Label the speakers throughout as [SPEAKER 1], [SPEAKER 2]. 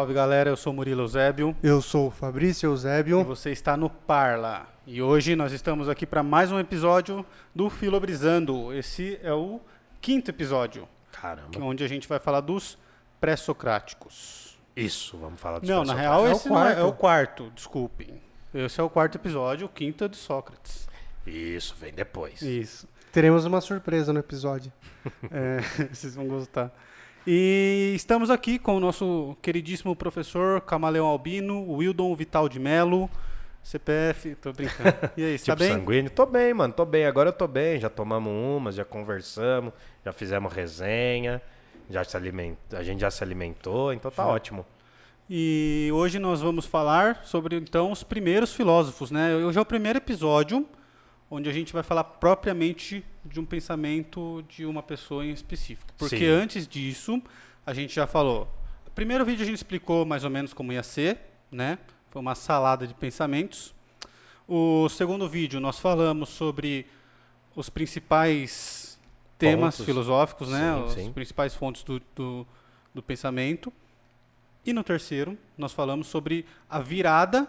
[SPEAKER 1] Salve galera, eu sou Murilo Eusébio.
[SPEAKER 2] Eu sou o Fabrício
[SPEAKER 1] E
[SPEAKER 2] Eusébio.
[SPEAKER 1] você está no Parla. E hoje nós estamos aqui para mais um episódio do Filobrizando. Esse é o quinto episódio,
[SPEAKER 3] Caramba.
[SPEAKER 1] onde a gente vai falar dos pré-socráticos.
[SPEAKER 3] Isso, vamos falar dos
[SPEAKER 1] Não, na real
[SPEAKER 2] É o
[SPEAKER 1] esse é, é o
[SPEAKER 2] quarto.
[SPEAKER 1] quarto, desculpem. Esse é o quarto episódio, o quinto é de Sócrates.
[SPEAKER 3] Isso, vem depois.
[SPEAKER 1] Isso.
[SPEAKER 2] Teremos uma surpresa no episódio.
[SPEAKER 1] É, vocês vão gostar. E estamos aqui com o nosso queridíssimo professor Camaleão Albino, Wildon Vital de Melo, CPF, tô brincando. E aí, tá
[SPEAKER 3] Tipo
[SPEAKER 1] bem?
[SPEAKER 3] sanguíneo. Tô bem, mano, tô bem. Agora eu tô bem. Já tomamos umas, já conversamos, já fizemos resenha, já se aliment... a gente já se alimentou, então tá
[SPEAKER 1] Já.
[SPEAKER 3] ótimo.
[SPEAKER 1] E hoje nós vamos falar sobre então os primeiros filósofos, né? Hoje é o primeiro episódio onde a gente vai falar propriamente de um pensamento de uma pessoa em específico. Porque
[SPEAKER 3] Sim.
[SPEAKER 1] antes disso, a gente já falou. O primeiro vídeo a gente explicou mais ou menos como ia ser, né? Foi uma salada de pensamentos. O segundo vídeo nós falamos sobre os principais temas
[SPEAKER 3] Pontos.
[SPEAKER 1] filosóficos, né?
[SPEAKER 3] Sim,
[SPEAKER 1] As
[SPEAKER 3] sim.
[SPEAKER 1] principais fontes do, do, do pensamento. E no terceiro, nós falamos sobre a virada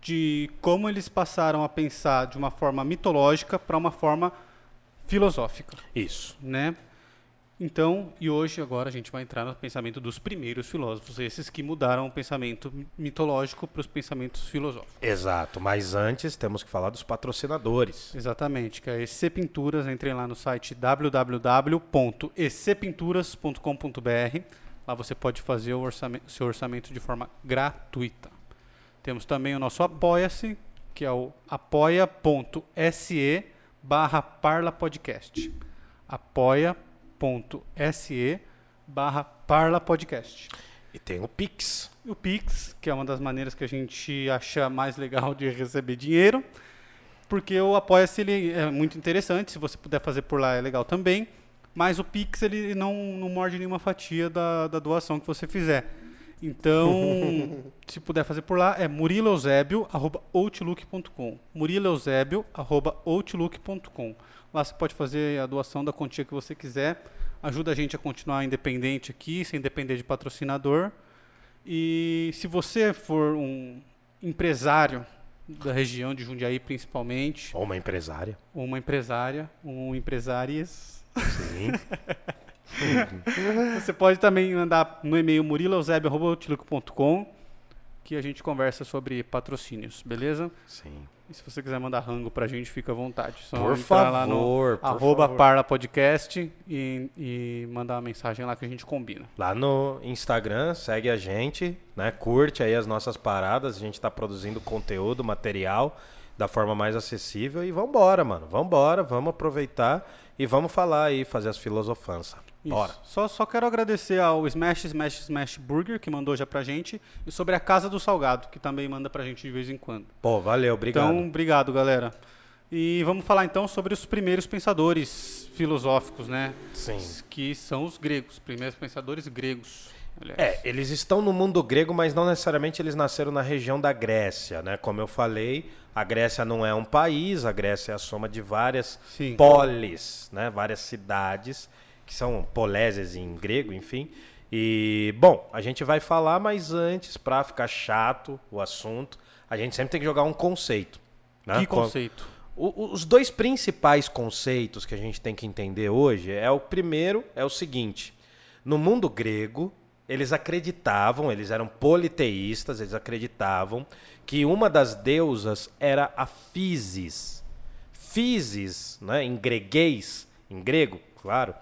[SPEAKER 1] de como eles passaram a pensar de uma forma mitológica para uma forma filosófica,
[SPEAKER 3] Isso.
[SPEAKER 1] né? Então, e hoje agora a gente vai entrar no pensamento dos primeiros filósofos, esses que mudaram o pensamento mitológico para os pensamentos filosóficos.
[SPEAKER 3] Exato. Mas antes temos que falar dos patrocinadores.
[SPEAKER 1] Exatamente, que é EC Pinturas, entrem lá no site www.ecpinturas.com.br. Lá você pode fazer o orçamento, seu orçamento de forma gratuita. Temos também o nosso Apoia-se, que é o apoia.se barra parlapodcast. apoia.se barra parlapodcast.
[SPEAKER 3] E tem o Pix.
[SPEAKER 1] E o Pix, que é uma das maneiras que a gente acha mais legal de receber dinheiro, porque o Apoia-se ele é muito interessante, se você puder fazer por lá é legal também, mas o Pix ele não, não morde nenhuma fatia da, da doação que você fizer. Então, se puder fazer por lá, é muriloeusebio.outlook.com muriloeusebio.outlook.com Lá você pode fazer a doação da quantia que você quiser, ajuda a gente a continuar independente aqui, sem depender de patrocinador. E se você for um empresário da região de Jundiaí, principalmente,
[SPEAKER 3] Ou uma empresária.
[SPEAKER 1] ou uma empresária, um empresárias,
[SPEAKER 3] Sim.
[SPEAKER 1] você pode também mandar no e-mail muriloeusebio.outlook.com que a gente conversa sobre patrocínios, beleza?
[SPEAKER 3] Sim.
[SPEAKER 1] E se você quiser mandar rango pra gente, fica à vontade. Só
[SPEAKER 3] Por
[SPEAKER 1] entrar lá no
[SPEAKER 3] favor, por
[SPEAKER 1] arroba
[SPEAKER 3] favor.
[SPEAKER 1] Parla Podcast e, e mandar uma mensagem lá que a gente combina.
[SPEAKER 3] Lá no Instagram, segue a gente, né? Curte aí as nossas paradas. A gente está produzindo conteúdo, material da forma mais acessível. E vambora, mano. Vambora, vamos aproveitar e vamos falar aí, fazer as filosofanças.
[SPEAKER 1] Isso.
[SPEAKER 3] Bora.
[SPEAKER 1] Só, só quero agradecer ao Smash Smash Smash Burger, que mandou já pra gente, e sobre a Casa do Salgado, que também manda pra gente de vez em quando.
[SPEAKER 3] Pô, valeu, obrigado.
[SPEAKER 1] Então, obrigado, galera. E vamos falar então sobre os primeiros pensadores filosóficos, né?
[SPEAKER 3] Sim.
[SPEAKER 1] Que são os gregos, primeiros pensadores gregos. aliás.
[SPEAKER 3] É, eles estão no mundo grego, mas não necessariamente eles nasceram na região da Grécia, né? Como eu falei, a Grécia não é um país, a Grécia é a soma de várias
[SPEAKER 1] Sim.
[SPEAKER 3] polis, né? Várias cidades, que são polésias em grego, enfim. E, bom, a gente vai falar, mas antes, para ficar chato o assunto, a gente sempre tem que jogar um conceito. Né?
[SPEAKER 1] Que conceito?
[SPEAKER 3] o- os dois principais conceitos que a gente tem que entender hoje é o primeiro é o seguinte: no mundo grego eles acreditavam, eles eram politeístas, eles acreditavam que uma das deusas era a Physis. Physis, né, em greguês, em grego, claro,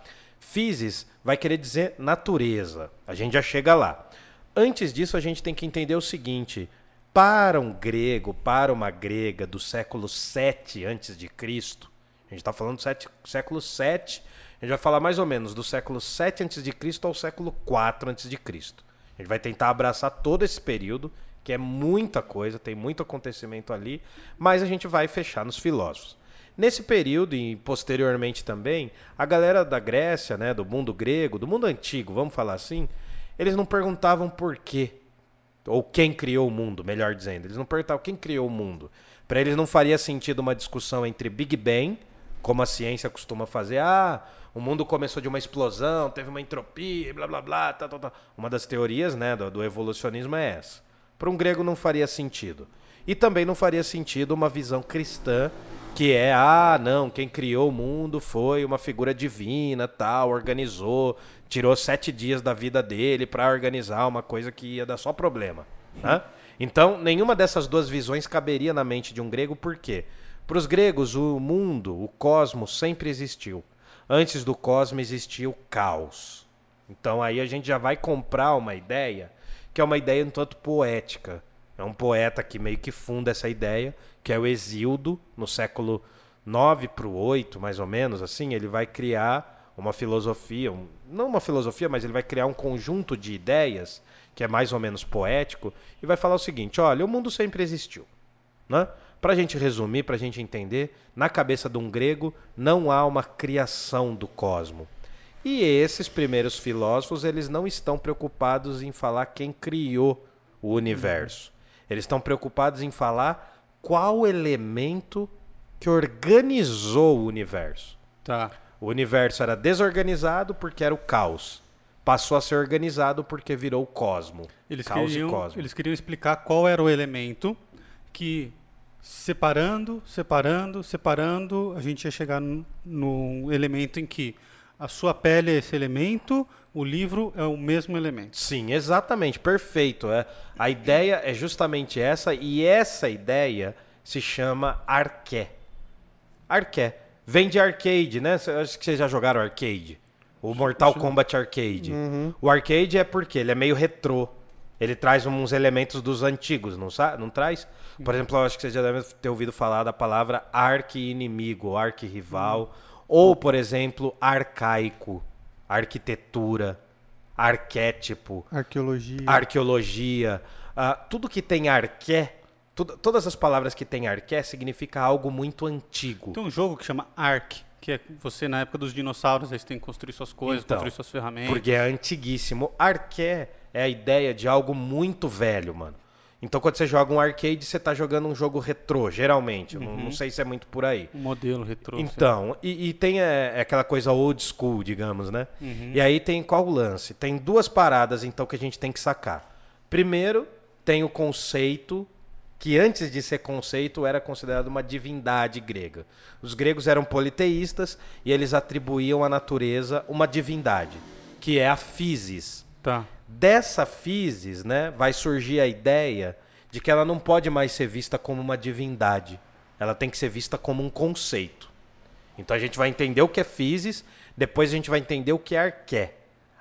[SPEAKER 3] Physis vai querer dizer natureza. A gente já chega lá. Antes disso, a gente tem que entender o seguinte: para um grego, para uma grega do século 7 antes de Cristo, a gente está falando do sete- século 7, a gente vai falar mais ou menos do século 7 antes de Cristo ao século 4 antes de Cristo. A gente vai tentar abraçar todo esse período, que é muita coisa, tem muito acontecimento ali, mas a gente vai fechar nos filósofos. Nesse período e posteriormente também, a galera da Grécia, né, do mundo grego, do mundo antigo, vamos falar assim, eles não perguntavam por quê ou quem criou o mundo, melhor dizendo. Eles não perguntavam quem criou o mundo. Para eles não faria sentido uma discussão entre Big Bang, como a ciência costuma fazer. Ah, o mundo começou de uma explosão, teve uma entropia, blá blá blá, tá, tá, tá. Uma das teorias né, do, do evolucionismo é essa. Para um grego não faria sentido. E também não faria sentido uma visão cristã que é, ah, não, quem criou o mundo foi uma figura divina, tal, organizou, tirou sete dias da vida dele para organizar uma coisa que ia dar só problema. Né? Então, nenhuma dessas duas visões caberia na mente de um grego, por quê? Para os gregos, o mundo, o cosmos, sempre existiu. Antes do cosmos existia o caos. Então aí a gente já vai comprar uma ideia que é uma ideia um tanto poética. É um poeta que meio que funda essa ideia, que é o Exildo, no século 9 para o 8, mais ou menos, assim, ele vai criar uma filosofia, um, não uma filosofia, mas ele vai criar um conjunto de ideias que é mais ou menos poético e vai falar o seguinte: olha, o mundo sempre existiu, né? Para a gente resumir, para a gente entender, na cabeça de um grego não há uma criação do cosmo. E esses primeiros filósofos, eles não estão preocupados em falar quem criou o universo. Eles estão preocupados em falar qual elemento que organizou o universo.
[SPEAKER 1] Tá.
[SPEAKER 3] O universo era desorganizado porque era o caos. Passou a ser organizado porque virou o cosmo.
[SPEAKER 1] Eles
[SPEAKER 3] caos
[SPEAKER 1] queriam,
[SPEAKER 3] e cosmo.
[SPEAKER 1] eles queriam explicar qual era o elemento que, separando, separando, separando, a gente ia chegar no elemento em que a sua pele é esse elemento, o livro é o mesmo elemento.
[SPEAKER 3] Sim, exatamente, perfeito. É. A ideia é justamente essa, e essa ideia se chama arqué. Arqué. Vem de arcade, né? Acho que vocês já jogaram arcade. O Mortal Kombat Arcade. O arcade é porque ele é meio retrô. Ele traz uns elementos dos antigos, não, sa não traz? Por exemplo, eu acho que vocês já devem ter ouvido falar da palavra arqui-inimigo, arqui-rival. Ou, por exemplo, arcaico, arquitetura, arquétipo
[SPEAKER 2] Arqueologia.
[SPEAKER 3] arqueologia, ah, tudo que tem arqué, tudo- todas as palavras que tem arqué significa algo muito antigo.
[SPEAKER 1] Tem um jogo que chama Ark, que é você na época dos dinossauros, aí você tem que construir suas coisas,
[SPEAKER 3] Então,
[SPEAKER 1] construir suas ferramentas.
[SPEAKER 3] Porque é antiguíssimo. Arqué é a ideia de algo muito velho, mano. Então quando você joga um arcade, você tá jogando um jogo retrô, geralmente. Eu Não, não sei se é muito por aí.
[SPEAKER 1] Um modelo retrô.
[SPEAKER 3] Então, e, e tem é, é aquela coisa old school, digamos, né? E aí tem qual o lance? Tem duas paradas, então, que a gente tem que sacar. Primeiro, tem o conceito, que antes de ser conceito, era considerado uma divindade grega. Os gregos eram politeístas e eles atribuíam à natureza uma divindade, que é a physis.
[SPEAKER 1] Tá.
[SPEAKER 3] Dessa physis, né, vai surgir a ideia de que ela não pode mais ser vista como uma divindade. Ela tem que ser vista como um conceito. Então a gente vai entender o que é physis, depois a gente vai entender o que é arqué.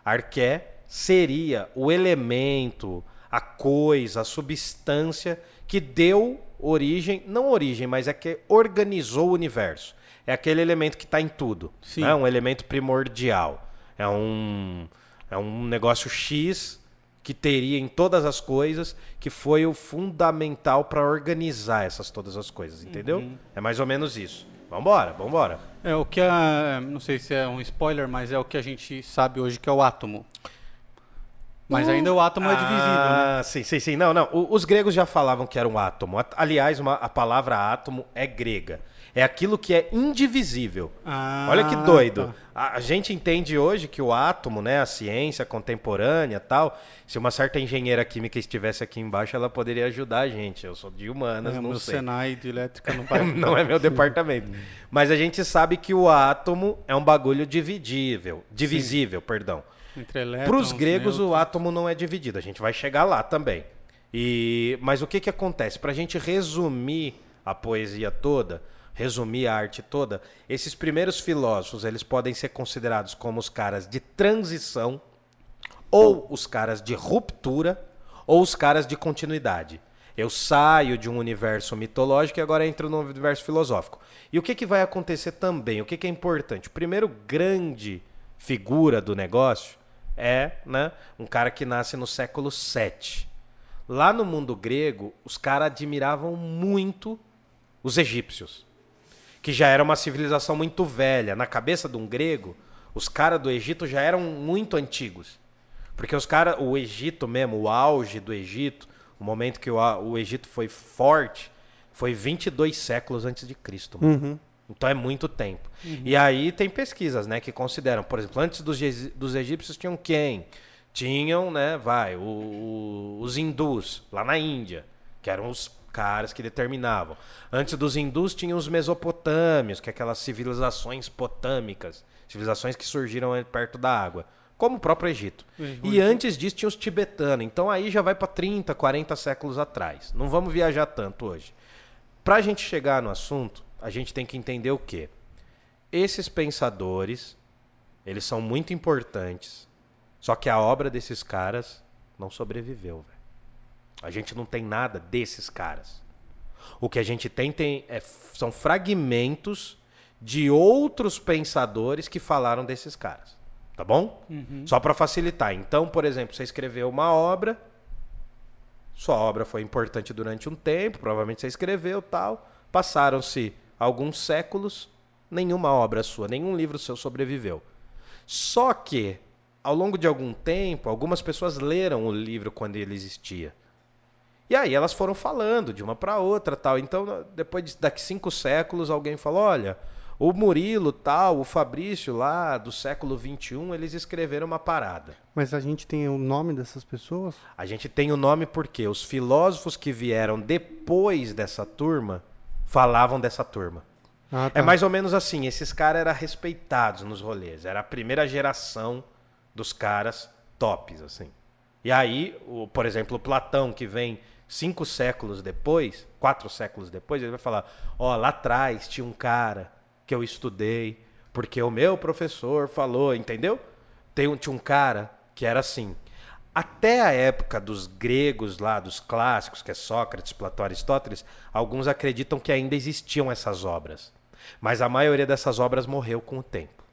[SPEAKER 3] Arqué seria o elemento, a coisa, a substância que deu origem, não origem, mas é que organizou o universo. É aquele elemento que está em tudo.
[SPEAKER 1] Sim.
[SPEAKER 3] É um elemento primordial. É um, é um negócio X que teria em todas as coisas, que foi o fundamental para organizar essas todas as coisas, entendeu?
[SPEAKER 1] Uhum.
[SPEAKER 3] É mais ou menos isso. Vambora, vambora.
[SPEAKER 1] É o que a. Não sei se é um spoiler, mas é o que a gente sabe hoje que é o átomo. Mas ainda o átomo é divisível, né?
[SPEAKER 3] Ah, sim, sim, sim. Não, não. O- os gregos já falavam que era um átomo. Aliás, uma- a palavra átomo é grega. É aquilo que é indivisível.
[SPEAKER 1] Ah,
[SPEAKER 3] Olha que doido.
[SPEAKER 1] tá.
[SPEAKER 3] A, gente entende hoje que o átomo, né, a ciência contemporânea tal, se uma certa engenheira química estivesse aqui embaixo, ela poderia ajudar a gente. Eu sou de humanas,
[SPEAKER 1] É,
[SPEAKER 3] não
[SPEAKER 1] meu
[SPEAKER 3] sei.
[SPEAKER 1] Senai de elétrica não vai.
[SPEAKER 3] não é meu departamento. Mas a gente sabe que o átomo é um bagulho dividível, divisível, perdão.
[SPEAKER 1] Entre elétrons,
[SPEAKER 3] Para os gregos, o
[SPEAKER 1] nêutrons.
[SPEAKER 3] átomo não é dividido. A gente vai chegar lá também. E mas o que que acontece? Para a gente resumir a poesia toda, resumir a arte toda, esses primeiros filósofos eles podem ser considerados como os caras de transição, ou os caras de ruptura, ou os caras de continuidade. Eu saio de um universo mitológico e agora entro no universo filosófico. E o que, que vai acontecer também? O que, que é importante? O primeiro grande figura do negócio é né, um cara que nasce no século VII. Lá no mundo grego, os caras admiravam muito os egípcios, que já era uma civilização muito velha. Na cabeça de um grego, os caras do Egito já eram muito antigos. Porque os caras, o Egito mesmo, o auge do Egito, o momento que o, o Egito foi forte, foi 22 séculos antes de Cristo. mano. Então é muito tempo. E aí tem pesquisas, né, que consideram, por exemplo, antes dos, dos egípcios tinham quem? Tinham, né, vai, o- o- os hindus, lá na Índia, que eram os caras que determinavam. Antes dos hindus tinham os mesopotâmios, que é aquelas civilizações potâmicas, civilizações que surgiram perto da água, como o próprio Egito. E antes disso tinha os tibetanos. Então aí já vai para 30, 40 séculos atrás. Não vamos viajar tanto hoje. Para a gente chegar no assunto, a gente tem que entender o quê? Esses pensadores, eles são muito importantes, só que a obra desses caras não sobreviveu, velho. A gente não tem nada desses caras. O que a gente tem, tem é, são fragmentos de outros pensadores que falaram desses caras. Tá bom? Só para facilitar. Então, por exemplo, você escreveu uma obra, sua obra foi importante durante um tempo, provavelmente você escreveu tal. Passaram-se alguns séculos, nenhuma obra sua, nenhum livro seu sobreviveu. Só que, ao longo de algum tempo, algumas pessoas leram o livro quando ele existia. E aí elas foram falando de uma para outra, tal. Então, depois de, daqui cinco séculos, alguém falou: olha, o Murilo, tal, o Fabrício lá do século XXI, eles escreveram uma parada.
[SPEAKER 2] Mas a gente tem o nome dessas pessoas?
[SPEAKER 3] A gente tem o nome porque os filósofos que vieram depois dessa turma falavam dessa turma.
[SPEAKER 2] Ah,
[SPEAKER 3] É mais ou menos assim, esses caras eram respeitados nos rolês. Era a primeira geração dos caras tops, assim. E aí, o, por exemplo, o Platão, que vem cinco séculos depois, quatro séculos depois, ele vai falar, ó, lá atrás tinha um cara que eu estudei, porque o meu professor falou, entendeu? Tem tinha um cara que era assim. Até a época dos gregos lá, dos clássicos, que é Sócrates, Platão, Aristóteles, alguns acreditam que ainda existiam essas obras. Mas a maioria dessas obras morreu com o tempo.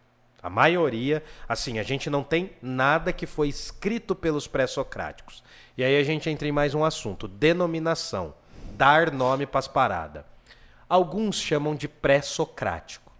[SPEAKER 3] A maioria, assim, a gente não tem nada que foi escrito pelos pré-socráticos. E aí a gente entra em mais um assunto: denominação. Dar nome para as paradas. Alguns chamam de pré-socrático,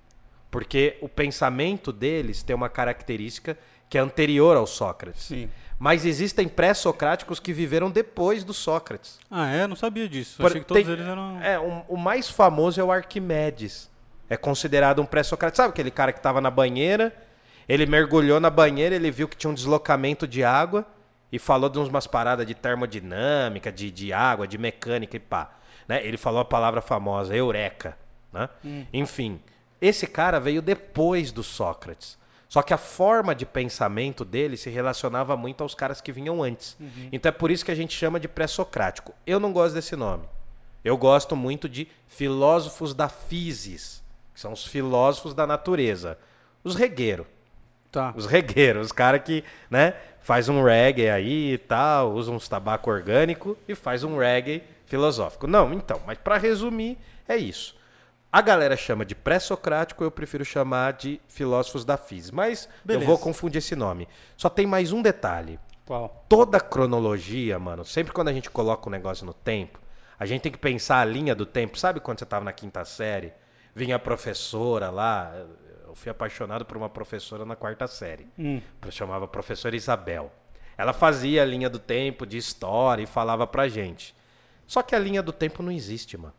[SPEAKER 3] porque o pensamento deles tem uma característica que é anterior ao Sócrates.
[SPEAKER 1] Sim.
[SPEAKER 3] Mas existem pré-socráticos que viveram depois do Sócrates.
[SPEAKER 1] Ah, é? Não sabia disso.
[SPEAKER 3] Por-
[SPEAKER 1] Achei que todos
[SPEAKER 3] tem-
[SPEAKER 1] eles eram.
[SPEAKER 3] É, um- o mais famoso é o Arquimedes. É considerado um pré-socrático. Sabe aquele cara que estava na banheira? Ele mergulhou na banheira, ele viu que tinha um deslocamento de água e falou de umas paradas de termodinâmica, de, de água, de mecânica e pá. Né? Ele falou a palavra famosa, eureka. Né? Enfim, esse cara veio depois do Sócrates. Só que a forma de pensamento dele se relacionava muito aos caras que vinham antes. Então é por isso que a gente chama de pré-socrático. Eu não gosto desse nome. Eu gosto muito de filósofos da physis, que são os filósofos da natureza. Os regueiros.
[SPEAKER 1] Tá.
[SPEAKER 3] Os regueiros, os caras que, né, faz um reggae aí e tal, usa uns tabaco orgânico e faz um reggae filosófico. Não, então, mas para resumir, é isso. A galera chama de pré-socrático, eu prefiro chamar de filósofos da physis, mas
[SPEAKER 1] Beleza.
[SPEAKER 3] eu vou confundir esse nome. Só tem mais um detalhe
[SPEAKER 1] Qual?
[SPEAKER 3] toda cronologia, mano, sempre quando a gente coloca um negócio no tempo, a gente tem que pensar a linha do tempo. Sabe quando você tava na quinta série? Vinha a professora lá. Eu fui apaixonado por uma professora na quarta série. Chamava professora Isabel. Ela fazia a linha do tempo de história e falava pra gente. Só que a linha do tempo não existe, mano.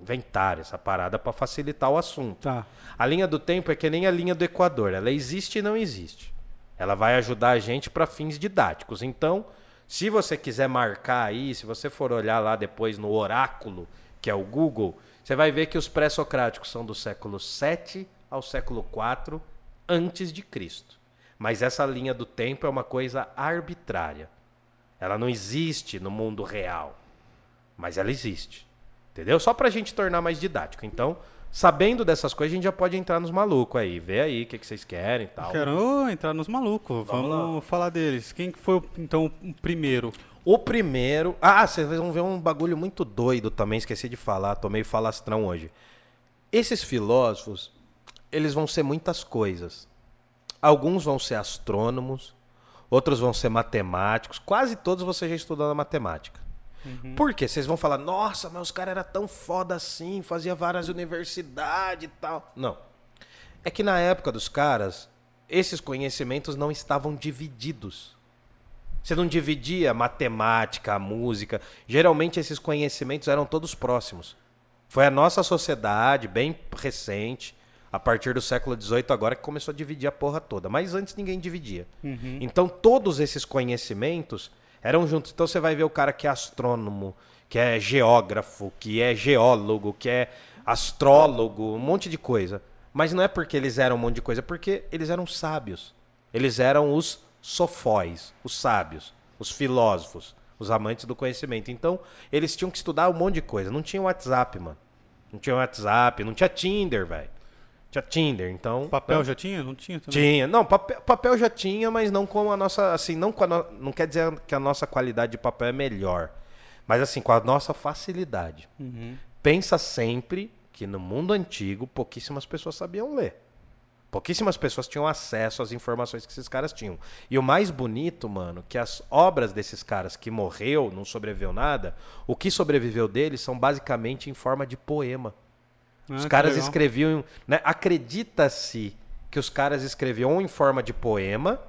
[SPEAKER 3] Inventaram essa parada pra facilitar o assunto.
[SPEAKER 1] Tá.
[SPEAKER 3] A linha do tempo é que nem a linha do Equador. Ela existe e não existe. Ela vai ajudar a gente para fins didáticos. Então, se você quiser marcar aí, se você for olhar lá depois no oráculo, que é o Google, você vai ver que os pré-socráticos são do século 7 ao século 4 antes de Cristo. Mas essa linha do tempo é uma coisa arbitrária. Ela não existe no mundo real, mas ela existe. Entendeu? Só pra gente tornar mais didático. Então, sabendo dessas coisas, a gente já pode entrar nos malucos aí. Vê aí o que, que vocês querem e tal.
[SPEAKER 1] Quero entrar nos malucos. Vamos, falar deles. Quem que foi, então, o primeiro?
[SPEAKER 3] O primeiro. Ah, vocês vão ver um bagulho muito doido também, esqueci de falar, tô meio falastrão hoje. Esses filósofos, eles vão ser muitas coisas. Alguns vão ser astrônomos, outros vão ser matemáticos, quase todos você já estudou na matemática. Por quê? Vocês vão falar, nossa, mas os caras eram tão foda assim, fazia várias universidades e tal. Não. É que na época dos caras, esses conhecimentos não estavam divididos. Você não dividia a matemática, a música. Geralmente esses conhecimentos eram todos próximos. Foi a nossa sociedade, bem recente, a partir do século XVIII agora, que começou a dividir a porra toda. Mas antes ninguém dividia.
[SPEAKER 1] Uhum.
[SPEAKER 3] Então todos esses conhecimentos eram juntos. Então você vai ver o cara que é astrônomo, que é geógrafo, que é geólogo, que é astrólogo, um monte de coisa. Mas não é porque eles eram um monte de coisa, é porque eles eram sábios. Eles eram os sofóis, os sábios, os filósofos, os amantes do conhecimento. Então, eles tinham que estudar um monte de coisa. Não tinha WhatsApp, mano. Não tinha WhatsApp, não tinha Tinder, velho. Tinha Tinder, então.
[SPEAKER 1] Papel
[SPEAKER 3] né?
[SPEAKER 1] já tinha? Não tinha também?
[SPEAKER 3] Tinha. Não, papel, papel já tinha, mas não com a nossa. Assim, não, com a no- não quer dizer que a nossa qualidade de papel é melhor. Mas assim, com a nossa facilidade.
[SPEAKER 1] Uhum.
[SPEAKER 3] Pensa sempre que no mundo antigo pouquíssimas pessoas sabiam ler. Pouquíssimas pessoas tinham acesso às informações que esses caras tinham. E o mais bonito, mano, que as obras desses caras que morreu, não sobreviveu nada, o que sobreviveu deles são basicamente em forma de poema.
[SPEAKER 1] Ah,
[SPEAKER 3] Os caras
[SPEAKER 1] legal.
[SPEAKER 3] escreviam, né? Acredita-se que os caras escreviam ou em forma de poema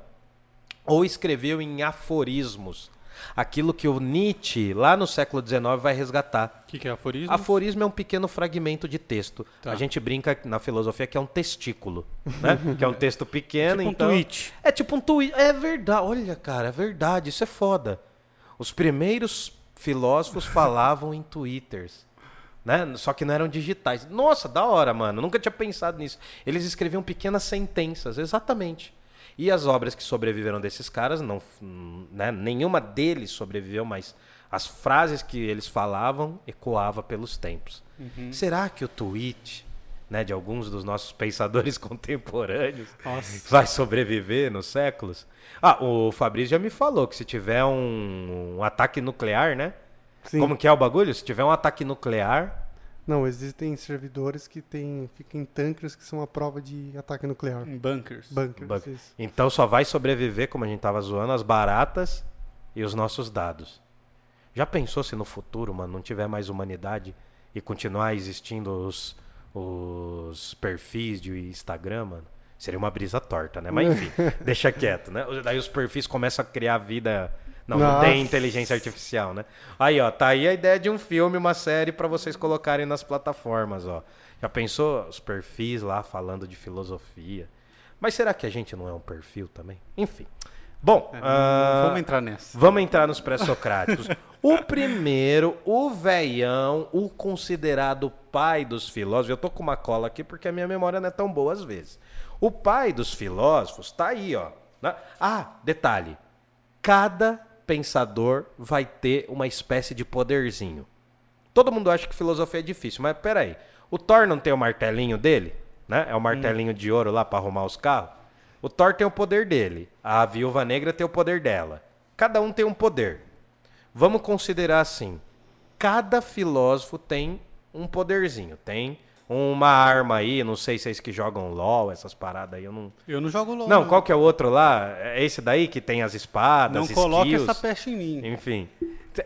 [SPEAKER 3] ou escreviam em aforismos. Aquilo que o Nietzsche, lá no século XIX, vai resgatar.
[SPEAKER 1] O que, que é aforismo?
[SPEAKER 3] Aforismo é um pequeno fragmento de texto.
[SPEAKER 1] Tá.
[SPEAKER 3] A gente brinca na filosofia que é um testículo, né? que é um texto pequeno,
[SPEAKER 1] Tipo um
[SPEAKER 3] então...
[SPEAKER 1] tweet.
[SPEAKER 3] É tipo um tweet. É verdade. Olha, cara, é verdade. Isso é foda. Os primeiros filósofos falavam em twitters. Né? Só que não eram digitais. Nossa, da hora, mano. Nunca tinha pensado nisso. Eles escreviam pequenas sentenças, exatamente. E as obras que sobreviveram desses caras, não, né? nenhuma deles sobreviveu, mas as frases que eles falavam ecoava pelos tempos. Será que o tweet né, de alguns dos nossos pensadores contemporâneos
[SPEAKER 1] Nossa.
[SPEAKER 3] vai sobreviver nos séculos? Ah, o Fabrício já me falou que se tiver um, um ataque nuclear, né?
[SPEAKER 2] Sim.
[SPEAKER 3] Como que é o bagulho? Se tiver um ataque nuclear,
[SPEAKER 2] Não, existem servidores que tem, ficam em tankers que são a prova de ataque nuclear.
[SPEAKER 1] Em bunkers.
[SPEAKER 2] Bunkers.
[SPEAKER 3] Então só vai sobreviver, como a gente tava zoando, as baratas e os nossos dados. Já pensou se no futuro, mano, não tiver mais humanidade e continuar existindo os, os perfis de Instagram, mano? Seria uma brisa torta, né? Mas enfim, deixa quieto, né? Daí os perfis começam a criar vida. Não, não tem
[SPEAKER 2] Nossa.
[SPEAKER 3] inteligência artificial, né? Aí, ó, tá aí a ideia de um filme, uma série pra vocês colocarem nas plataformas, ó. Já pensou os perfis lá falando de filosofia? Mas será que a gente não é um perfil também? Enfim. Bom,
[SPEAKER 1] É,
[SPEAKER 3] ah,
[SPEAKER 1] Vamos entrar nessa.
[SPEAKER 3] Vamos entrar nos pré-socráticos. o primeiro, o veião, o considerado pai dos filósofos. Eu tô com uma cola aqui porque a minha memória não é tão boa às vezes. O pai dos filósofos tá aí, ó. né? Ah, detalhe. Cada pensador vai ter uma espécie de poderzinho. Todo mundo acha que filosofia é difícil, mas peraí. O Thor não tem o martelinho dele? Né? É o martelinho de ouro lá para arrumar os carros? O Thor tem o poder dele. A viúva negra tem o poder dela. Cada um tem um poder. Vamos considerar assim: cada filósofo tem um poderzinho. Tem uma arma aí, não sei se é esse que jogam LOL, essas paradas aí, eu não.
[SPEAKER 1] Eu não jogo LOL.
[SPEAKER 3] Não, qual que é o outro lá? É esse daí que tem as espadas,
[SPEAKER 1] Não coloque
[SPEAKER 3] skills.
[SPEAKER 1] essa peste em mim.
[SPEAKER 3] Enfim.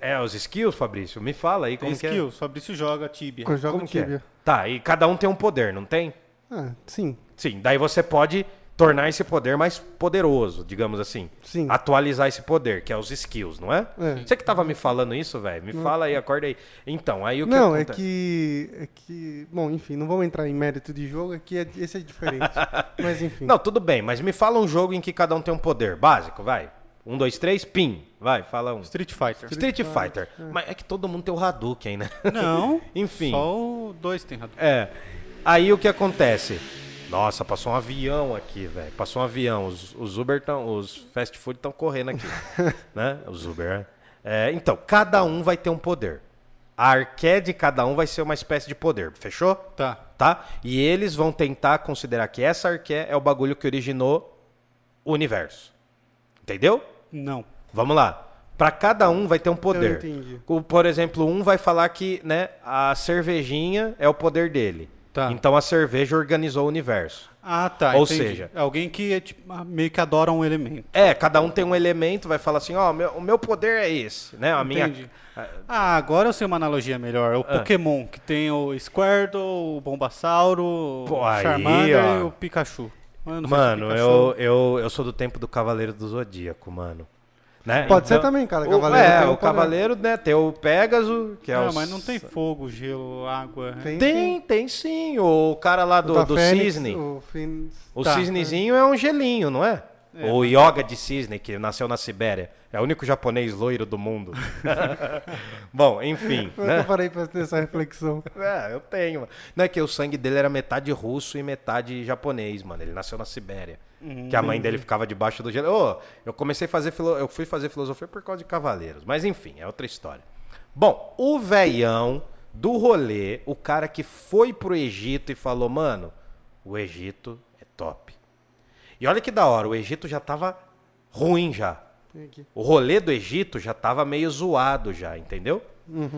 [SPEAKER 3] É, os skills, Fabrício? Me fala aí
[SPEAKER 1] Tem
[SPEAKER 3] como que é.
[SPEAKER 1] skills. Fabrício joga Tibia.
[SPEAKER 2] Eu jogo
[SPEAKER 3] Como que é?
[SPEAKER 2] Tibia.
[SPEAKER 3] Tá, e cada um tem um poder, não tem?
[SPEAKER 2] Ah, sim.
[SPEAKER 3] Sim, daí você pode tornar esse poder mais poderoso, digamos assim.
[SPEAKER 2] Sim.
[SPEAKER 3] Atualizar esse poder, que é os skills, não é?
[SPEAKER 2] É.
[SPEAKER 3] Você que tava me falando isso, velho? Me fala aí, acorda aí. Então, aí o que
[SPEAKER 2] não, é que, é que. Bom, enfim, não vamos entrar em mérito de jogo, aqui é, esse é diferente. Mas enfim.
[SPEAKER 3] Não, tudo bem, mas me fala um jogo em que cada um tem um poder básico, vai. Um, dois, três, pim. Vai, fala um.
[SPEAKER 1] Street Fighter.
[SPEAKER 3] Street Fighter. Mas é que todo mundo tem o Hadouken, né?
[SPEAKER 1] Não.
[SPEAKER 3] Enfim.
[SPEAKER 1] Só o dois tem Hadouken.
[SPEAKER 3] É. Aí o que acontece? Nossa, passou um avião aqui, velho. Passou um avião. Os, os Uber tão, os fast food estão correndo aqui, né? Os Uber. É, então, cada um vai ter um poder. A arqué de cada um vai ser uma espécie de poder. Fechou?
[SPEAKER 1] Tá.
[SPEAKER 3] Tá? E eles vão tentar considerar que essa arqué é o bagulho que originou o universo. Entendeu?
[SPEAKER 1] Não.
[SPEAKER 3] Vamos lá. Para cada um vai ter um poder.
[SPEAKER 2] entendi.
[SPEAKER 3] O- Por exemplo, um vai falar que né, a cervejinha é o poder dele.
[SPEAKER 1] Tá.
[SPEAKER 3] Então a cerveja organizou o universo.
[SPEAKER 1] Ah, tá.
[SPEAKER 3] Ou
[SPEAKER 1] entendi.
[SPEAKER 3] seja-
[SPEAKER 1] É alguém que é, tipo, ah, meio que adora um elemento.
[SPEAKER 3] É, cada um tem um elemento, vai falar assim, ó, meu- o meu poder é esse, né? A minha
[SPEAKER 1] Entendi. Ah, agora eu sei uma analogia melhor. O
[SPEAKER 3] Ah.
[SPEAKER 1] Pokémon, que tem o Squirtle, o Bombassauro,
[SPEAKER 3] Pô,
[SPEAKER 1] o
[SPEAKER 3] aí,
[SPEAKER 1] Charmander
[SPEAKER 3] ó.
[SPEAKER 1] e o Pikachu. Eu o
[SPEAKER 3] Mano,
[SPEAKER 1] Pikachu-
[SPEAKER 3] eu, eu, eu sou do tempo do Cavaleiro do Zodíaco, mano. Né?
[SPEAKER 2] Pode ser
[SPEAKER 3] Então,
[SPEAKER 2] também, cara.
[SPEAKER 3] O,
[SPEAKER 2] Cavaleiro
[SPEAKER 3] é, o cavaleiro, né? Tem o Pégaso, que é
[SPEAKER 1] não,
[SPEAKER 3] o.
[SPEAKER 1] mas não tem fogo, gelo, água. né?
[SPEAKER 2] Tem,
[SPEAKER 3] Tem, tem sim. O cara lá do, do
[SPEAKER 2] Fênix,
[SPEAKER 3] cisne.
[SPEAKER 2] O Fênix.
[SPEAKER 3] O
[SPEAKER 1] Tá.
[SPEAKER 3] cisnezinho é um gelinho, não é?
[SPEAKER 1] É,
[SPEAKER 3] o Yoga de cisne, que nasceu na Sibéria. É o único japonês loiro do mundo. Bom, enfim.
[SPEAKER 2] Eu
[SPEAKER 3] né?
[SPEAKER 2] parei pra ter essa reflexão.
[SPEAKER 3] É, eu tenho. mano. Não é que o sangue dele era metade russo e metade japonês, mano. Ele nasceu na Sibéria. Que a mãe dele ficava debaixo do gelo. Ô, eu comecei a fazer filo... eu fui fazer filosofia por causa de cavaleiros, mas enfim, é outra história. Bom, o velhão do rolê, o cara que foi pro Egito e falou, mano, o Egito é top. E olha que da hora, o Egito já tava ruim já. O rolê do Egito já tava meio zoado já, entendeu?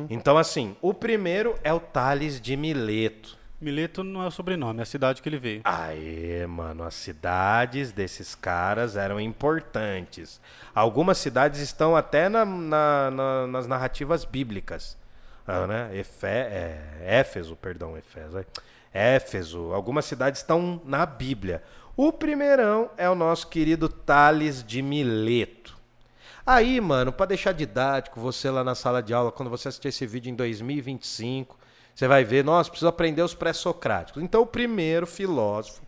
[SPEAKER 3] Então, assim, o primeiro é o Tales de Mileto.
[SPEAKER 1] Mileto não é o sobrenome, é a cidade que ele veio.
[SPEAKER 3] Aê, mano, as cidades desses caras eram importantes. Algumas cidades estão até na- na- na- nas narrativas bíblicas. Ah, né? Efé, é, Éfeso, perdão, Éfeso. é. Éfeso. Algumas cidades estão na Bíblia. O primeirão é o nosso querido Tales de Mileto. Aí, mano, pra deixar didático, você lá na sala de aula, quando você assistir esse vídeo em 2025, você vai ver, nossa, preciso aprender os pré-socráticos. Então, o primeiro filósofo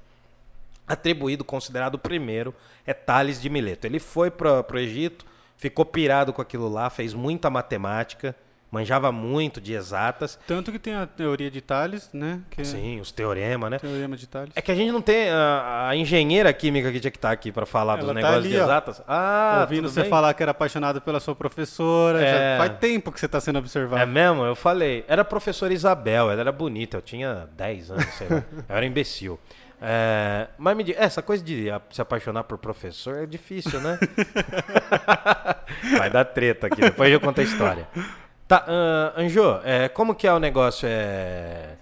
[SPEAKER 3] atribuído, considerado o primeiro, é Tales de Mileto. Ele foi para o Egito, ficou pirado com aquilo lá, fez muita matemática, manjava muito de exatas.
[SPEAKER 1] Tanto que tem a teoria de Tales, né? Que é
[SPEAKER 3] Sim, os teoremas, né?
[SPEAKER 1] teorema de Tales.
[SPEAKER 3] É que a gente não tem a, a engenheira química que tinha que estar aqui para falar dos
[SPEAKER 1] Ela tá
[SPEAKER 3] negócios de
[SPEAKER 1] ali, ó.
[SPEAKER 3] exatas. Ah,
[SPEAKER 1] Ouvindo você
[SPEAKER 3] bem?
[SPEAKER 1] falar que era apaixonado pela sua professora,
[SPEAKER 3] É.
[SPEAKER 1] já faz tempo que você está sendo
[SPEAKER 3] É
[SPEAKER 1] observado.
[SPEAKER 3] mesmo? Eu falei. Era a professora Isabel, ela era bonita, eu tinha 10 anos, sei lá. Eu era imbecil. É, mas me diga, essa coisa de se apaixonar por professor é difícil, né? Vai dar treta aqui, depois eu conto a história. Tá, ah, Anjo, é, como que é o negócio? É,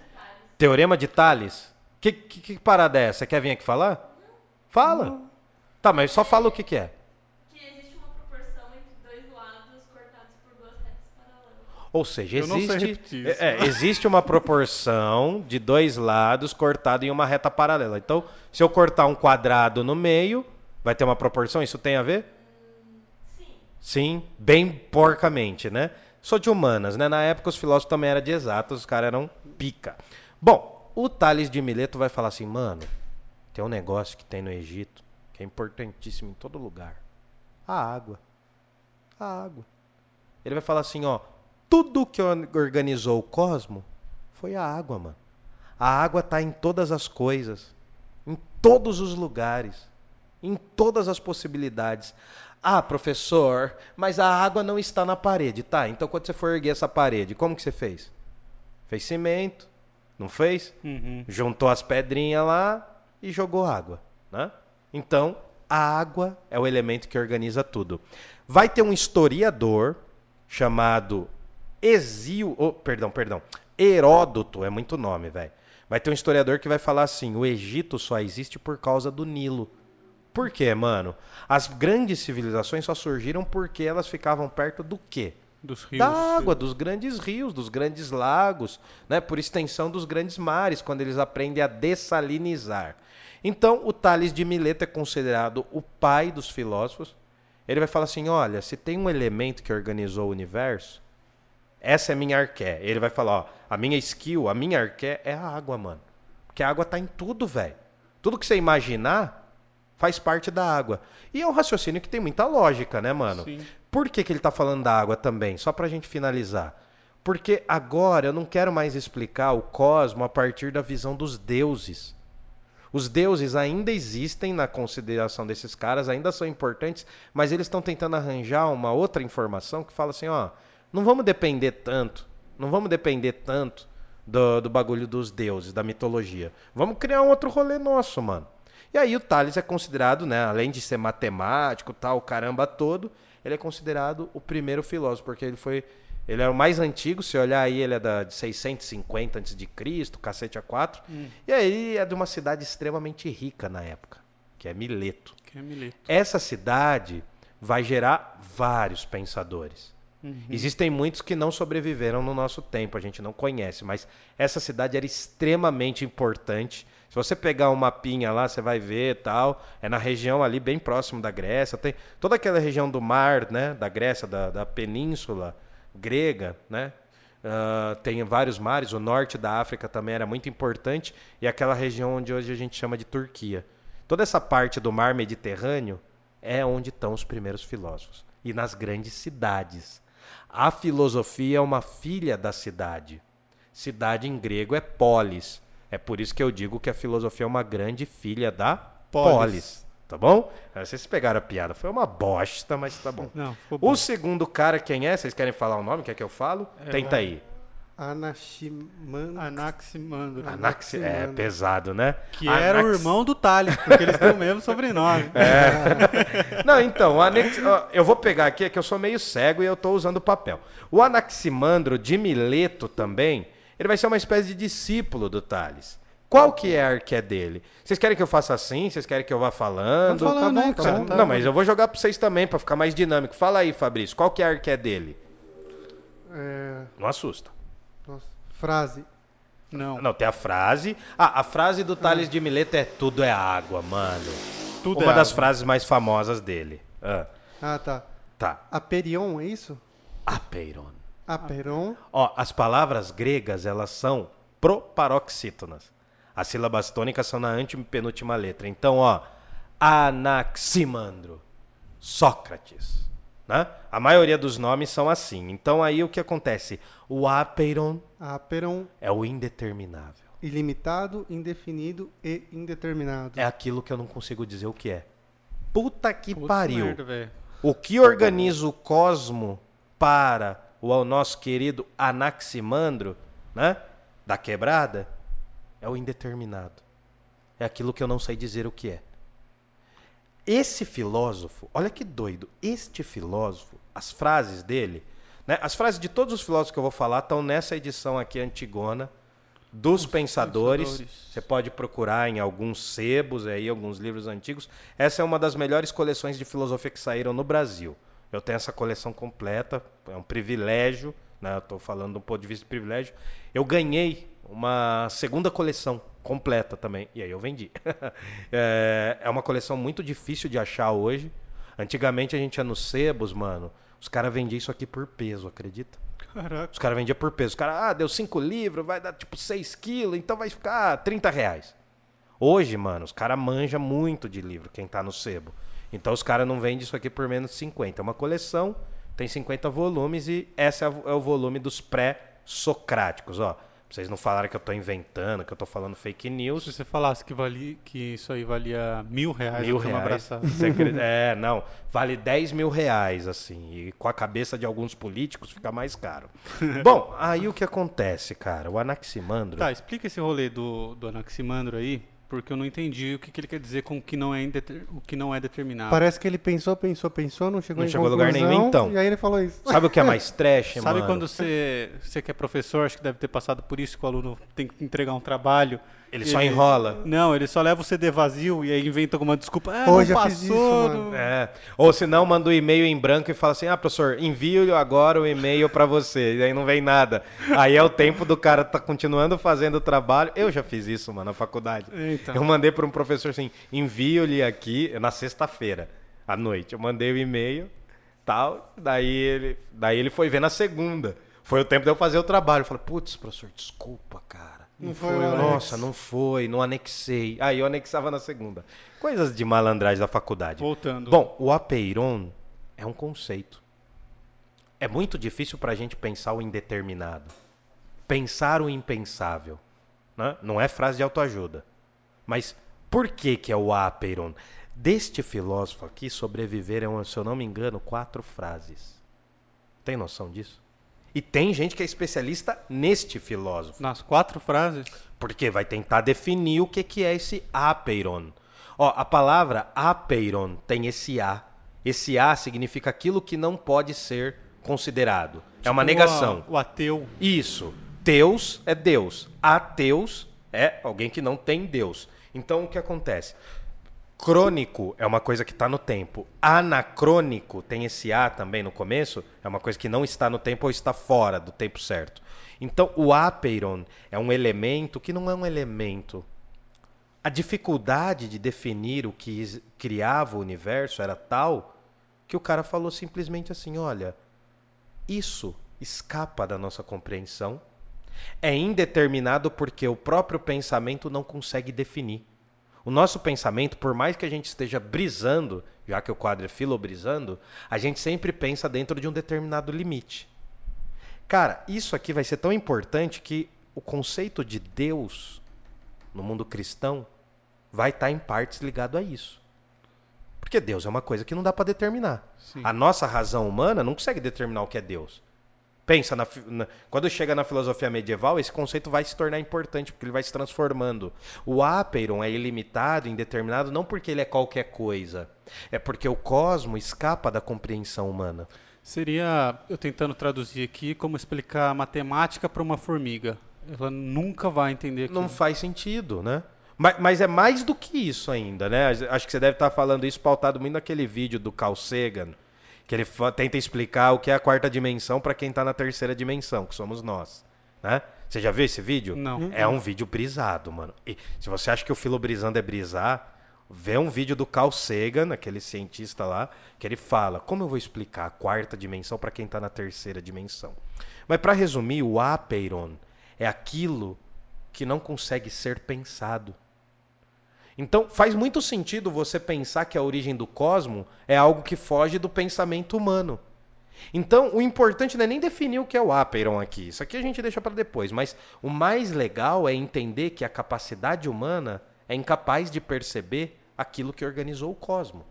[SPEAKER 3] teorema de Tales? Que, que, que parada é essa? Você quer vir aqui falar? Fala. Tá, mas só fala o que, que é.
[SPEAKER 4] que existe uma proporção entre dois lados cortados por duas retas paralelas.
[SPEAKER 3] Ou seja,
[SPEAKER 1] não
[SPEAKER 3] existe, é, é, existe uma proporção de dois lados cortado em uma reta paralela. Então, se eu cortar um quadrado no meio, vai ter uma proporção? Isso tem a ver?
[SPEAKER 4] Sim.
[SPEAKER 3] Sim, bem porcamente, né? Sou de humanas, né? Na época os filósofos também eram de exatas, os caras eram pica. Bom, o Tales de Mileto vai falar assim, mano, tem um negócio que tem no Egito que é importantíssimo em todo lugar. A água. A água. Ele vai falar assim, ó, tudo que or- organizou o cosmo foi a água, mano. A água tá em todas as coisas, em todos os lugares, em todas as possibilidades. Ah, professor, mas a água não está na parede, tá? Então quando você for erguer essa parede, como que você fez? Fez cimento, não fez?
[SPEAKER 1] Uhum.
[SPEAKER 3] juntou as pedrinhas lá e jogou água, né? Então, a água é o elemento que organiza tudo. Vai ter um historiador chamado Exil, oh, perdão, perdão, Heródoto, é muito nome, velho. Vai ter um historiador que vai falar assim: o Egito só existe por causa do Nilo. Por quê, mano? As grandes civilizações só surgiram porque elas ficavam perto do quê?
[SPEAKER 1] Dos rios.
[SPEAKER 3] da água, dos grandes rios, dos grandes lagos, né? por extensão dos grandes mares, quando eles aprendem a dessalinizar. Então, o Tales de Mileto é considerado o pai dos filósofos. Ele vai falar assim: olha, se tem um elemento que organizou o universo, essa é a minha arqué. Ele vai falar: ó, a minha skill, a minha arqué é a água, mano. Porque a água tá em tudo, velho. Tudo que você imaginar faz parte da água. E é um raciocínio que tem muita lógica, né, mano?
[SPEAKER 1] Sim.
[SPEAKER 3] Por que, que ele está falando da água também? Só para a gente finalizar. Porque agora eu não quero mais explicar o cosmo a partir da visão dos deuses. Os deuses ainda existem na consideração desses caras, ainda são importantes, mas eles estão tentando arranjar uma outra informação que fala assim, ó, não vamos depender tanto, não vamos depender tanto do, do bagulho dos deuses, da mitologia. Vamos criar um outro rolê nosso, mano. E aí o Tales é considerado, né, além de ser matemático, tal, o caramba todo, ele é considerado o primeiro filósofo, porque ele foi ele é o mais antigo, se olhar aí, ele é da, de 650 antes de Cristo, cacete a 4. E aí é de uma cidade extremamente rica na época, que é Mileto.
[SPEAKER 1] Que é Mileto.
[SPEAKER 3] Essa cidade vai gerar vários pensadores. Existem muitos que não sobreviveram no nosso tempo, a gente não conhece, mas essa cidade era extremamente importante. Se você pegar um mapinha lá, você vai ver tal. É na região ali bem próximo da Grécia. Tem toda aquela região do mar, né? Da Grécia, da, da península grega, né? Ah, tem vários mares. O norte da África também era muito importante. E aquela região onde hoje a gente chama de Turquia. Toda essa parte do mar Mediterrâneo é onde estão os primeiros filósofos. E nas grandes cidades. A filosofia é uma filha da cidade. Cidade em grego é polis. É por isso que eu digo que a filosofia é uma grande filha da
[SPEAKER 1] Polis.
[SPEAKER 3] polis. Tá bom? Vocês pegaram a piada. Foi uma bosta, mas tá bom.
[SPEAKER 1] Não, bom.
[SPEAKER 3] O segundo cara, quem é? Vocês querem falar o nome? Quer que eu falo? Tenta aí.
[SPEAKER 2] Anaximan...
[SPEAKER 1] Anaximandro.
[SPEAKER 3] Anaxi... É
[SPEAKER 2] Anaximandro.
[SPEAKER 3] pesado, né?
[SPEAKER 1] Que era o
[SPEAKER 3] Anax-
[SPEAKER 1] irmão do Thales, porque eles têm o mesmo sobrenome.
[SPEAKER 3] Não, então, eu vou pegar aqui, é que eu sou meio cego e eu tô usando papel. O Anaximandro de Mileto também, ele vai ser uma espécie de discípulo do Tales. Qual que é a arqué dele? Vocês querem que eu faça assim? Vocês querem que eu vá falando?
[SPEAKER 1] Vamos falando,
[SPEAKER 2] Tá bom,
[SPEAKER 1] né,
[SPEAKER 2] tá
[SPEAKER 1] cara?
[SPEAKER 2] bom.
[SPEAKER 3] Não, mas eu vou jogar pra vocês também, pra ficar mais dinâmico. Fala aí, Fabrício, qual que é a arqué dele?
[SPEAKER 2] É,
[SPEAKER 3] Não assusta.
[SPEAKER 2] nossa, frase.
[SPEAKER 1] Não,
[SPEAKER 3] Não, tem a frase. Ah, a frase do Tales de Mileto é tudo é água, mano.
[SPEAKER 1] tudo
[SPEAKER 3] Uma
[SPEAKER 1] é
[SPEAKER 3] das
[SPEAKER 1] água.
[SPEAKER 3] frases mais famosas dele. Ah,
[SPEAKER 2] Ah, tá.
[SPEAKER 3] tá.
[SPEAKER 2] Aperion, é isso?
[SPEAKER 3] Apeiron.
[SPEAKER 2] Aperon.
[SPEAKER 3] Ó, as palavras gregas, elas são proparoxítonas. As sílabas tônicas são na antepenúltima letra. Então, ó, Anaximandro, Sócrates, né? A maioria dos nomes são assim. Então, aí o que acontece? O apeiron
[SPEAKER 2] Aperon,
[SPEAKER 3] é o indeterminável.
[SPEAKER 2] ilimitado, indefinido e indeterminado.
[SPEAKER 3] É aquilo que eu não consigo dizer o que é. Puta que
[SPEAKER 1] Putz,
[SPEAKER 3] pariu.
[SPEAKER 1] merda.
[SPEAKER 3] O que organiza o cosmo para o nosso querido Anaximandro, né? Da quebrada, é o indeterminado. É aquilo que eu não sei dizer o que é. Esse filósofo, olha que doido, este filósofo, as frases dele, né? As frases de todos os filósofos que eu vou falar estão nessa edição aqui antigona dos pensadores.
[SPEAKER 1] Pensadores.
[SPEAKER 3] Você pode procurar em alguns sebos aí, alguns livros antigos. Essa é uma das melhores coleções de filosofia que saíram no Brasil. Eu tenho essa coleção completa, é um privilégio, né? Eu estou falando do ponto de vista de privilégio. Eu ganhei uma segunda coleção completa também, e aí eu vendi. é, é uma coleção muito difícil de achar hoje. Antigamente a gente ia nos sebos, mano. Os caras vendiam isso aqui por peso, acredita?
[SPEAKER 1] Caraca.
[SPEAKER 3] Os caras vendiam por peso. Os caras, ah, deu 5 livros, vai dar tipo 6 quilos, então vai ficar 30 reais. Hoje, mano, os caras manjam muito de livro, quem tá no sebo. Então os caras não vendem isso aqui por menos de 50. É uma coleção, tem 50 volumes e esse é o é o volume dos pré-socráticos, ó. Vocês não falarem que eu tô inventando, que eu tô falando fake news.
[SPEAKER 1] Se você falasse que, valia, que isso aí valia mil reais,
[SPEAKER 3] Mil reais. acredita? É, não. Vale 10 mil reais, assim. E com a cabeça de alguns políticos fica mais caro. Bom, aí o que acontece, cara? O Anaximandro.
[SPEAKER 1] Tá, explica esse rolê do, do Anaximandro aí, porque eu não entendi o que, que ele quer dizer com o que não é, indeter- o que não é determinado.
[SPEAKER 2] Parece que ele pensou, pensou, pensou, não chegou
[SPEAKER 3] Não
[SPEAKER 2] em
[SPEAKER 3] chegou a lugar nenhum, então.
[SPEAKER 2] E aí ele falou isso.
[SPEAKER 3] Sabe o que é mais trash,
[SPEAKER 1] Sabe
[SPEAKER 3] mano?
[SPEAKER 1] quando você, você que é professor, acho que deve ter passado por isso, que o aluno tem que entregar um trabalho.
[SPEAKER 3] Ele só enrola.
[SPEAKER 1] Não, ele só leva o CD vazio e aí inventa alguma desculpa. Ah,
[SPEAKER 2] Hoje
[SPEAKER 1] não passou.
[SPEAKER 2] fiz isso, mano.
[SPEAKER 3] É. Ou se não, manda o e-mail em branco e fala assim: ah, professor, envio agora o e-mail pra você. E aí não vem nada. Aí é o tempo do cara tá continuando fazendo o trabalho. Eu já fiz isso, mano, na faculdade.
[SPEAKER 1] Então.
[SPEAKER 3] Eu mandei para um professor assim: envio-lhe aqui na sexta-feira, à noite. Eu mandei o e-mail, tal. Daí ele, daí ele foi ver na segunda. Foi o tempo de eu fazer o trabalho. Eu falei: putz, professor, desculpa, cara.
[SPEAKER 2] Não foi,
[SPEAKER 1] foi.
[SPEAKER 3] Nossa, não foi, não anexei. Aí eu anexava na segunda. Coisas de malandragem da faculdade.
[SPEAKER 1] Voltando.
[SPEAKER 3] Bom, o apeiron é um conceito. É muito difícil para a gente pensar o indeterminado. Pensar o impensável. Né? Não é frase de autoajuda. Mas por que, que é o apeiron? Deste filósofo aqui, sobreviveram, se eu não me engano, quatro frases. Tem noção disso? E tem gente que é especialista neste filósofo.
[SPEAKER 1] Nas quatro frases.
[SPEAKER 3] Porque vai tentar definir o que, que é esse apeiron. Ó, a palavra apeiron tem esse A. Esse A significa aquilo que não pode ser considerado. é uma
[SPEAKER 1] Tipo,
[SPEAKER 3] negação.
[SPEAKER 1] O, o ateu.
[SPEAKER 3] Isso. Deus é Deus. Ateus é alguém que não tem Deus. Então o que acontece? Crônico é uma coisa que está no tempo. Anacrônico, tem esse A também no começo, é uma coisa que não está no tempo ou está fora do tempo certo. Então, o apeiron é um elemento que não é um elemento. A dificuldade de definir o que criava o universo era tal que o cara falou simplesmente assim: olha, isso escapa da nossa compreensão, é indeterminado porque o próprio pensamento não consegue definir. O nosso pensamento, por mais que a gente esteja brisando, já que o quadro é filobrisando, a gente sempre pensa dentro de um determinado limite. Cara, isso aqui vai ser tão importante que o conceito de Deus no mundo cristão vai estar em partes ligado a isso. Porque Deus é uma coisa que não dá para determinar.
[SPEAKER 1] Sim.
[SPEAKER 3] A nossa razão humana não consegue determinar o que é Deus. Pensa, na, na- quando chega na filosofia medieval, esse conceito vai se tornar importante, porque ele vai se transformando. O apeiron é ilimitado, indeterminado, não porque ele é qualquer coisa. É porque o cosmo escapa da compreensão humana.
[SPEAKER 1] Seria, eu tentando traduzir aqui, como explicar a matemática para uma formiga. Ela nunca vai entender aquilo.
[SPEAKER 3] Não faz sentido, né? Mas, mas é mais do que isso ainda, né? Acho que você deve estar falando isso pautado muito naquele vídeo do Carl Sagan, que ele tenta explicar o que é a quarta dimensão para quem está na terceira dimensão, que somos nós, né? Você já viu esse vídeo?
[SPEAKER 1] Não.
[SPEAKER 3] É um vídeo brisado, mano. E se você acha que o filo brisando é brisar, vê um vídeo do Carl Sagan, aquele cientista lá, que ele fala: como eu vou explicar a quarta dimensão para quem está na terceira dimensão? Mas para resumir, o apeiron é aquilo que não consegue ser pensado. Então, faz muito sentido você pensar que a origem do cosmo é algo que foge do pensamento humano. Então, o importante não é nem definir o que é o apeiron aqui. Isso aqui a gente deixa para depois. Mas o mais legal é entender que a capacidade humana é incapaz de perceber aquilo que organizou o cosmo.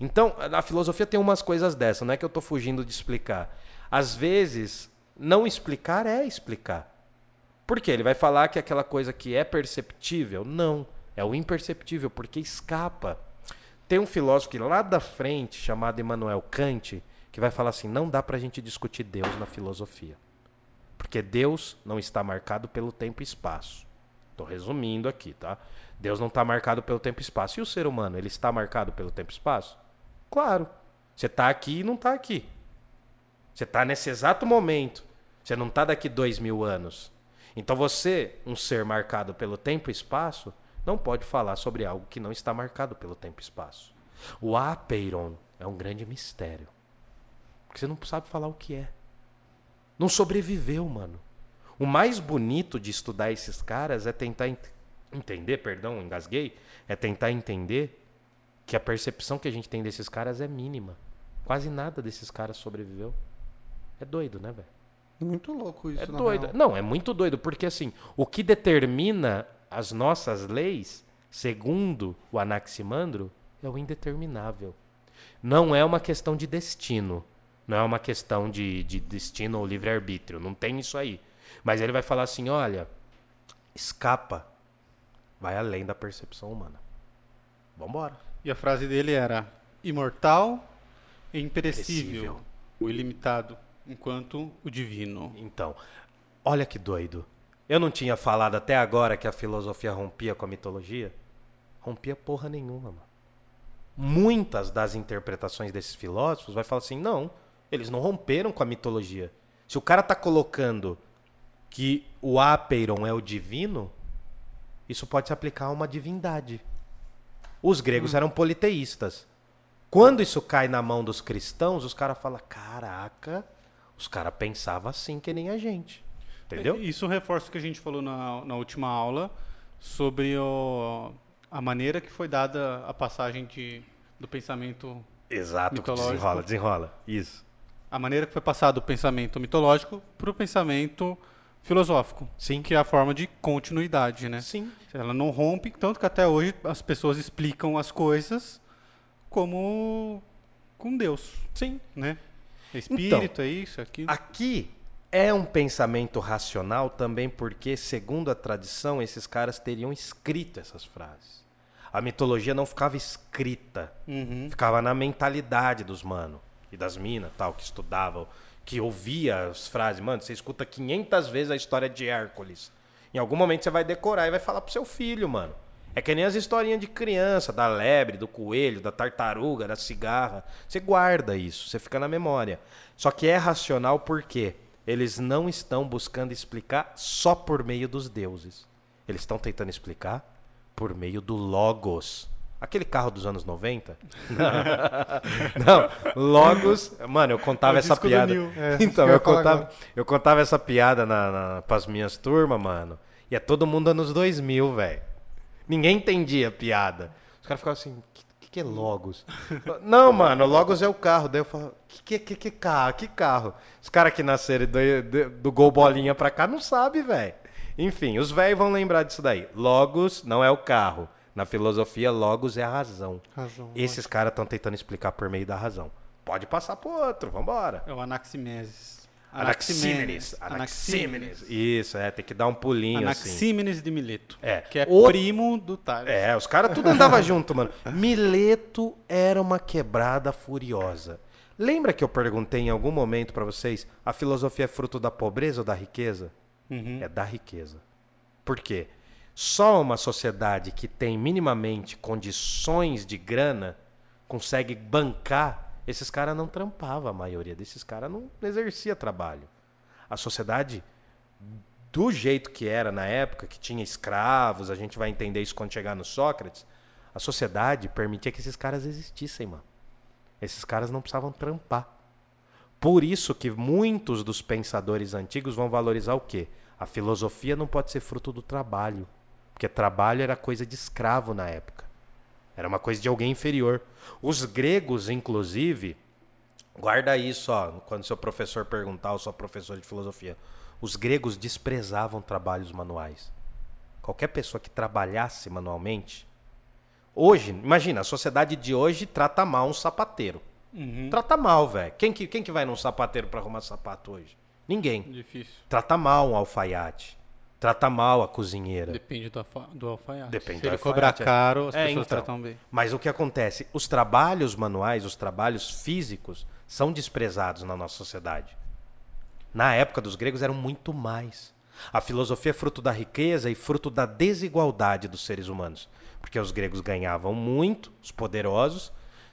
[SPEAKER 3] Então, na filosofia tem umas coisas dessas, não é que eu estou fugindo de explicar. Às vezes, não explicar é explicar. Por quê? Ele vai falar que aquela coisa que é perceptível, não. É o imperceptível, porque escapa. Tem um filósofo que lá da frente, chamado Immanuel Kant, que vai falar assim: não dá pra gente discutir Deus na filosofia. Porque Deus não está marcado pelo tempo e espaço. Estou resumindo aqui, tá? Deus não está marcado pelo tempo e espaço. E o ser humano, ele está marcado pelo tempo e espaço? Claro. Você está aqui e não está aqui. Você está nesse exato momento. Você não está daqui dois mil anos. Então você, um ser marcado pelo tempo e espaço, não pode falar sobre algo que não está marcado pelo tempo e espaço. O apeiron é um grande mistério. Porque você não sabe falar o que é. Não sobreviveu, mano. O mais bonito de estudar esses caras é tentar ent- entender, perdão, engasguei, é tentar entender que a percepção que a gente tem desses caras é mínima. Quase nada desses caras sobreviveu. É doido, né, velho?
[SPEAKER 2] Muito louco isso,
[SPEAKER 3] É doido.
[SPEAKER 2] real.
[SPEAKER 3] Não, é muito doido, porque assim, o que determina as nossas leis, segundo o Anaximandro, é o indeterminável. Não é uma questão de destino. Não é uma questão de, de destino ou livre-arbítrio. Não tem isso aí. Mas ele vai falar assim: olha, escapa. Vai além da percepção humana. Vambora.
[SPEAKER 1] E a frase dele era: imortal e imperecível,
[SPEAKER 3] Imperecível.
[SPEAKER 1] o ilimitado, enquanto o divino.
[SPEAKER 3] Então, olha que doido. Eu não tinha falado até agora que a filosofia rompia com a mitologia? Rompia porra nenhuma, mano. Muitas das interpretações desses filósofos vai falar assim: não, eles não romperam com a mitologia. Se o cara tá colocando que o apeiron é o divino, isso pode se aplicar a uma divindade. Os gregos eram politeístas. Quando isso cai na mão dos cristãos, os caras falam: caraca, os caras pensavam assim que nem a gente. Entendeu?
[SPEAKER 1] Isso reforça o que a gente falou na, na última aula sobre o- a maneira que foi dada a passagem de, do pensamento.
[SPEAKER 3] Exato, desenrola, desenrola. Isso.
[SPEAKER 1] A maneira que foi passado o pensamento mitológico para o pensamento filosófico.
[SPEAKER 3] Sim.
[SPEAKER 1] Que é a forma de continuidade, né?
[SPEAKER 3] Sim.
[SPEAKER 1] Ela não rompe, tanto que até hoje as pessoas explicam as coisas como com Deus,
[SPEAKER 3] Sim.
[SPEAKER 1] né? É espírito, é isso, é aquilo.
[SPEAKER 3] Aqui é um pensamento racional também porque, segundo a tradição, esses caras teriam escrito essas frases. A mitologia não ficava escrita,
[SPEAKER 1] Uhum.
[SPEAKER 3] ficava na mentalidade dos mano e das minas, tal, que estudavam, que ouvia as frases. Mano, você escuta 500 vezes a história de Hércules. Em algum momento você vai decorar e vai falar pro seu filho, mano. É que nem as historinhas de criança, da lebre, do coelho, da tartaruga, da cigarra. Você guarda isso, você fica na memória. Só que é racional porque eles não estão buscando explicar só por meio dos deuses. Eles estão tentando explicar por meio do Logos. Aquele carro dos anos 90? Não, Logos. Mano, eu contava
[SPEAKER 1] É
[SPEAKER 3] essa piada.
[SPEAKER 2] É,
[SPEAKER 3] então,
[SPEAKER 2] eu
[SPEAKER 3] eu contava,
[SPEAKER 2] agora.
[SPEAKER 3] eu contava essa piada na, na, pras minhas turmas, mano. E é todo mundo anos 2000, velho. Ninguém entendia a piada. Os caras ficavam assim, que, que, é Logos? Não, mano, Logos é o carro. Daí eu falo, que, que, que, que carro? Que carro? Os caras que nasceram do, do, do Gol Bolinha pra cá não sabem, velho. Enfim, os velhos vão lembrar disso daí. Logos não é o carro. Na filosofia, Logos é a razão.
[SPEAKER 2] Razão.
[SPEAKER 3] Esses caras estão tentando explicar por meio da razão. Pode passar pro outro, vambora.
[SPEAKER 1] É o Anaximenes.
[SPEAKER 3] Anaxímenes. Anaxímenes. Isso, é, tem que dar um pulinho assim.
[SPEAKER 1] Anaxímenes de Mileto.
[SPEAKER 3] É.
[SPEAKER 1] Que é
[SPEAKER 3] O-
[SPEAKER 1] primo do Tales.
[SPEAKER 3] É, os caras tudo andava junto, mano. Mileto era uma quebrada furiosa. Lembra que eu perguntei em algum momento pra vocês, a filosofia é fruto da pobreza ou da riqueza?
[SPEAKER 1] Uhum.
[SPEAKER 3] É da riqueza. Por quê? Só uma sociedade que tem minimamente condições de grana consegue bancar. Esses caras não trampavam, a maioria desses caras não exercia trabalho. A sociedade, do jeito que era na época, que tinha escravos, a gente vai entender isso quando chegar no Sócrates, a sociedade permitia que esses caras existissem, mano. Esses caras não precisavam trampar. Por isso que muitos dos pensadores antigos vão valorizar o quê? A filosofia não pode ser fruto do trabalho. Porque trabalho era coisa de escravo na época. Era uma coisa de alguém inferior. Os gregos, inclusive, guarda isso, ó, quando seu professor perguntar, ou sua professora de filosofia. Os gregos desprezavam trabalhos manuais. Qualquer pessoa que trabalhasse manualmente. Hoje, imagina, a sociedade de hoje trata mal um sapateiro.
[SPEAKER 1] Uhum.
[SPEAKER 3] Trata mal, velho. Quem que, quem que vai num sapateiro pra arrumar sapato hoje? Ninguém.
[SPEAKER 1] Difícil.
[SPEAKER 3] Trata mal um alfaiate. Trata mal a cozinheira.
[SPEAKER 1] Depende do, alfa, do alfaiate.
[SPEAKER 3] Depende
[SPEAKER 1] Se
[SPEAKER 3] do
[SPEAKER 1] ele cobrar
[SPEAKER 3] é.
[SPEAKER 1] caro, as
[SPEAKER 3] É,
[SPEAKER 1] pessoas
[SPEAKER 3] então.
[SPEAKER 1] tratam bem.
[SPEAKER 3] Mas o que acontece? Os trabalhos manuais, os trabalhos físicos, são desprezados na nossa sociedade. Na época dos gregos eram muito mais. A filosofia é fruto da riqueza e fruto da desigualdade dos seres humanos. Porque os gregos ganhavam muito, os poderosos,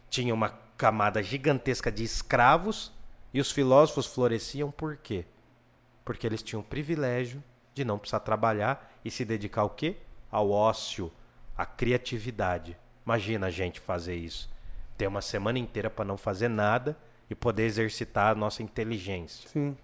[SPEAKER 3] tinham uma camada gigantesca de escravos, e os filósofos floresciam por quê? Porque eles tinham o privilégio de não precisar trabalhar e se dedicar ao quê? Ao ócio, à criatividade. Imagina a gente fazer isso. Ter uma semana inteira para não fazer nada e poder exercitar a nossa inteligência.
[SPEAKER 2] Sim.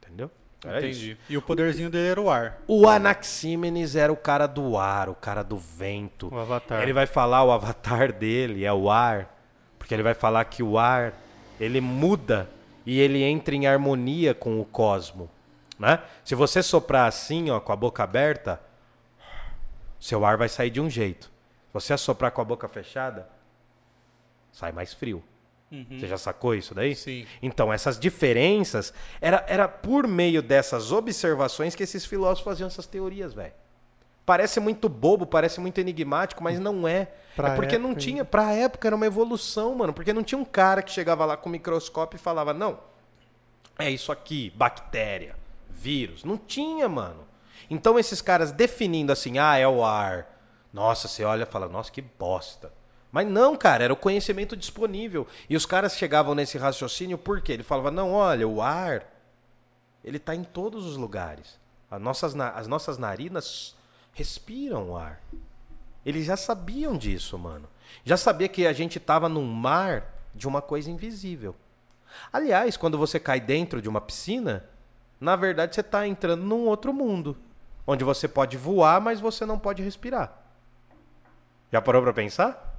[SPEAKER 3] Entendeu? Era isso.
[SPEAKER 1] Entendi. E o poderzinho dele era o ar.
[SPEAKER 3] O Anaxímenes era o cara do ar, o cara do vento.
[SPEAKER 1] O avatar.
[SPEAKER 3] Ele vai falar o avatar dele é o ar, porque ele vai falar que o ar ele muda e ele entra em harmonia com o cosmo, né? Se você soprar assim, ó, com a boca aberta, seu ar vai sair de um jeito. Se você assoprar com a boca fechada, sai mais frio. Você já sacou isso daí?
[SPEAKER 1] Sim.
[SPEAKER 3] Então, essas diferenças, era, era por meio dessas observações que esses filósofos faziam essas teorias, velho. Parece muito bobo, parece muito enigmático, mas não é.
[SPEAKER 2] Pra
[SPEAKER 3] é porque não
[SPEAKER 2] época,
[SPEAKER 3] tinha. Pra época era uma evolução, mano. Porque não tinha um cara que chegava lá com o microscópio e falava, não, é isso aqui, bactéria, vírus. Não tinha, mano. Então esses caras definindo assim, ah, é o ar. Nossa, você olha e fala, nossa, que bosta. Mas não, cara, era o conhecimento disponível. E os caras chegavam nesse raciocínio por quê? Ele falava, não, olha, o ar, ele tá em todos os lugares. As nossas, as nossas narinas respiram o ar. Eles já sabiam disso, mano. Já sabia que a gente tava num mar de uma coisa invisível. Aliás, quando você cai dentro de uma piscina, na verdade você está entrando num outro mundo, onde você pode voar, mas você não pode respirar. Já parou para pensar?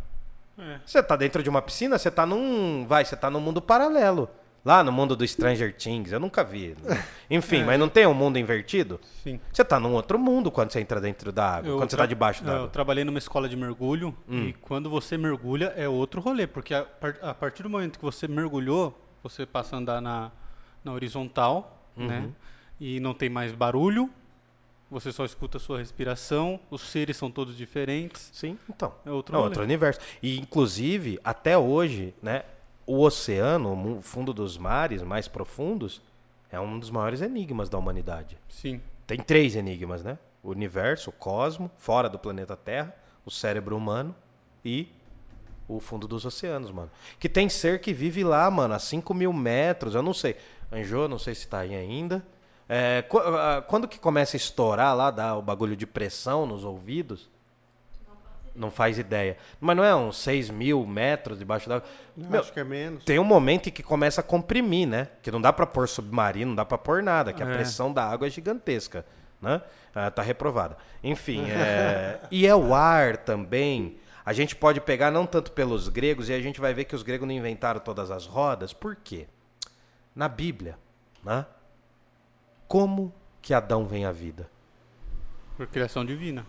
[SPEAKER 1] É.
[SPEAKER 3] Você tá dentro de uma piscina, você tá num, vai, você tá num mundo paralelo. Lá no mundo do Stranger Things, eu nunca vi. Enfim, mas não tem um mundo invertido?
[SPEAKER 1] Sim.
[SPEAKER 3] Você tá num outro mundo quando você entra dentro da água, quando você tá
[SPEAKER 1] tra-
[SPEAKER 3] debaixo
[SPEAKER 1] Eu
[SPEAKER 3] d'água.
[SPEAKER 1] trabalhei numa escola de mergulho
[SPEAKER 3] Hum.
[SPEAKER 1] e quando você mergulha é outro rolê, porque a, a partir do momento que você mergulhou, você passa a andar na, na horizontal,
[SPEAKER 3] Uhum.
[SPEAKER 1] né? E não tem mais barulho, você só escuta a sua respiração, os seres são todos diferentes,
[SPEAKER 3] Sim, então.
[SPEAKER 1] é outro
[SPEAKER 3] É outro universo. E, inclusive, até hoje, né, o oceano, o fundo dos mares mais profundos, é um dos maiores enigmas da humanidade.
[SPEAKER 1] Sim.
[SPEAKER 3] Tem três enigmas, né? O universo, o cosmo, fora do planeta Terra, o cérebro humano e o fundo dos oceanos, mano. Que tem ser que vive lá, mano, a 5 mil metros, eu não sei. Anjô, não sei se tá aí ainda. É, ah, quando que começa a estourar lá, dá o bagulho de pressão nos ouvidos? Não faz ideia. Mas não é uns 6 mil metros debaixo d'água? Meu,
[SPEAKER 2] Acho que é menos.
[SPEAKER 3] tem um momento em que começa a comprimir, né? Que não dá pra pôr submarino, não dá pra pôr nada, que a
[SPEAKER 1] É.
[SPEAKER 3] pressão da água é gigantesca, né? Ah, tá reprovada. Enfim, é... e é o ar também. A gente pode pegar não tanto pelos gregos e a gente vai ver que os gregos não inventaram todas as rodas. Por quê? Na Bíblia, né? Como que Adão vem à vida?
[SPEAKER 1] Por criação divina.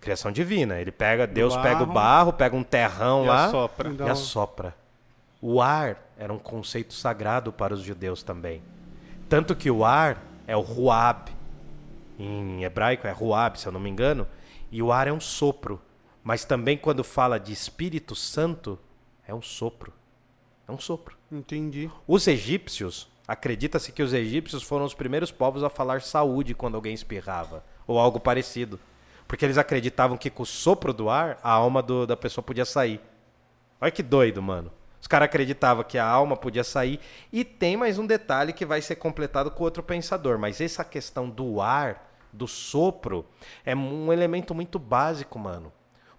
[SPEAKER 3] Criação divina. Ele pega, Deus
[SPEAKER 1] barro.
[SPEAKER 3] pega o barro, pega um terrão
[SPEAKER 1] E
[SPEAKER 3] lá
[SPEAKER 1] assopra.
[SPEAKER 3] E assopra. O ar era um conceito sagrado para os judeus também. Tanto que o ar é o ruab. Em hebraico é ruab, se eu não me engano. E o ar é um sopro. Mas também quando fala de Espírito Santo, é um sopro. É um sopro.
[SPEAKER 2] Entendi.
[SPEAKER 3] Os egípcios, acredita-se que os egípcios foram os primeiros povos a falar saúde quando alguém espirrava, ou algo parecido. Porque eles acreditavam que com o sopro do ar, a alma do- da pessoa podia sair. Olha que doido, mano. Os caras acreditavam que a alma podia sair. E tem mais um detalhe que vai ser completado com outro pensador. Mas essa questão do ar, do sopro, é um elemento muito básico, mano.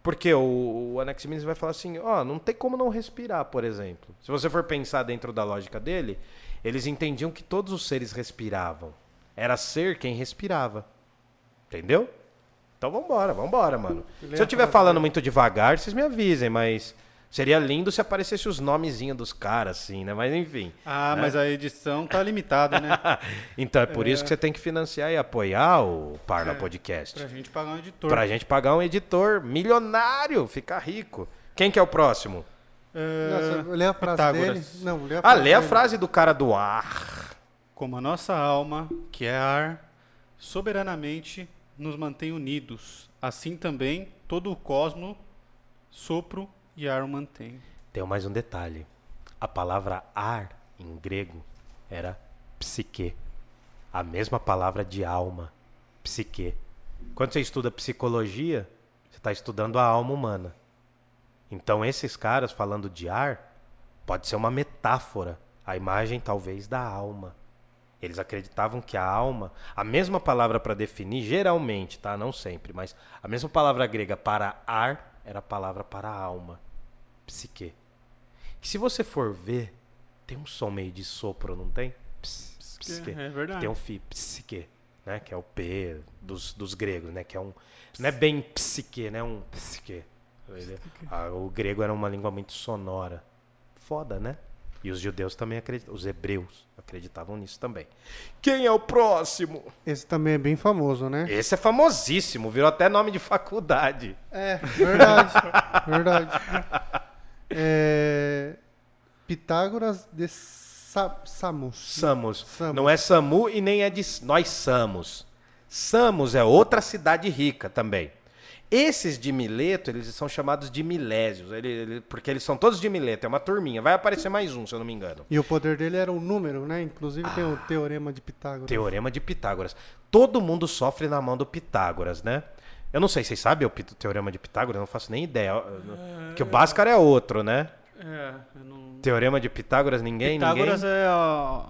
[SPEAKER 3] Porque o, o Anaximenes vai falar assim, ó, não tem como não respirar, por exemplo. Se você for pensar dentro da lógica dele, eles entendiam que todos os seres respiravam. Era ser quem respirava. Entendeu? Então vambora, vambora, mano. Se eu estiver falando muito devagar, vocês me avisem, mas seria lindo se aparecesse os nomezinhos dos caras, assim, né? Mas enfim.
[SPEAKER 1] Ah, mas a edição tá limitada, né?
[SPEAKER 3] Então é por isso que você tem que financiar e apoiar o Parla Podcast.
[SPEAKER 1] pra gente pagar um editor.
[SPEAKER 3] Pra gente pagar um editor milionário, ficar rico. Quem que é o próximo?
[SPEAKER 1] É,
[SPEAKER 2] Nossa, lê a frase
[SPEAKER 1] Pitágoras.
[SPEAKER 2] dele. Não, lê a
[SPEAKER 3] Ah,
[SPEAKER 2] frase
[SPEAKER 3] lê a
[SPEAKER 2] dele.
[SPEAKER 3] frase do cara do ar.
[SPEAKER 1] Como a nossa alma, que é ar, soberanamente nos mantém unidos, assim também todo o cosmo, sopro e ar mantém.
[SPEAKER 3] Tem mais um detalhe. A palavra ar em grego era psique. A mesma palavra de alma, psique. Quando você estuda psicologia, você está estudando a alma humana. Então esses caras falando de ar pode ser uma metáfora, a imagem talvez da alma. Eles acreditavam que a alma, a mesma palavra para definir, geralmente, tá? Não sempre, mas a mesma palavra grega para ar era a palavra para alma, psique. Que se você for ver, tem um som meio de sopro, não tem? Ps, psique.
[SPEAKER 1] É verdade.
[SPEAKER 3] Tem um fi, psique, né? Que é o P dos, dos gregos, né? Que é um. Não é bem psique, né? Um psique. Ele- ah, o grego era uma língua muito sonora. Foda, né? E os judeus também acreditavam. Os hebreus acreditavam nisso também. Quem é o próximo?
[SPEAKER 2] Esse também é bem famoso, né?
[SPEAKER 3] Esse é famosíssimo, virou até nome de faculdade.
[SPEAKER 2] É, verdade. verdade. É, Pitágoras de Sa Samos.
[SPEAKER 3] Samos.
[SPEAKER 2] Samos.
[SPEAKER 3] Não é Samu e nem é de nós Samos. Samos é outra cidade rica também. Esses de Mileto, eles são chamados de Milésios, ele- ele- porque eles são todos de Mileto, é uma turminha. Vai aparecer mais um, se eu não me engano.
[SPEAKER 2] E o poder dele era um número, né? Inclusive tem o teorema de Pitágoras.
[SPEAKER 3] Teorema de Pitágoras. Todo mundo sofre na mão do Pitágoras, né? Eu não sei, vocês sabem o teorema de Pitágoras? Eu não faço nem ideia. Que o Bhaskara é outro, né?
[SPEAKER 1] É, eu não...
[SPEAKER 3] Teorema de Pitágoras, ninguém,
[SPEAKER 1] Pitágoras
[SPEAKER 3] ninguém.
[SPEAKER 1] é ó,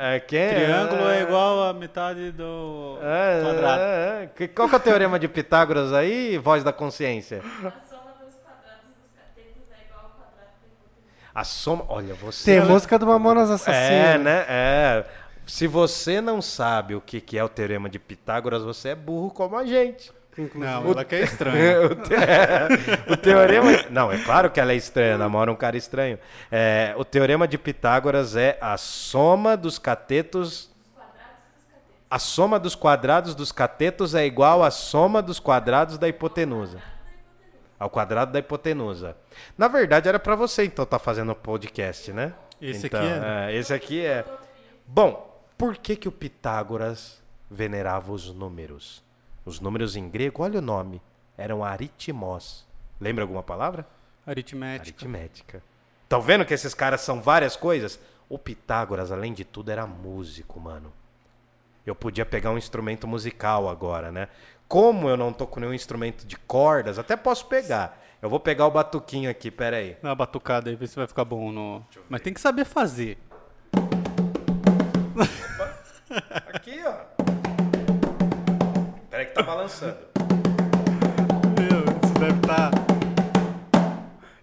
[SPEAKER 3] É, quem?
[SPEAKER 1] triângulo é igual a metade do
[SPEAKER 3] É,
[SPEAKER 1] quadrado.
[SPEAKER 3] é, é. Que- Qual que é o teorema de Pitágoras aí, voz da consciência?
[SPEAKER 4] A soma dos quadrados dos catetos é igual ao quadrado da hipotenusa.
[SPEAKER 3] A soma. Olha, você.
[SPEAKER 2] Tem música do Mamonas Assassino.
[SPEAKER 3] É, né? É. Se você não sabe o que que é o teorema de Pitágoras, você é burro como a gente.
[SPEAKER 2] Inclusive.
[SPEAKER 1] Não, ela que é estranha.
[SPEAKER 3] o, te- é, o teorema. Não, é claro que ela é estranha, namora um cara estranho. É, o teorema de Pitágoras é a soma dos catetos. A soma dos quadrados dos catetos é igual à soma dos quadrados da hipotenusa. Ao quadrado da hipotenusa. Na verdade, era pra você então estar fazendo o podcast, né?
[SPEAKER 1] Esse
[SPEAKER 3] Então,
[SPEAKER 1] aqui é?
[SPEAKER 3] é, Esse aqui é. Bom, por que que o Pitágoras venerava os números? Os números em grego, olha o nome, eram aritmos. Lembra alguma palavra?
[SPEAKER 1] Aritmética.
[SPEAKER 3] Aritmética. Estão vendo que esses caras são várias coisas? O Pitágoras, além de tudo, era músico, mano. eu podia pegar um instrumento musical agora, né? Como eu não tô com nenhum instrumento de cordas, até posso pegar. Eu vou pegar o batuquinho aqui, pera aí.
[SPEAKER 1] Dá uma batucada aí, ver se vai ficar bom no. Mas tem que saber fazer.
[SPEAKER 3] Aqui, ó. Pera aí que tá balançando.
[SPEAKER 1] Meu, isso deve estar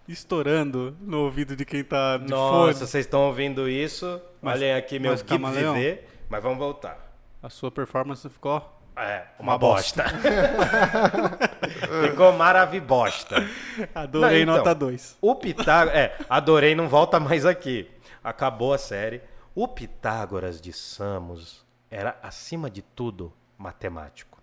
[SPEAKER 1] estourando no ouvido de quem tá de
[SPEAKER 3] Nossa,
[SPEAKER 1] fone.
[SPEAKER 3] vocês estão ouvindo isso?
[SPEAKER 1] Mas-
[SPEAKER 3] Olhem aqui meu Keep
[SPEAKER 1] camaleão?
[SPEAKER 3] Viver. Mas vamos voltar.
[SPEAKER 1] A sua performance ficou.
[SPEAKER 3] É, uma,
[SPEAKER 1] Uma
[SPEAKER 3] bosta. Ficou maravilhosa.
[SPEAKER 1] Adorei
[SPEAKER 3] Não, então.
[SPEAKER 1] nota 2.
[SPEAKER 3] O Pitágoras. É, adorei, não volta mais aqui. Acabou a série. O Pitágoras de Samos era, acima de tudo, matemático.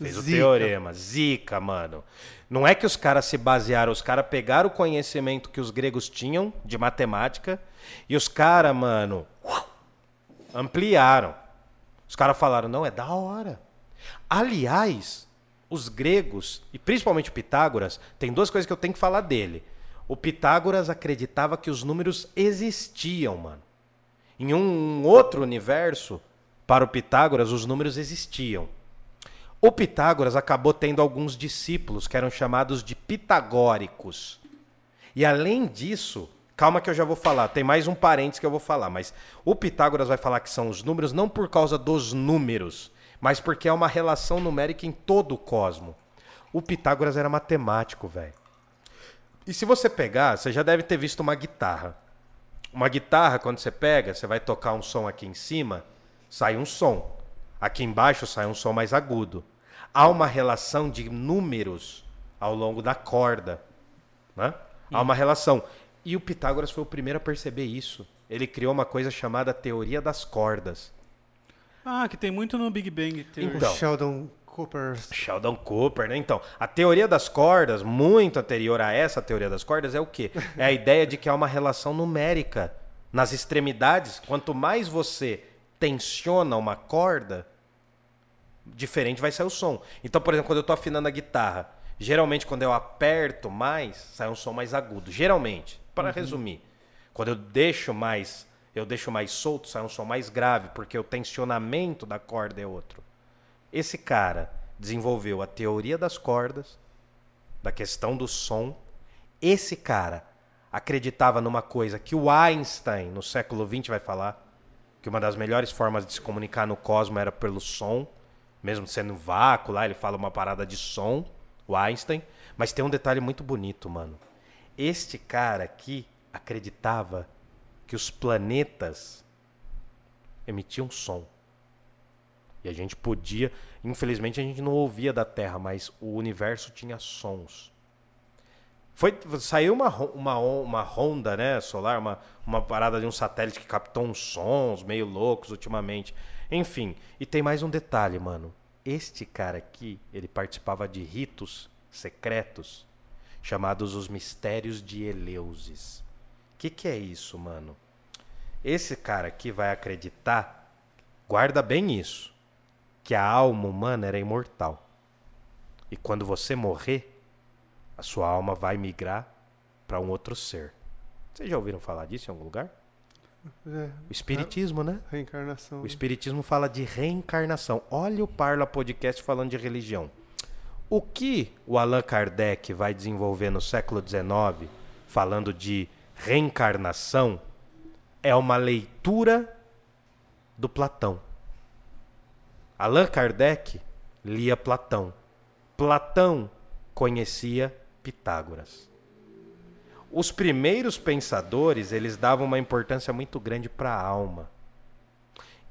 [SPEAKER 3] Fez o
[SPEAKER 2] Zica.
[SPEAKER 3] teorema. Zica, mano. Não é que os caras se basearam, os caras pegaram o conhecimento que os gregos tinham de matemática e os caras, mano, ampliaram. Os caras falaram, não, é da hora. Aliás, os gregos, e principalmente o Pitágoras, tem duas coisas que eu tenho que falar dele. O Pitágoras acreditava que os números existiam, mano. Em um outro universo, para o Pitágoras, os números existiam. O Pitágoras acabou tendo alguns discípulos que eram chamados de pitagóricos. E além disso, calma que eu já vou falar, tem mais um parênteses que eu vou falar, mas o Pitágoras vai falar que são os números não por causa dos números, mas porque é uma relação numérica em todo o cosmo. O Pitágoras era matemático, velho. E se você pegar, você já deve ter visto uma guitarra. Uma guitarra, quando você pega, você vai tocar um som aqui em cima, sai um som. Aqui embaixo sai um som mais agudo. Há uma relação de números ao longo da corda. Né? Há uma relação. E o Pitágoras foi o primeiro a perceber isso. Ele criou uma coisa chamada teoria das cordas.
[SPEAKER 1] Ah, que tem muito no Big Bang Theory.
[SPEAKER 3] Então.
[SPEAKER 2] Sheldon Cooper.
[SPEAKER 3] Sheldon Cooper, né? Então, a teoria das cordas, muito anterior a essa teoria das cordas, é o quê? É a ideia de que há uma relação numérica nas extremidades. Quanto mais você tensiona uma corda, diferente vai sair o som. Então, por exemplo, quando eu estou afinando a guitarra, geralmente quando eu aperto mais, sai um som mais agudo. Geralmente, para resumir, quando eu deixo mais, eu deixo mais solto, sai um som mais grave, porque o tensionamento da corda é outro. Esse cara desenvolveu a teoria das cordas, da questão do som. Esse cara acreditava numa coisa que o Einstein, no século XX, vai falar, que uma das melhores formas de se comunicar no cosmos era pelo som, mesmo sendo vácuo lá, ele fala uma parada de som, o Einstein. Mas tem um detalhe muito bonito, mano. Este cara aqui acreditava que os planetas emitiam som. E a gente podia, infelizmente a gente não ouvia da Terra, mas o universo tinha sons. Foi, saiu uma, uma, uma ronda né, solar, uma, uma parada de um satélite que captou uns sons meio loucos ultimamente. Enfim, e tem mais um detalhe, mano. Este cara aqui, ele participava de ritos secretos chamados os Mistérios de Eleusis. O que, que é isso, mano? Esse cara aqui vai acreditar, guarda bem isso, que a alma humana era imortal. E quando você morrer, a sua alma vai migrar para um outro ser. Vocês já ouviram falar disso em algum lugar?
[SPEAKER 2] É,
[SPEAKER 3] O espiritismo, né?
[SPEAKER 2] reencarnação.
[SPEAKER 3] O espiritismo fala de reencarnação. Olha o Parla Podcast falando de religião. O que o Allan Kardec vai desenvolver no século XIX, falando de reencarnação, é uma leitura do Platão. Allan Kardec lia Platão. Platão conhecia Pitágoras. Os primeiros pensadores, eles davam uma importância muito grande para a alma.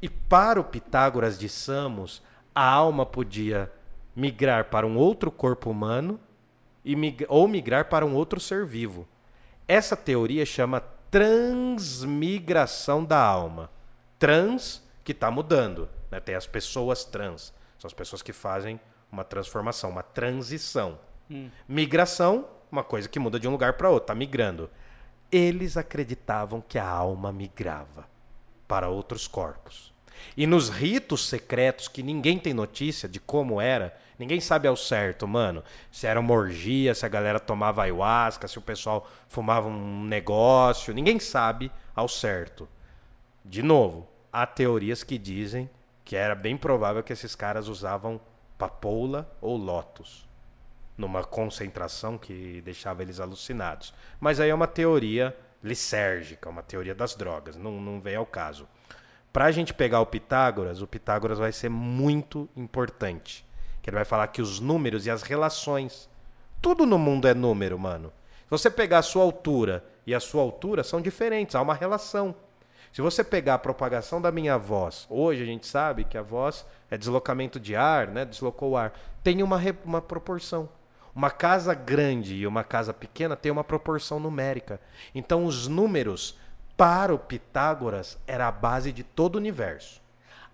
[SPEAKER 3] E para o Pitágoras de Samos, a alma podia migrar para um outro corpo humano e mig- ou migrar para um outro ser vivo. Essa teoria chama transmigração da alma. Trans, que está mudando. né? Tem as pessoas trans. São as pessoas que fazem uma transformação, uma transição. Migração, uma coisa que muda de um lugar para outro, está migrando. Eles acreditavam que a alma migrava para outros corpos. E nos ritos secretos que ninguém tem notícia de como era, ninguém sabe ao certo, mano. Se era uma orgia, se a galera tomava ayahuasca, se o pessoal fumava um negócio, ninguém sabe ao certo. De novo, há teorias que dizem que era bem provável que esses caras usavam papoula ou lotus numa concentração que deixava eles alucinados. Mas aí é uma teoria lisérgica, uma teoria das drogas, não, não vem ao caso. Para a gente pegar o Pitágoras, o Pitágoras vai ser muito importante. Que ele vai falar que os números e as relações. Tudo no mundo é número, mano. Se você pegar a sua altura e a sua altura, são diferentes, há uma relação. Se você pegar a propagação da minha voz, hoje a gente sabe que a voz é deslocamento de ar, né? Deslocou o ar. Tem uma, uma proporção. Uma casa grande e uma casa pequena tem uma proporção numérica. Então os números para o Pitágoras era a base de todo o universo.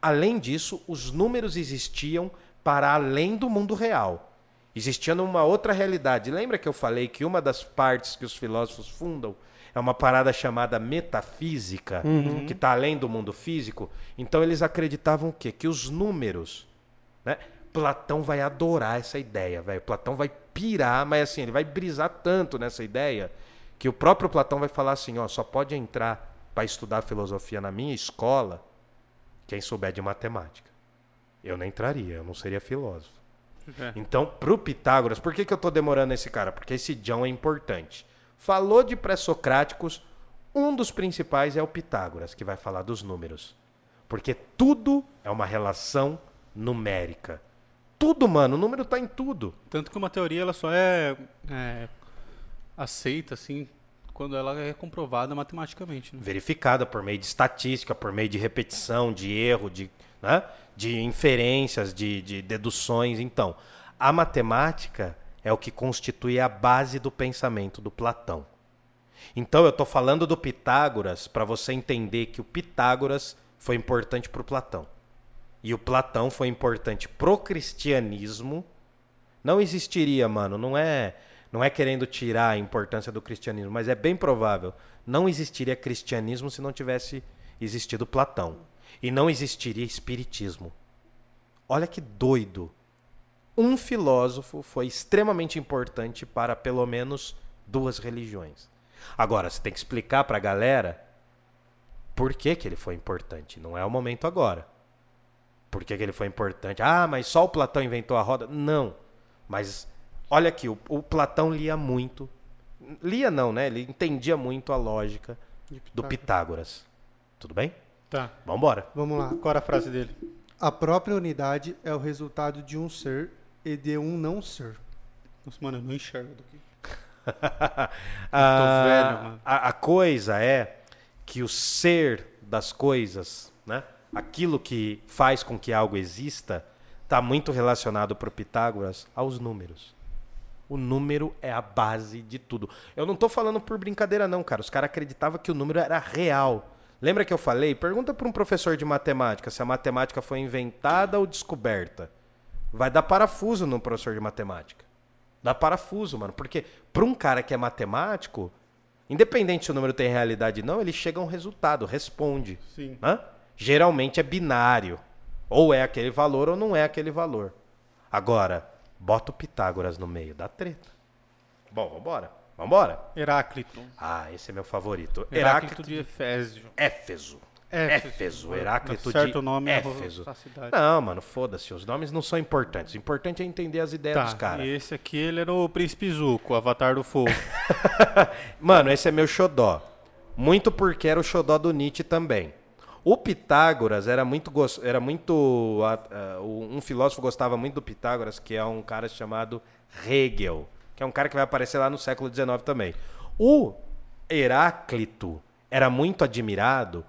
[SPEAKER 3] Além disso, os números existiam para além do mundo real. Existia numa outra realidade. Lembra que eu falei que uma das partes que os filósofos fundam é uma parada chamada metafísica, que está além do mundo físico? Então eles acreditavam o quê? Que os números, né? Platão vai adorar essa ideia, velho. Platão vai pirar, mas assim, ele vai brisar tanto nessa ideia que o próprio Platão vai falar assim, ó, só pode entrar para estudar filosofia na minha escola quem souber de matemática. Eu não entraria, eu não seria filósofo.
[SPEAKER 1] É.
[SPEAKER 3] Então, pro Pitágoras, por que, que eu tô demorando esse cara? Porque esse John é importante. Falou de pré-socráticos, um dos principais é o Pitágoras, que vai falar dos números. Porque tudo é uma relação numérica. Tudo, mano, o número tá em tudo.
[SPEAKER 1] Tanto que uma teoria ela só é, é, aceita assim quando ela é comprovada matematicamente. Né?
[SPEAKER 3] verificada por meio de estatística, por meio de repetição, de erro, de, né? de inferências, de, de deduções. Então, a matemática é o que constitui a base do pensamento do Platão. Então, eu estou falando do Pitágoras para você entender que o Pitágoras foi importante para o Platão. E o Platão foi importante pro cristianismo. Não existiria, mano, não é, não é querendo tirar a importância do cristianismo, mas é bem provável. Não existiria cristianismo se não tivesse existido Platão. E não existiria espiritismo. Olha que doido. Um filósofo foi extremamente importante para pelo menos duas religiões. Agora, você tem que explicar para a galera por que, que ele foi importante. Não é o momento agora. Por que, que ele foi importante? Ah, mas só o Platão inventou a roda? Não. Mas olha aqui, o, o Platão lia muito. Lia não, né? Ele entendia muito a lógica
[SPEAKER 2] De
[SPEAKER 3] do
[SPEAKER 2] Pitágoras.
[SPEAKER 3] Pitágoras. Tudo bem?
[SPEAKER 1] Tá.
[SPEAKER 3] Vambora.
[SPEAKER 2] Vamos lá.
[SPEAKER 1] Qual era a frase dele?
[SPEAKER 2] A própria unidade é o resultado de um ser e de um não ser.
[SPEAKER 1] Nossa, mano, eu não enxergo daqui.
[SPEAKER 3] a,
[SPEAKER 1] velho, mano.
[SPEAKER 3] A, a coisa é que o ser das coisas, né? Aquilo que faz com que algo exista, está muito relacionado para o Pitágoras aos números. O número é a base de tudo. Eu não estou falando por brincadeira, não, cara. Os caras acreditavam que o número era real. Lembra que eu falei? Pergunta para um professor de matemática se a matemática foi inventada ou descoberta. Vai dar parafuso no professor de matemática. Dá parafuso, mano. Porque para um cara que é matemático, independente se o número tem realidade ou não, ele chega a um resultado, responde.
[SPEAKER 1] Sim.
[SPEAKER 3] Hã? Geralmente é binário. Ou é aquele valor ou não é aquele valor. Agora, bota o Pitágoras no meio, dá treta. Bom, vambora. Vambora.
[SPEAKER 1] Heráclito.
[SPEAKER 3] Ah, esse é meu favorito.
[SPEAKER 1] Heráclito de Efésio.
[SPEAKER 3] Éfeso.
[SPEAKER 1] Éfeso.
[SPEAKER 3] Éfeso, Heráclito
[SPEAKER 1] certo
[SPEAKER 3] de
[SPEAKER 1] nome é
[SPEAKER 3] Éfeso.
[SPEAKER 1] a cidade.
[SPEAKER 3] Não, mano, foda-se. Os nomes não são importantes. O importante é entender as ideias dos
[SPEAKER 1] Tá,
[SPEAKER 3] caras.
[SPEAKER 1] e esse aqui ele era o Príncipe Zuko, o Avatar do Fogo.
[SPEAKER 3] Mano, esse é meu xodó. Muito porque era o xodó do Nietzsche também. O Pitágoras era muito. Era muito um filósofo gostava muito do Pitágoras, que é um cara chamado Hegel, que é um cara que vai aparecer lá no século XIX também. O Heráclito era muito admirado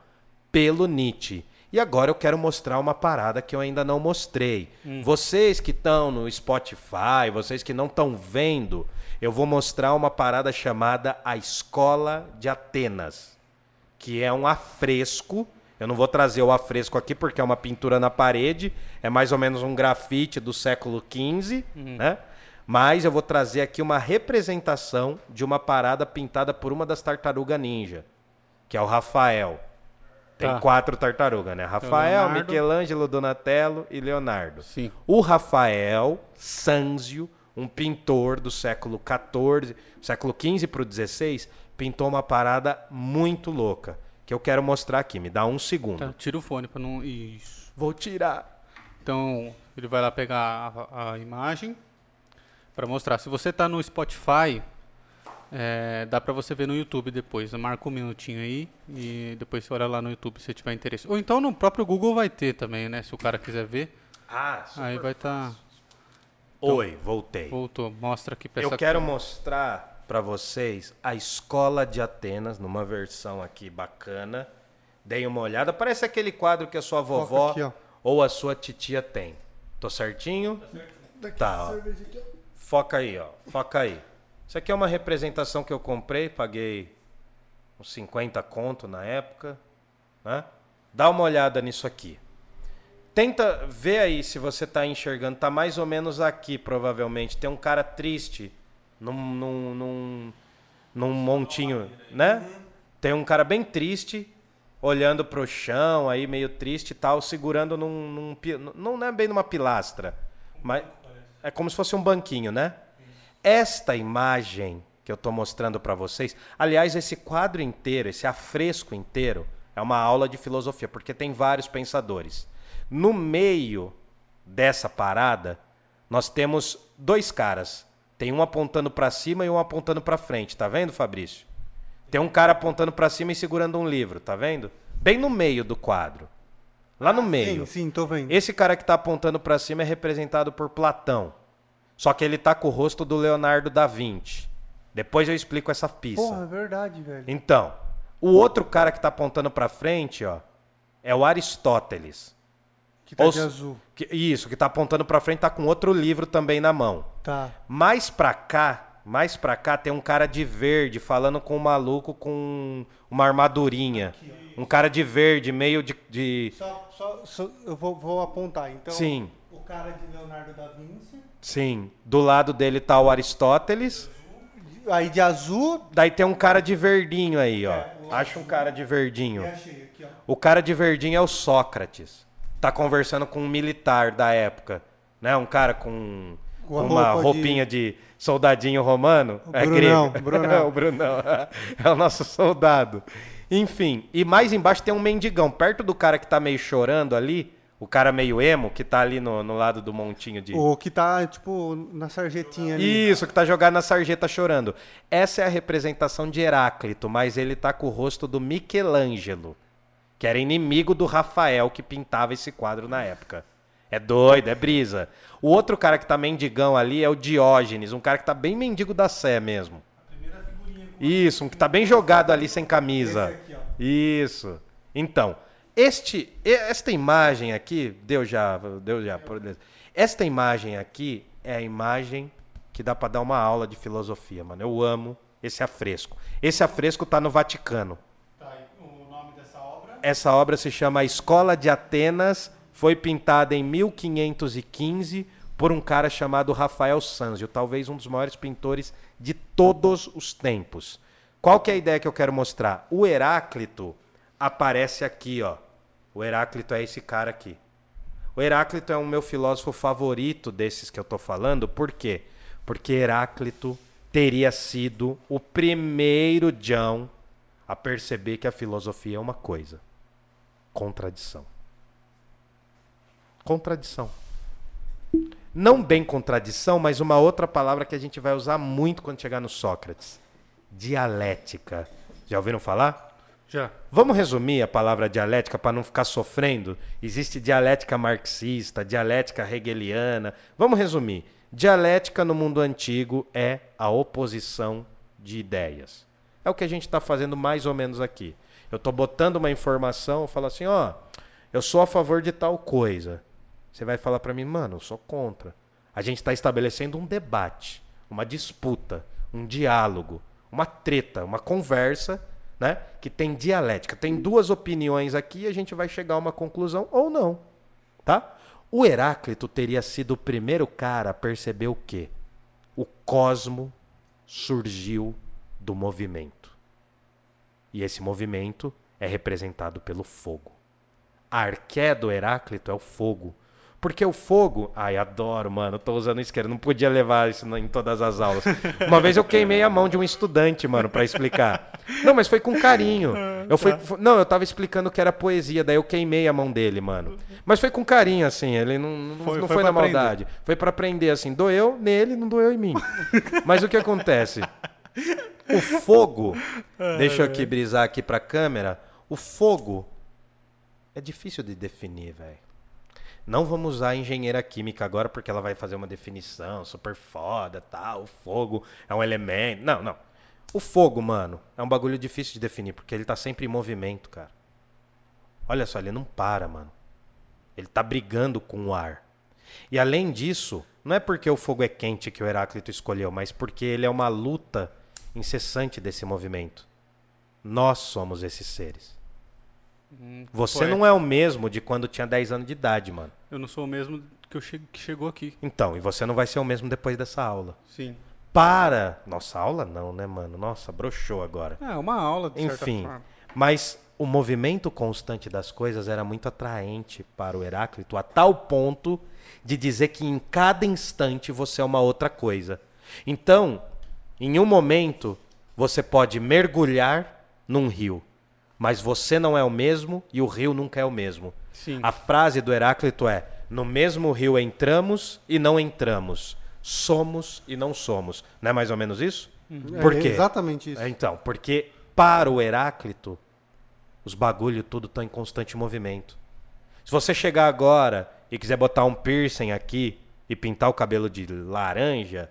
[SPEAKER 3] pelo Nietzsche. E agora eu quero mostrar uma parada que eu ainda não mostrei. Vocês que estão no Spotify, vocês que não estão vendo, eu vou mostrar uma parada chamada A Escola de Atenas, que é um afresco. Eu não vou trazer o afresco aqui porque é uma pintura na parede, é mais ou menos um grafite do século XV, né? Mas eu vou trazer aqui uma representação de uma parada pintada por uma das tartarugas ninja, que é o Rafael. Tem
[SPEAKER 1] Tá.
[SPEAKER 3] quatro tartarugas, né? Rafael,
[SPEAKER 1] Leonardo.
[SPEAKER 3] Michelangelo, Donatello e Leonardo.
[SPEAKER 1] Sim.
[SPEAKER 3] O Rafael Sanzio, um pintor do século XIV, século XV para o XVI, pintou uma parada muito louca, que eu quero mostrar aqui. Me dá um segundo.
[SPEAKER 1] Tá, tira o fone para não. Isso.
[SPEAKER 3] Vou tirar.
[SPEAKER 1] Então, ele vai lá pegar a, a imagem para mostrar. Se você está no Spotify, é, dá para você ver no YouTube depois. Marca um minutinho aí e depois você olha lá no YouTube se tiver interesse. Ou então no próprio Google vai ter também, né? Se o cara quiser ver.
[SPEAKER 3] Ah,
[SPEAKER 1] Aí vai estar.
[SPEAKER 3] Oi, voltei.
[SPEAKER 1] Voltou. Mostra aqui pra
[SPEAKER 3] Eu quero
[SPEAKER 1] câmera.
[SPEAKER 3] mostrar para vocês a Escola de Atenas, numa versão aqui bacana. Deem uma olhada. Parece aquele quadro que a sua vovó
[SPEAKER 2] aqui,
[SPEAKER 3] ou a sua titia tem. Tô certinho? Tá, ó. Foca aí, ó. Foca aí. Isso aqui é uma representação que eu comprei, paguei uns 50 conto na época, né? Dá uma olhada nisso aqui. Tenta ver aí se você tá enxergando. Tá mais ou menos aqui, provavelmente. Tem um cara triste num, num, num, num montinho, né? Tem um cara bem triste, olhando pro chão, aí meio triste e tal, segurando num, num Não é bem numa pilastra, mas é como se fosse um banquinho, né? Esta imagem que eu tô mostrando para vocês, aliás, esse quadro inteiro, esse afresco inteiro, é uma aula de filosofia, porque tem vários pensadores. No meio dessa parada, nós temos dois caras. Tem um apontando para cima e um apontando para frente, tá vendo, Fabrício? Tem um cara apontando para cima e segurando um livro, tá vendo? Bem no meio do quadro. Lá no meio.
[SPEAKER 2] Sim, sim, tô vendo.
[SPEAKER 3] Esse cara que tá apontando para cima é representado por Platão. Só que ele tá com o rosto do Leonardo da Vinci. Depois eu explico essa pista.
[SPEAKER 2] Porra, é verdade, velho.
[SPEAKER 3] Então, o outro cara que tá apontando para frente, ó, é o Aristóteles.
[SPEAKER 2] Que tá
[SPEAKER 3] Ou
[SPEAKER 2] de azul.
[SPEAKER 3] Que- isso, que tá apontando para frente tá com outro livro também na mão.
[SPEAKER 2] Tá.
[SPEAKER 3] Mais pra cá, mais pra cá tem um cara de verde falando com um maluco com uma armadurinha. Um cara de verde, meio de. de-
[SPEAKER 2] Só, só, só- eu vou, vou apontar. Então,
[SPEAKER 3] Sim.
[SPEAKER 2] o cara de Leonardo da Vinci.
[SPEAKER 3] Sim. Do lado dele tá o Aristóteles.
[SPEAKER 2] Aí de azul.
[SPEAKER 3] Daí tem um cara de verdinho aí, ó.
[SPEAKER 2] É,
[SPEAKER 3] Acha um cara de verdinho.
[SPEAKER 2] Achei aqui, ó.
[SPEAKER 3] O cara de verdinho é o Sócrates. Tá conversando com um militar da época. Né? Um cara com,
[SPEAKER 2] Com
[SPEAKER 3] uma
[SPEAKER 2] roupa de-
[SPEAKER 3] roupinha de... soldadinho romano.
[SPEAKER 2] O
[SPEAKER 3] é
[SPEAKER 2] Brunão,
[SPEAKER 3] grego.
[SPEAKER 2] Brunão.
[SPEAKER 3] o Brunão. É o nosso soldado. Enfim, e mais embaixo tem um mendigão. Perto do cara que tá meio chorando ali, o cara meio emo, que tá ali no, no lado do montinho de...
[SPEAKER 2] O que tá, tipo, na sarjetinha ali.
[SPEAKER 3] Isso, que tá jogado na sarjeta chorando. Essa é a representação de Heráclito, mas ele tá com o rosto do Michelangelo, que era inimigo do Rafael que pintava esse quadro na época. É doido, é brisa. O outro cara que tá mendigão ali é o Diógenes, um cara que tá bem mendigo da sé mesmo. Isso, um que tá bem jogado ali sem camisa.
[SPEAKER 2] Aqui.
[SPEAKER 3] Isso. Então, este, esta imagem aqui, deu já, deu já. por Deus. Esta imagem aqui é a imagem que dá pra dar uma aula de filosofia, mano. Eu amo esse afresco. Esse afresco tá no Vaticano.
[SPEAKER 1] Tá, e o nome dessa obra?
[SPEAKER 3] Essa obra se chama A Escola de Atenas, foi pintada em 1515 por um cara chamado Rafael Sanzio, talvez um dos maiores pintores de todos os tempos. Qual que é a ideia que eu quero mostrar? O Heráclito aparece aqui, ó. O Heráclito é esse cara aqui. O Heráclito é o meu filósofo favorito desses que eu tô falando, por quê? Porque Heráclito teria sido o primeiro John a perceber que a filosofia é uma coisa: contradição. Contradição. Não bem contradição, mas uma outra palavra que a gente vai usar muito quando chegar no Sócrates: dialética. Já ouviram falar?
[SPEAKER 1] Já.
[SPEAKER 3] Vamos resumir a palavra dialética para não ficar sofrendo? Existe dialética marxista, dialética hegeliana. Vamos resumir. Dialética no mundo antigo é a oposição de ideias. É o que a gente está fazendo mais ou menos aqui. Eu estou botando uma informação, eu falo assim, ó, eu sou a favor de tal coisa. Você vai falar para mim, mano, eu sou contra. A gente está estabelecendo um debate, uma disputa, um diálogo, uma treta, uma conversa, né? Que tem dialética. Tem duas opiniões aqui e a gente vai chegar a uma conclusão ou não, tá? O Heráclito teria sido o primeiro cara a perceber o quê? O cosmo surgiu do movimento. E esse movimento é representado pelo fogo. A arqué do Heráclito é o fogo. Porque o fogo. Ai, adoro, mano. Tô usando isqueiro. Não podia levar isso em todas as aulas. Uma vez eu queimei a mão de um estudante, mano, pra explicar. Não, mas foi com carinho. Eu fui, fu- não, eu tava explicando que era poesia, daí eu queimei a mão dele, mano. Mas foi com carinho, assim. Ele não, não
[SPEAKER 1] Foi-
[SPEAKER 3] não
[SPEAKER 1] foi
[SPEAKER 3] foi, na
[SPEAKER 1] pra aprender.
[SPEAKER 3] maldade. Foi pra aprender, assim. Doeu nele, não doeu em mim. Mas o que acontece? O fogo. Deixa eu aqui brisar aqui pra câmera. O fogo é difícil de definir, velho. Não vamos usar a engenheira química agora porque ela vai fazer uma definição super foda, tal. O fogo é um elemento. Não, não. O fogo, mano, é um bagulho difícil de definir porque ele tá sempre em movimento, cara. Olha só, ele não para, mano. Ele tá brigando com o ar. E além disso, não é porque o fogo é quente que o Heráclito escolheu, mas porque ele é uma luta incessante desse movimento. Nós somos esses seres. Você
[SPEAKER 1] poético.
[SPEAKER 3] não é o mesmo de quando tinha 10 anos de idade, mano.
[SPEAKER 1] Eu não sou o mesmo que, eu che que chegou aqui.
[SPEAKER 3] Então, e você não vai ser o mesmo depois dessa aula.
[SPEAKER 1] Sim.
[SPEAKER 3] Para! Nossa, aula não, né, mano? Nossa, broxou agora.
[SPEAKER 1] É, uma aula, de certa
[SPEAKER 3] Enfim,
[SPEAKER 1] forma.
[SPEAKER 3] mas o movimento constante das coisas era muito atraente para o Heráclito, a tal ponto de dizer que em cada instante você é uma outra coisa. Então, em um momento, você pode mergulhar num rio, mas você não é o mesmo e o rio nunca é o mesmo.
[SPEAKER 1] Sim.
[SPEAKER 3] A frase do Heráclito é: No mesmo rio entramos e não entramos, somos e não somos. Não é mais ou menos isso? Por
[SPEAKER 2] É
[SPEAKER 3] quê?
[SPEAKER 2] exatamente isso.
[SPEAKER 3] É, então, porque para o Heráclito, os bagulho tudo estão em constante movimento. Se você chegar agora e quiser botar um piercing aqui e pintar o cabelo de laranja,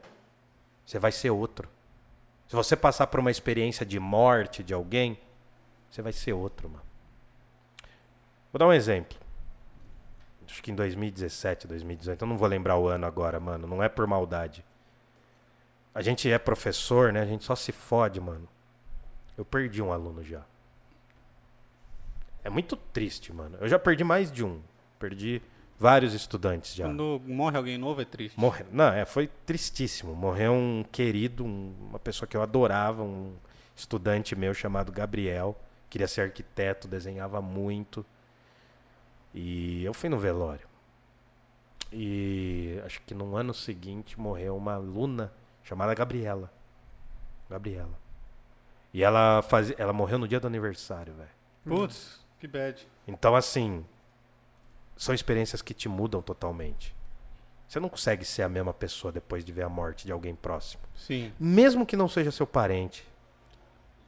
[SPEAKER 3] você vai ser outro. Se você passar por uma experiência de morte de alguém, você vai ser outro, mano. Vou dar um exemplo. Acho que em 2017, 2018, eu não vou lembrar o ano agora, mano. Não é por maldade. A gente é professor, né? A gente só se fode, mano. Eu perdi um aluno já. É muito triste, mano. Eu já perdi mais de um. Perdi vários estudantes já.
[SPEAKER 1] Quando morre alguém novo é triste.
[SPEAKER 3] Morre... Não, é, foi tristíssimo. Morreu um querido, um- uma pessoa que eu adorava, um estudante meu chamado Gabriel. Queria ser arquiteto, desenhava muito. E eu fui no velório. E acho que no ano seguinte morreu uma aluna chamada Gabriela. Gabriela. E ela fazia, ela morreu no dia do aniversário, velho.
[SPEAKER 1] Putz, que bad.
[SPEAKER 3] Então, assim, são experiências que te mudam totalmente. Você não consegue ser a mesma pessoa depois de ver a morte de alguém próximo.
[SPEAKER 1] Sim.
[SPEAKER 3] Mesmo que não seja seu parente.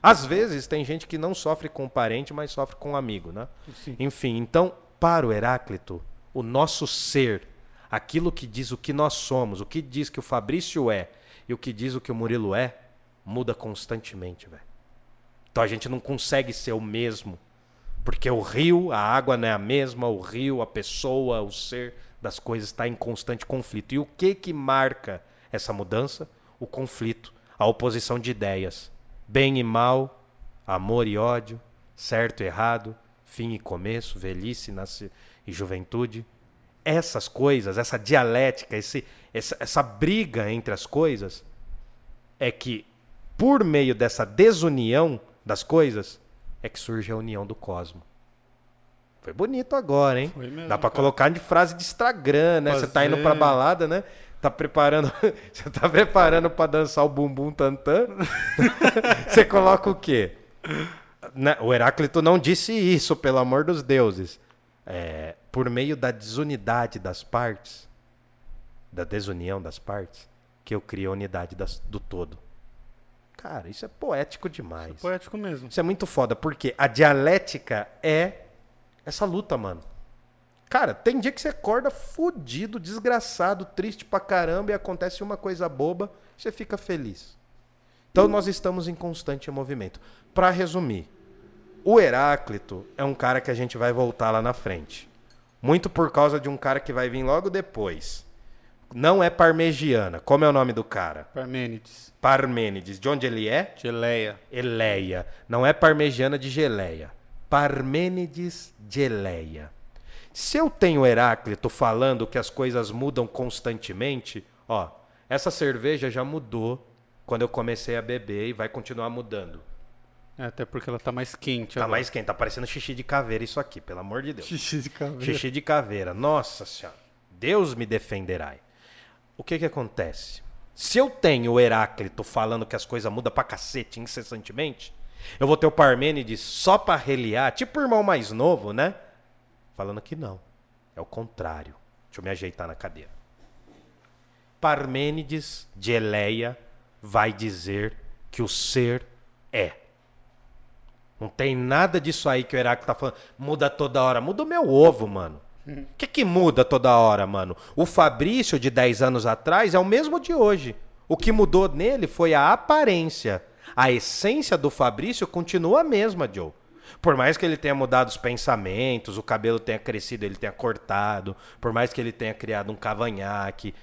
[SPEAKER 3] Às vezes tem gente que não sofre com o parente, mas sofre com um amigo, né?
[SPEAKER 1] Sim.
[SPEAKER 3] Enfim, então, para o Heráclito, o nosso ser, aquilo que diz o que nós somos, o que diz que o Fabrício é e o que diz o que o Murilo é, muda constantemente, velho. Então a gente não consegue ser o mesmo. Porque o rio, a água não é a mesma, o rio, a pessoa, o ser das coisas está em constante conflito. E o que que marca essa mudança? O conflito, a oposição de ideias. Bem e mal, amor e ódio, certo e errado, fim e começo, velhice nasce e juventude. Essas coisas, essa dialética, esse, essa, essa briga entre as coisas, é que por meio dessa desunião das coisas, é que surge a união do cosmo. Foi bonito agora, hein?
[SPEAKER 1] Foi mesmo,
[SPEAKER 3] Dá pra
[SPEAKER 1] cara.
[SPEAKER 3] colocar de frase de Instagram, né? Você tá indo pra balada, né? Tá preparando, você tá preparando pra dançar o bumbum tantã? Você coloca o quê? Né, O Heráclito não disse isso, pelo amor dos deuses. É, por meio da desunidade das partes, da desunião das partes, que eu crio a unidade das- do todo. Cara, isso é poético demais.
[SPEAKER 1] Poético mesmo.
[SPEAKER 3] Isso é muito foda, porque a dialética é essa luta, mano. Cara, tem dia que você acorda fudido, desgraçado, triste pra caramba e acontece uma coisa boba, você fica feliz. Então nós estamos em constante movimento. Pra resumir, o Heráclito é um cara que a gente vai voltar lá na frente. Muito por causa de um cara que vai vir logo depois. Não é parmegiana. Como é o nome do cara?
[SPEAKER 1] Parmênides.
[SPEAKER 3] Parmênides. De onde ele é?
[SPEAKER 1] Geleia.
[SPEAKER 3] Eleia. Não é parmegiana de geleia. Parmênides de Eleia. Se eu tenho Heráclito falando que as coisas mudam constantemente, ó, essa cerveja já mudou quando eu comecei a beber e vai continuar mudando.
[SPEAKER 1] É, até porque ela tá mais quente
[SPEAKER 3] Tá
[SPEAKER 1] agora.
[SPEAKER 3] mais quente, tá parecendo xixi de caveira isso aqui, pelo amor de Deus.
[SPEAKER 2] Xixi de caveira.
[SPEAKER 3] Xixi de caveira, nossa senhora. Deus me defenderá. O que que acontece? Se eu tenho o Heráclito falando que as coisas mudam pra cacete incessantemente, eu vou ter o Parmênides só pra reliar, tipo o irmão mais novo, né? Falando que não. É o contrário. Deixa eu me ajeitar na cadeira. Parmênides de Eleia vai dizer que o ser é. Não tem nada disso aí que o Heráclito tá falando. Muda toda hora. Muda o meu ovo, mano. O que, que muda toda hora, mano? O Fabrício de 10 anos atrás é o mesmo de hoje. O que mudou nele foi a aparência. A essência do Fabrício continua a mesma, Joe. Por mais que ele tenha mudado os pensamentos, o cabelo tenha crescido, ele tenha cortado, por mais que ele tenha criado um cavanhaque,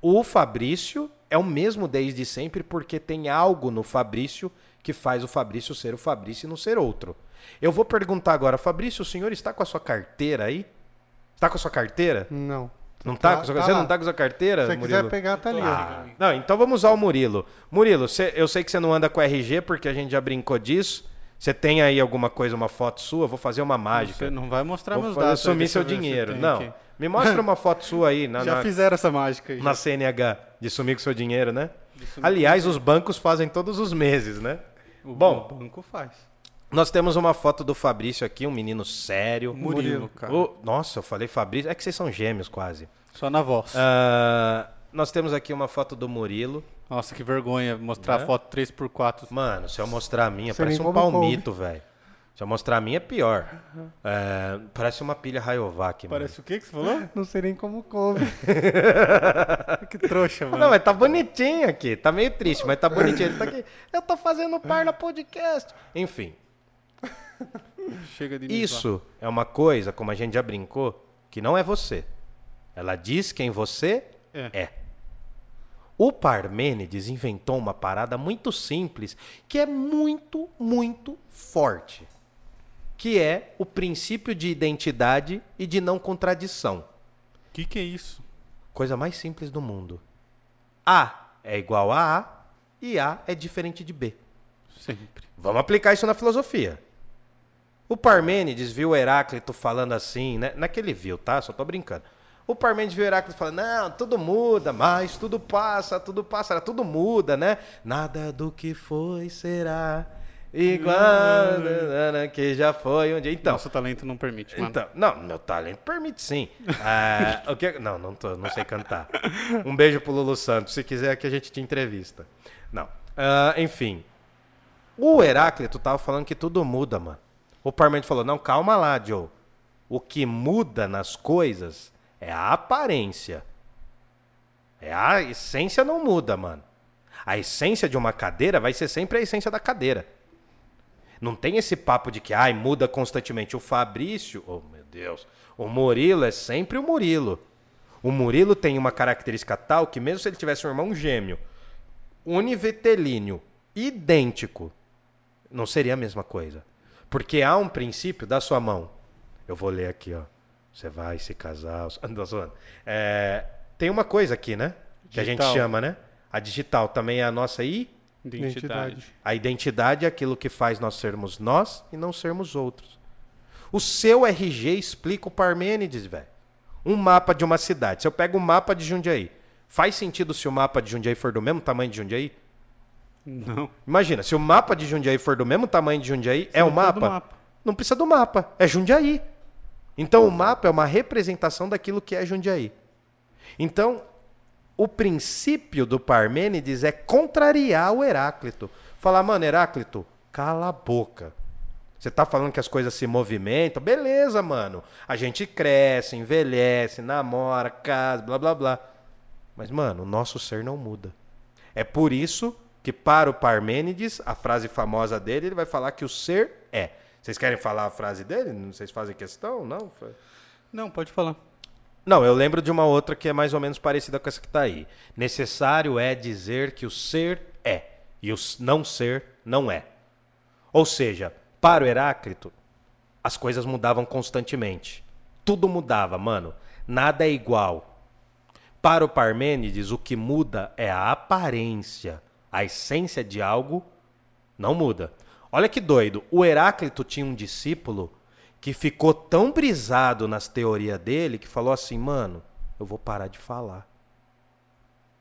[SPEAKER 3] o Fabrício é o mesmo desde sempre porque tem algo no Fabrício que faz o Fabrício ser o Fabrício e não ser outro. Eu vou perguntar agora, Fabrício, o senhor está com a sua carteira aí? Está com a sua carteira?
[SPEAKER 2] Não.
[SPEAKER 3] Não tá,
[SPEAKER 2] Tá-
[SPEAKER 3] com sua...
[SPEAKER 2] tá
[SPEAKER 3] Você
[SPEAKER 2] lá.
[SPEAKER 3] não tá com a sua carteira,
[SPEAKER 2] Se você
[SPEAKER 3] Murilo?
[SPEAKER 2] quiser pegar, tá ali, ó.
[SPEAKER 3] Ah, não, então vamos usar o Murilo. Murilo, cê- eu sei que você não anda com RG porque a gente já brincou disso. Você tem aí alguma coisa, uma foto sua? Vou fazer uma mágica.
[SPEAKER 1] Você não vai mostrar
[SPEAKER 3] Vou
[SPEAKER 1] meus
[SPEAKER 3] fazer
[SPEAKER 1] dados.
[SPEAKER 3] sumir seu dinheiro. Não.
[SPEAKER 1] aqui.
[SPEAKER 3] Me mostra uma foto sua aí na,
[SPEAKER 1] Já
[SPEAKER 3] na,
[SPEAKER 1] fizeram essa mágica aí.
[SPEAKER 3] na. CNH de sumir com seu dinheiro, né? Aliás, os bancos fazem todos os meses, né?
[SPEAKER 1] O
[SPEAKER 3] Bom.
[SPEAKER 1] o banco faz.
[SPEAKER 3] Nós temos uma foto do Fabrício aqui, um menino sério.
[SPEAKER 1] Murilo,
[SPEAKER 2] Murilo.
[SPEAKER 1] cara.
[SPEAKER 3] O- Nossa, eu falei Fabrício. É que vocês são gêmeos quase.
[SPEAKER 1] Só na voz.
[SPEAKER 3] Ah, nós temos aqui uma foto do Murilo.
[SPEAKER 1] Nossa, que vergonha mostrar
[SPEAKER 3] Né?
[SPEAKER 1] a foto 3x4.
[SPEAKER 3] Mano, se eu mostrar a minha,
[SPEAKER 2] Sei
[SPEAKER 3] parece um palmito, velho. Se eu mostrar a minha, é pior. É, parece uma pilha Rayovac, mano.
[SPEAKER 1] Parece o que que você falou?
[SPEAKER 2] Não sei nem como coube.
[SPEAKER 1] que trouxa, mano.
[SPEAKER 3] Não, mas tá bonitinho aqui. Tá meio triste, mas tá bonitinho. Ele tá aqui. Eu tô fazendo par na podcast. Enfim,
[SPEAKER 1] Chega de me zoar.
[SPEAKER 3] isso é uma coisa, como a gente já brincou, que não é você. Ela diz quem você
[SPEAKER 1] É.
[SPEAKER 3] é. O Parmênides inventou uma parada muito simples, que é muito, muito forte. Que é o princípio de identidade e de não contradição.
[SPEAKER 1] O que que é isso?
[SPEAKER 3] Coisa mais simples do mundo. A é igual a A e A é diferente de B.
[SPEAKER 1] Sempre.
[SPEAKER 3] Vamos aplicar isso na filosofia. O Parmênides viu Heráclito falando assim, né? Naquele viu, tá? Só tô brincando. O Parmênides viu Heráclito falando, não, tudo muda, mas tudo passa, tudo passa, tudo muda, né? Nada do que foi será igual a que já foi um dia. Então,
[SPEAKER 1] Nosso talento não permite, mano.
[SPEAKER 3] então, não, meu talento permite sim. Ah, o que, não, não, tô, não sei cantar. Um beijo pro Lulu Santos. Se quiser que a gente te entrevista. Não. Ah, enfim. O Heráclito tava falando que tudo muda, mano. O Parmênides falou: não, calma lá, Joe. O que muda nas coisas é a aparência. É a essência não muda, mano. A essência de uma cadeira vai ser sempre a essência da cadeira. Não tem esse papo de que ai, muda constantemente. O Fabrício, oh meu Deus, o Murilo é sempre o Murilo. O Murilo tem uma característica tal que mesmo se ele tivesse um irmão gêmeo, univetelíneo, idêntico, não seria a mesma coisa. Porque há um princípio da sua mão. Eu vou ler aqui, ó. Você vai se casar. tô zoando. É, tem uma coisa aqui, né? Que a gente
[SPEAKER 1] Digital.
[SPEAKER 3] chama, né? A digital também é a nossa I.
[SPEAKER 1] Identidade.
[SPEAKER 3] A identidade é aquilo que faz nós sermos nós e não sermos outros. O seu RG explica o Parmênides, velho. Um mapa de uma cidade. Se eu pego o mapa de Jundiaí, faz sentido se o mapa de Jundiaí for do mesmo tamanho de Jundiaí?
[SPEAKER 1] Não.
[SPEAKER 3] Imagina, se o mapa de Jundiaí for do mesmo tamanho de Jundiaí, é o mapa?
[SPEAKER 1] mapa.
[SPEAKER 3] Não precisa do mapa, é Jundiaí. Então o mapa é uma representação daquilo que é Jundiaí. Então, o princípio do Parmênides é contrariar o Heráclito. Falar, mano, Heráclito, cala a boca. Você tá falando que as coisas se movimentam? Beleza, mano. A gente cresce, envelhece, namora, casa, blá blá blá. Mas, mano, o nosso ser não muda. É por isso que, para o Parmênides, a frase famosa dele, ele vai falar que o ser é. Vocês querem falar a frase dele? Vocês fazem questão? Não?
[SPEAKER 1] Não, pode falar.
[SPEAKER 3] Não, eu lembro de uma outra que é mais ou menos parecida com essa que está aí. Necessário é dizer que o ser é e o não ser não é. Ou seja, para o Heráclito, as coisas mudavam constantemente. Tudo mudava, mano. Nada é igual. Para o Parmênides, o que muda é a aparência. A essência de algo não muda. Olha que doido. O Heráclito tinha um discípulo que ficou tão brisado nas teorias dele que falou assim, mano, eu vou parar de falar.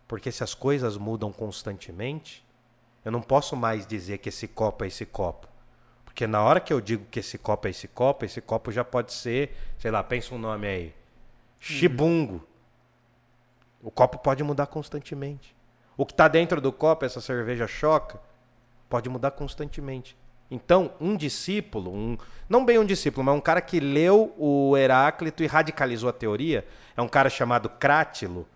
[SPEAKER 3] Porque se as coisas mudam constantemente, eu não posso mais dizer que esse copo é esse copo. Porque na hora que eu digo que esse copo é esse copo, esse copo já pode ser, sei lá, pensa um nome aí. Chibungo. O copo pode mudar constantemente. O que está dentro do copo, essa cerveja choca, pode mudar constantemente. Então, um discípulo, um, não bem um discípulo, mas um cara que leu o Heráclito e radicalizou a teoria, é um cara chamado Crátilo,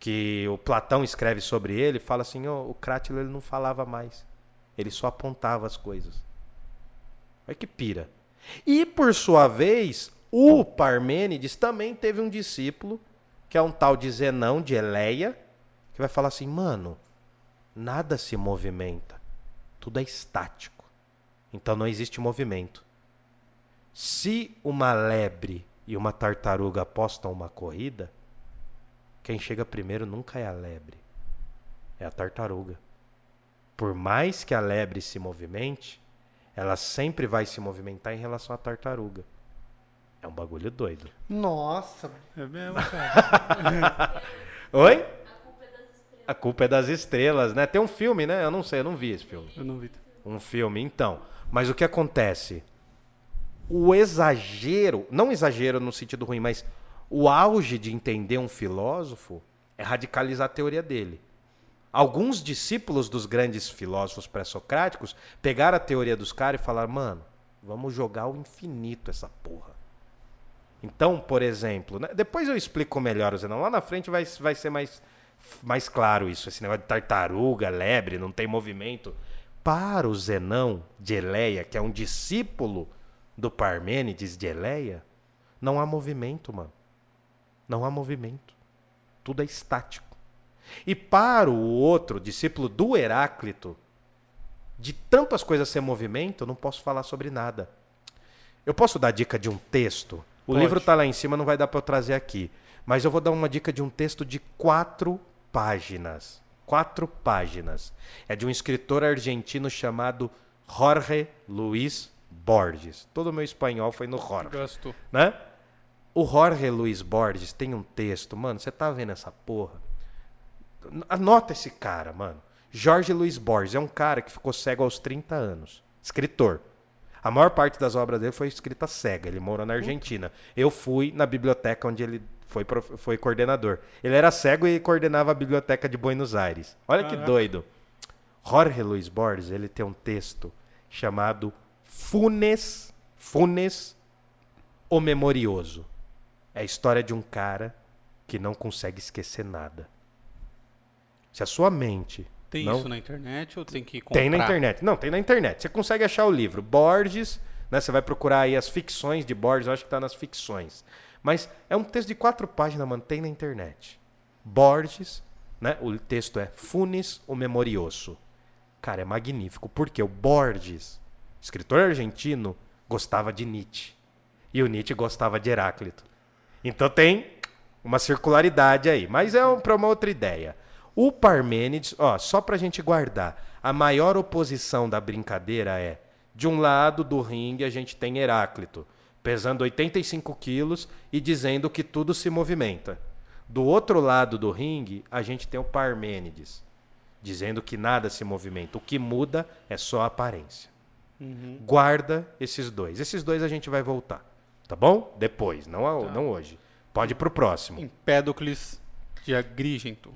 [SPEAKER 3] que o Platão escreve sobre ele, fala assim, "Ó, o Crátilo ele não falava mais, ele só apontava as coisas. Olha que pira. E, por sua vez, o Parmênides também teve um discípulo, que é um tal de Zenão, de Eleia, que vai falar assim, mano, nada se movimenta, tudo é estático. Então não existe movimento. Se uma lebre e uma tartaruga apostam uma corrida, quem chega primeiro nunca é a lebre, é a tartaruga. Por mais que a lebre se movimente, ela sempre vai se movimentar em relação à tartaruga. É um bagulho doido.
[SPEAKER 2] Nossa,
[SPEAKER 1] É mesmo, cara.
[SPEAKER 3] Oi?
[SPEAKER 4] A culpa é das estrelas.
[SPEAKER 3] Né? Tem um filme, né? Eu não sei, eu não vi esse filme.
[SPEAKER 1] Eu não vi.
[SPEAKER 3] Um filme, então. Mas o que acontece? O exagero, não exagero no sentido ruim, mas o auge de entender um filósofo é radicalizar a teoria dele. Alguns discípulos dos grandes filósofos pré-socráticos pegaram a teoria dos caras e falaram: mano, vamos jogar ao infinito essa porra. Então, por exemplo, né, depois eu explico melhor Zenão. Lá na frente vai, vai ser mais, mais claro isso. Esse negócio de tartaruga, lebre, não tem movimento. Para o Zenão de Eleia, que é um discípulo do Parmênides de Eleia, não há movimento, mano. Não há movimento. Tudo é estático. E para o outro, discípulo do Heráclito, de tantas coisas ser movimento, eu não posso falar sobre nada. Eu posso dar dica de um texto? O
[SPEAKER 1] Pode.
[SPEAKER 3] livro está lá em cima, não vai dar para eu trazer aqui. Mas eu vou dar uma dica de um texto de quatro páginas. Quatro páginas. É de um escritor argentino chamado Jorge Luiz Borges. Todo o meu espanhol foi no Jorge
[SPEAKER 1] Gasto.
[SPEAKER 3] né? O Jorge Luiz Borges tem um texto, mano, você tá vendo essa porra? Anota esse cara, mano. Jorge Luiz Borges é um cara que ficou cego aos 30 anos. Escritor. A maior parte das obras dele foi escrita cega. Ele morou na Argentina. Eu fui na biblioteca onde ele foi, foi coordenador. Ele era cego e coordenava a biblioteca de Buenos Aires. Olha que
[SPEAKER 1] Caraca.
[SPEAKER 3] doido. Jorge Luiz Borges, ele tem um texto chamado Funes, Funes o Memorioso. É a história de um cara que não consegue esquecer nada. Se a sua mente
[SPEAKER 1] Tem
[SPEAKER 3] não
[SPEAKER 1] isso na internet ou tem que comprar?
[SPEAKER 3] tem na internet. Não, tem na internet. Você consegue achar o livro. Borges, né? Você vai procurar aí as ficções de Borges, eu acho que tá nas ficções. Mas é um texto de quatro páginas, mano, tem na internet. Borges, né? O texto é Funes o Memorioso. Cara, é magnífico, porque o Borges, escritor argentino, gostava de Nietzsche. E o Nietzsche gostava de Heráclito. Então tem uma circularidade aí. Mas é um, para uma outra ideia. O Parmênides, ó, só pra gente guardar, a maior oposição da brincadeira é: de um lado do ringue a gente tem Heráclito, pesando 85 quilos e dizendo que tudo se movimenta. Do outro lado do ringue, a gente tem o Parmênides, dizendo que nada se movimenta. O que muda é só a aparência.
[SPEAKER 1] Uhum.
[SPEAKER 3] Guarda esses dois. Esses dois a gente vai voltar. Tá bom? Depois, não, a-
[SPEAKER 1] Tá.
[SPEAKER 3] não hoje. Pode ir pro próximo.
[SPEAKER 1] Empédocles de Agrigento.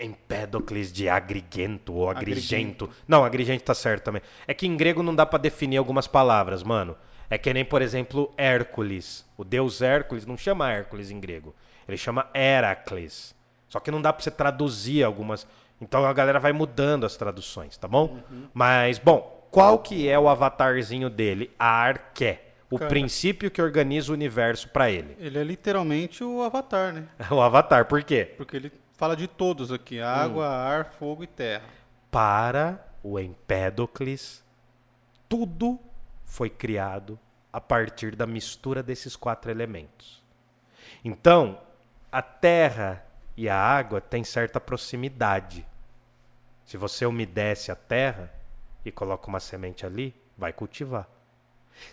[SPEAKER 3] Empédocles de Agrigento ou Agrigento.
[SPEAKER 1] Agrigento.
[SPEAKER 3] Não, Agrigento tá certo também. É que em grego não dá pra definir algumas palavras, mano. É que nem, por exemplo, Hércules. O deus Hércules não chama Hércules em grego. Ele chama Heracles. Só que não dá pra você traduzir algumas. Então a galera vai mudando as traduções, tá bom? Mas, bom, qual que é o avatarzinho dele? A Arqué. O
[SPEAKER 1] Cara.
[SPEAKER 3] princípio que organiza o universo pra ele.
[SPEAKER 1] Ele é literalmente o Avatar, né?
[SPEAKER 3] O avatar, por quê?
[SPEAKER 1] Porque ele fala de todos aqui: água, ar, fogo e terra.
[SPEAKER 3] para o Empédocles, tudo foi criado a partir da mistura desses quatro elementos. Então, a terra e a água têm certa proximidade. Se você umedece a terra e coloca uma semente ali, vai cultivar.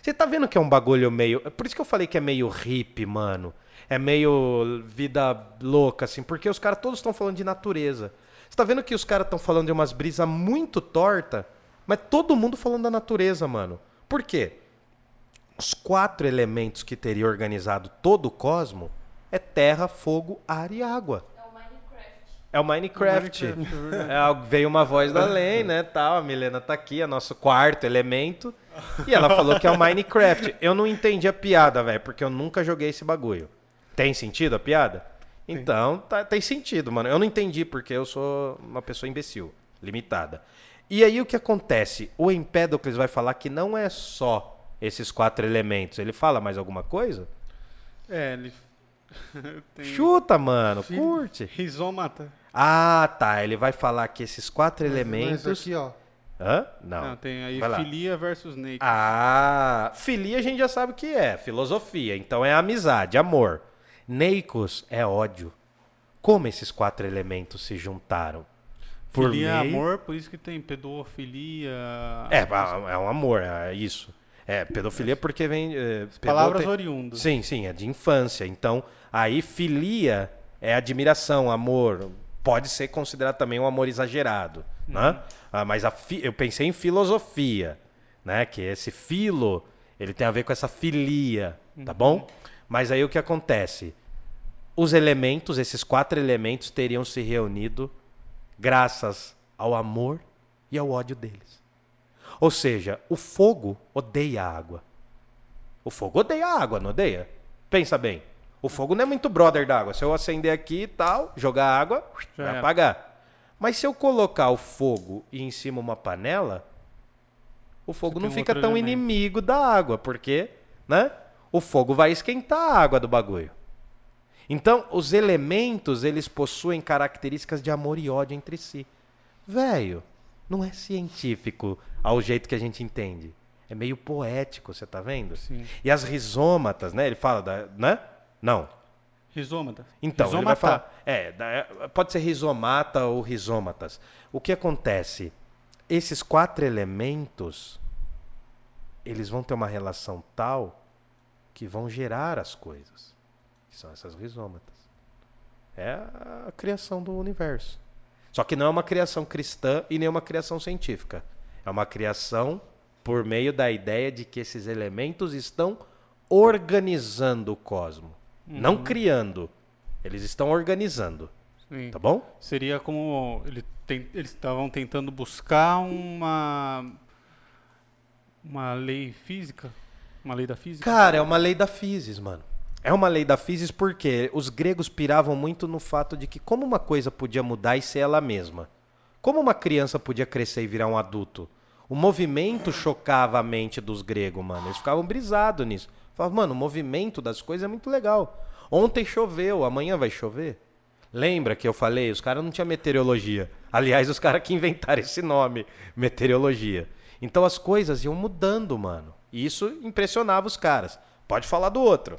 [SPEAKER 3] Você tá vendo que é um bagulho meio. é Por isso que eu falei que é meio hippie, mano. É meio vida louca, assim, porque os caras todos estão falando de natureza. Você tá vendo que os caras estão falando de umas brisas muito torta, mas todo mundo falando da natureza, mano. Por quê? Os quatro elementos que teria organizado todo o cosmo é terra, fogo, ar e água.
[SPEAKER 4] É o Minecraft.
[SPEAKER 3] É o Minecraft.
[SPEAKER 2] É verdade.
[SPEAKER 3] É, veio uma voz da lei, né? Tal, a Milena tá aqui, é nosso quarto elemento. E ela falou que é o Minecraft. Eu não entendi a piada, velho, porque eu nunca joguei esse bagulho. Tem sentido a piada? Então, tá- tem sentido, mano. Eu não entendi porque eu sou uma pessoa imbecil, limitada. E aí o que acontece? O Empédocles vai falar que não é só esses quatro elementos. Ele fala mais alguma coisa?
[SPEAKER 1] É, ele. tem
[SPEAKER 3] Chuta, mano,
[SPEAKER 1] Filho.
[SPEAKER 3] curte.
[SPEAKER 1] rizomata.
[SPEAKER 3] Ah, tá. Ele vai falar que esses quatro
[SPEAKER 2] Mas
[SPEAKER 3] elementos.
[SPEAKER 2] aqui, ó.
[SPEAKER 3] Hã? Não.
[SPEAKER 1] Não, tem aí
[SPEAKER 3] Vai lá.
[SPEAKER 1] filia versus nature.
[SPEAKER 3] Ah, filia a gente já sabe o que é, filosofia. Então é amizade, amor. Neicos é ódio. Como esses quatro elementos se juntaram? Por
[SPEAKER 1] Filia é amor, por isso que tem pedofilia.
[SPEAKER 3] É, é um amor, é isso. É, pedofilia porque vem. é,
[SPEAKER 1] Palavras
[SPEAKER 3] tem-
[SPEAKER 1] oriundas.
[SPEAKER 3] Sim, sim, é de infância. Então, aí filia é admiração, amor. Pode ser considerado também um amor exagerado, né? Ah, mas a fi- eu pensei em filosofia, né? Que esse filo, ele tem a ver com essa filia, tá bom? Mas aí o que acontece? Os elementos, esses quatro elementos teriam se reunido graças ao amor e ao ódio deles. Ou seja, o fogo odeia a água. O fogo odeia a água, não odeia? Pensa bem. O fogo não é muito brother da água. Se eu acender aqui e tal, jogar água,
[SPEAKER 1] Já
[SPEAKER 3] vai
[SPEAKER 1] era.
[SPEAKER 3] apagar. Mas se eu colocar o fogo e em cima uma panela, o fogo
[SPEAKER 1] Você
[SPEAKER 3] não fica tão
[SPEAKER 1] elemento.
[SPEAKER 3] inimigo da água, porque, né? O fogo vai esquentar a água do bagulho. Então, os elementos, eles possuem características de amor e ódio entre si. Velho, não é científico ao jeito que a gente entende. É meio poético, você tá vendo?
[SPEAKER 1] Sim.
[SPEAKER 3] E as rizômatas, né? Ele fala da, né? Não.
[SPEAKER 1] Rizômata.
[SPEAKER 3] Então, ele vai
[SPEAKER 1] Rizomata.
[SPEAKER 3] falar, é, é, pode ser rizomata ou rizômatas. O que acontece? Esses quatro elementos, eles vão ter uma relação tal que vão gerar as coisas. Que são essas rizômatas. É a criação do universo. Só que não é uma criação cristã e nem uma criação científica. É uma criação por meio da ideia de que esses elementos estão organizando o cosmo. Não criando. Eles estão organizando.
[SPEAKER 1] Sim.
[SPEAKER 3] Tá bom?
[SPEAKER 1] Seria como ele tem- eles estavam tentando buscar uma uma lei física, uma lei da física.
[SPEAKER 3] Cara, é uma lei da physis, mano. É uma lei da physis porque os gregos piravam muito no fato de que como uma coisa podia mudar e ser ela mesma. Como uma criança podia crescer e virar um adulto. O movimento chocava a mente dos gregos, mano. Eles ficavam brisados nisso. Falavam, mano, o movimento das coisas é muito legal. Ontem choveu, amanhã vai chover. Lembra que eu falei? Os caras não tinham meteorologia. Aliás, os caras que inventaram esse nome, meteorologia. Então as coisas iam mudando, mano. E isso impressionava os caras. Pode falar do outro.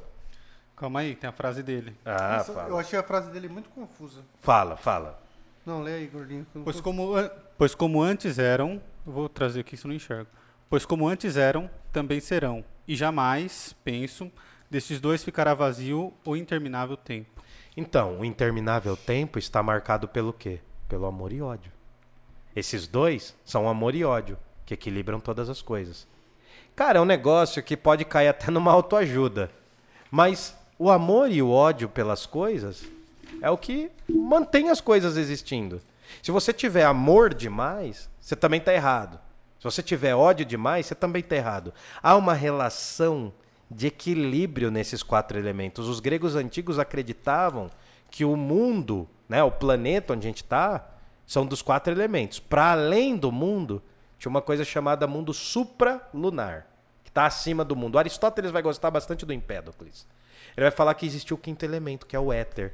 [SPEAKER 1] Calma aí, tem a frase dele.
[SPEAKER 3] Ah,
[SPEAKER 2] Nossa, Eu
[SPEAKER 3] fala.
[SPEAKER 2] achei a frase dele muito confusa.
[SPEAKER 3] Fala, fala.
[SPEAKER 2] Não, lê aí, gordinho. eu
[SPEAKER 1] Pois
[SPEAKER 2] tô-
[SPEAKER 1] como, pois como antes eram, eu vou trazer aqui se eu não enxergo. Pois como antes eram, também serão. E jamais, penso, destes dois ficará vazio o interminável tempo.
[SPEAKER 3] Então, o interminável tempo está marcado pelo quê? Pelo amor e ódio. Esses dois são amor e ódio, que equilibram todas as coisas. Cara, é um negócio que pode cair até numa autoajuda. Mas o amor e o ódio pelas coisas é o que mantém as coisas existindo. Se você tiver amor demais, você também está errado. Se você tiver ódio demais, você também está errado. Há uma relação de equilíbrio nesses quatro elementos. Os gregos antigos acreditavam que o mundo, né, o planeta onde a gente está, são dos quatro elementos. Para além do mundo, tinha uma coisa chamada mundo supralunar, que está acima do mundo. Aristóteles vai gostar bastante do Empédocles. Ele vai falar que existiu o quinto elemento, que é o éter.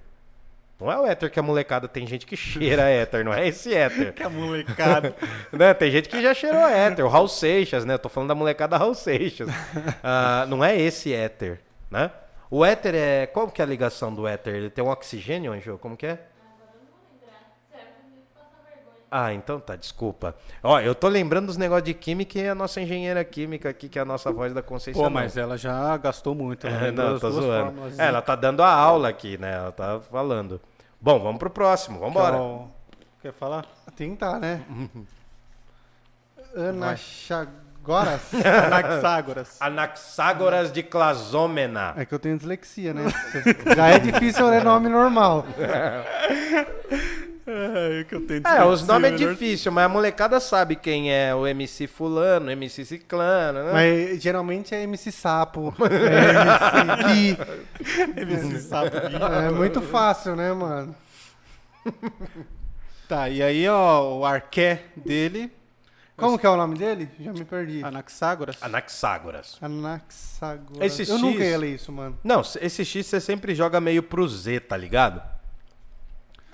[SPEAKER 3] Não é o éter que a molecada tem gente que cheira éter, não é esse éter.
[SPEAKER 1] Que a molecada.
[SPEAKER 3] né? Tem gente que já cheirou éter, o Raul Seixas, né? Eu tô falando da molecada Raul Seixas. Ah, não é esse éter, né? O éter é. Qual que é a ligação do éter? Ele tem um oxigênio, Anjo? Como que é?
[SPEAKER 4] Agora eu não vou lembrar. Será que eu vou passar vergonha?
[SPEAKER 3] Ah, então tá, desculpa. Ó, eu tô lembrando dos negócios de química e a nossa engenheira química aqui, que é a nossa voz da Conceição.
[SPEAKER 1] Pô,
[SPEAKER 3] não.
[SPEAKER 1] mas ela já gastou muito. Ela
[SPEAKER 3] É, não, tô zoando.
[SPEAKER 1] fórmulas.
[SPEAKER 3] É, ela tá dando a aula aqui, né? Ela tá falando. Bom, vamos pro próximo, vamos embora.
[SPEAKER 1] Qual- Quer falar?
[SPEAKER 2] Tentar, né? Anaxagoras.
[SPEAKER 1] Anaxágoras.
[SPEAKER 3] Anaxágoras de Clasômena.
[SPEAKER 2] É que eu tenho dislexia, né? Já é difícil ler nome normal.
[SPEAKER 1] É, que eu tenho
[SPEAKER 3] É, os nomes é difícil, mas a molecada sabe quem é o MC fulano, MC ciclano, né?
[SPEAKER 2] Mas geralmente é MC Sapo, é MC Gui.
[SPEAKER 1] MC Sapo Gui.
[SPEAKER 2] É muito fácil, né, mano?
[SPEAKER 1] Tá, e aí, ó, o arqué dele,
[SPEAKER 2] Como que é o nome dele? Já me perdi.
[SPEAKER 1] Anaxágoras.
[SPEAKER 3] Anaxágoras.
[SPEAKER 2] Anaxagoras.
[SPEAKER 3] Esse
[SPEAKER 2] Eu
[SPEAKER 3] X-
[SPEAKER 2] nunca ia ler isso, mano.
[SPEAKER 3] Não, esse X você sempre joga meio pro Z, tá ligado?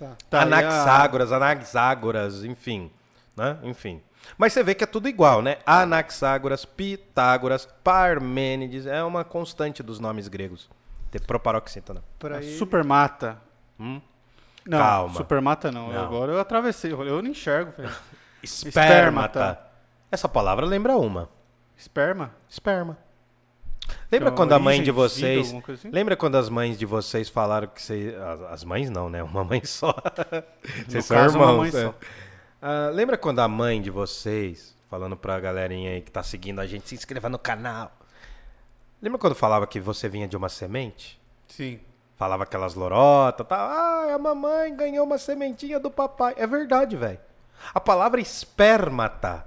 [SPEAKER 2] Tá.
[SPEAKER 1] Tá, a-
[SPEAKER 3] Anaxágoras, Anaxágoras, enfim, né? Enfim. Mas você vê que é tudo igual, né? Anaxágoras, Pitágoras, Parmênides, é uma constante dos nomes gregos. Tem proparoxítona.
[SPEAKER 2] Pra ele.
[SPEAKER 1] Supermata.
[SPEAKER 3] Hum?
[SPEAKER 1] Não,
[SPEAKER 3] Calma.
[SPEAKER 1] Supermata não.
[SPEAKER 3] Não.
[SPEAKER 1] Agora eu atravessei, eu não enxergo, velho.
[SPEAKER 3] Espermata.
[SPEAKER 1] Espermata.
[SPEAKER 3] Essa palavra lembra uma.
[SPEAKER 1] Esperma?
[SPEAKER 3] Esperma. Lembra
[SPEAKER 1] é
[SPEAKER 3] quando a mãe
[SPEAKER 1] origem,
[SPEAKER 3] de vocês.
[SPEAKER 1] assim?
[SPEAKER 3] Lembra quando as mães de vocês falaram que vocês. As, as mães não, né? Uma mãe só. vocês são
[SPEAKER 1] caso,
[SPEAKER 3] irmãos.
[SPEAKER 1] mãe
[SPEAKER 3] né?
[SPEAKER 1] só.
[SPEAKER 3] Ah, lembra quando a mãe de vocês, falando pra galerinha aí que tá seguindo a gente, se inscreva no canal. Lembra quando falava que você vinha de uma semente?
[SPEAKER 1] Sim.
[SPEAKER 3] Falava aquelas lorotas, tá? Ah, a mamãe ganhou uma sementinha do papai. É verdade, velho. A palavra espermata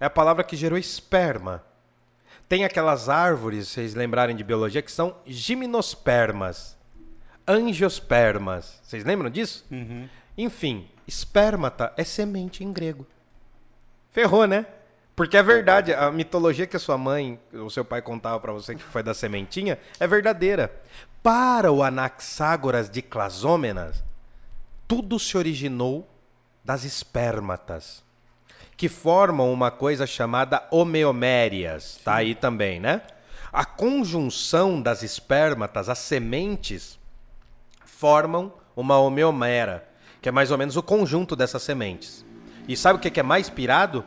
[SPEAKER 3] é a palavra que gerou esperma. Tem aquelas árvores, vocês lembrarem de biologia, que são gimnospermas, angiospermas. Vocês lembram disso?
[SPEAKER 1] Uhum.
[SPEAKER 3] Enfim, espermata é semente em grego. Ferrou, né? Porque é verdade, a mitologia que a sua mãe, o seu pai contava pra você que foi da sementinha, é verdadeira. Para o Anaxágoras de Clasômenas, tudo se originou das espermatas, que formam uma coisa chamada homeomérias. Tá aí também, né? A conjunção das espermatas, as sementes, formam uma homeomera, que é mais ou menos o conjunto dessas sementes. E sabe o que é mais pirado?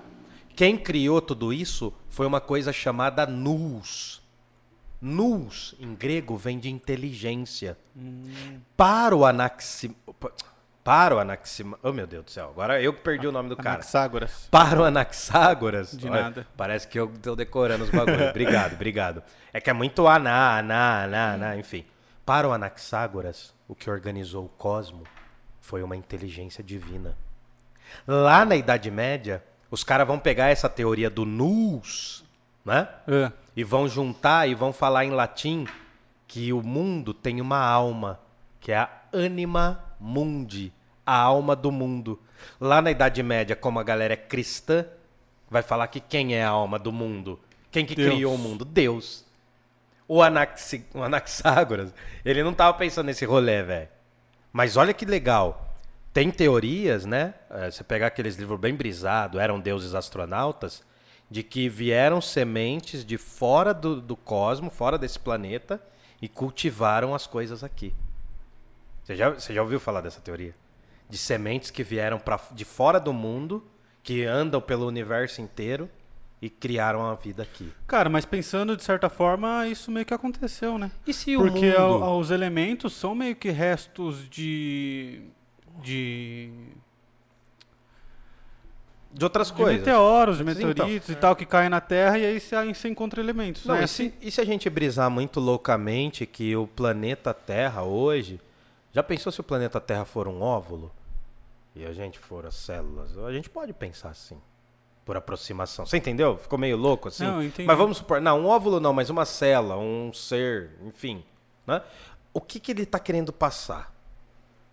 [SPEAKER 3] Quem criou tudo isso foi uma coisa chamada nous. Nous, em grego, vem de inteligência. Para o anaxim... Para o anaxim... Oh, meu Deus do céu. Agora eu que perdi o nome do cara.
[SPEAKER 1] Anaxágoras.
[SPEAKER 3] Para o Anaxágoras.
[SPEAKER 1] De
[SPEAKER 3] Olha,
[SPEAKER 1] nada.
[SPEAKER 3] Parece que eu tô decorando os bagulhos. obrigado, obrigado. É que é muito aná, aná, aná, aná, enfim. Para o Anaxágoras, o que organizou o cosmo foi uma inteligência divina. Lá na Idade Média, os caras vão pegar essa teoria do nous, né?
[SPEAKER 1] É.
[SPEAKER 3] E vão juntar e vão falar em latim que o mundo tem uma alma, que é a anima mundi, a alma do mundo. Lá na Idade Média, como a galera é cristã, vai falar que quem é a alma do mundo? Quem que
[SPEAKER 1] Deus.
[SPEAKER 3] criou o mundo? Deus. O, Anaxi, o Anaxágoras, ele não tava pensando nesse rolê, velho. Mas olha que legal. Tem teorias, né? eh, Você pegar aqueles livros bem brisados, eram deuses astronautas, de que vieram sementes de fora do, do cosmo, fora desse planeta, e cultivaram as coisas aqui. Você já, você já ouviu falar dessa teoria? De sementes que vieram pra, de fora do mundo, que andam pelo universo inteiro e criaram a vida aqui.
[SPEAKER 1] Cara, mas pensando de certa forma, isso meio que aconteceu, né?
[SPEAKER 3] E se
[SPEAKER 1] Porque
[SPEAKER 3] o
[SPEAKER 1] a-
[SPEAKER 3] mundo...
[SPEAKER 1] a- os elementos são meio que restos de. de.
[SPEAKER 3] de outras
[SPEAKER 1] de
[SPEAKER 3] coisas.
[SPEAKER 1] meteoros, de
[SPEAKER 3] Então,
[SPEAKER 1] meteoritos e tal, que caem na Terra e aí você, aí você encontra elementos.
[SPEAKER 3] Não,
[SPEAKER 1] né?
[SPEAKER 3] e, se, e se a gente brisar muito loucamente que o planeta Terra hoje. Já pensou se o planeta Terra for um óvulo? E a gente for as células? A gente pode pensar assim. Por aproximação. Você entendeu? Ficou meio louco assim?
[SPEAKER 1] Não, entendi.
[SPEAKER 3] Mas vamos supor. Não, um óvulo não, mas uma célula, um ser, enfim. Né? O que, que ele está querendo passar?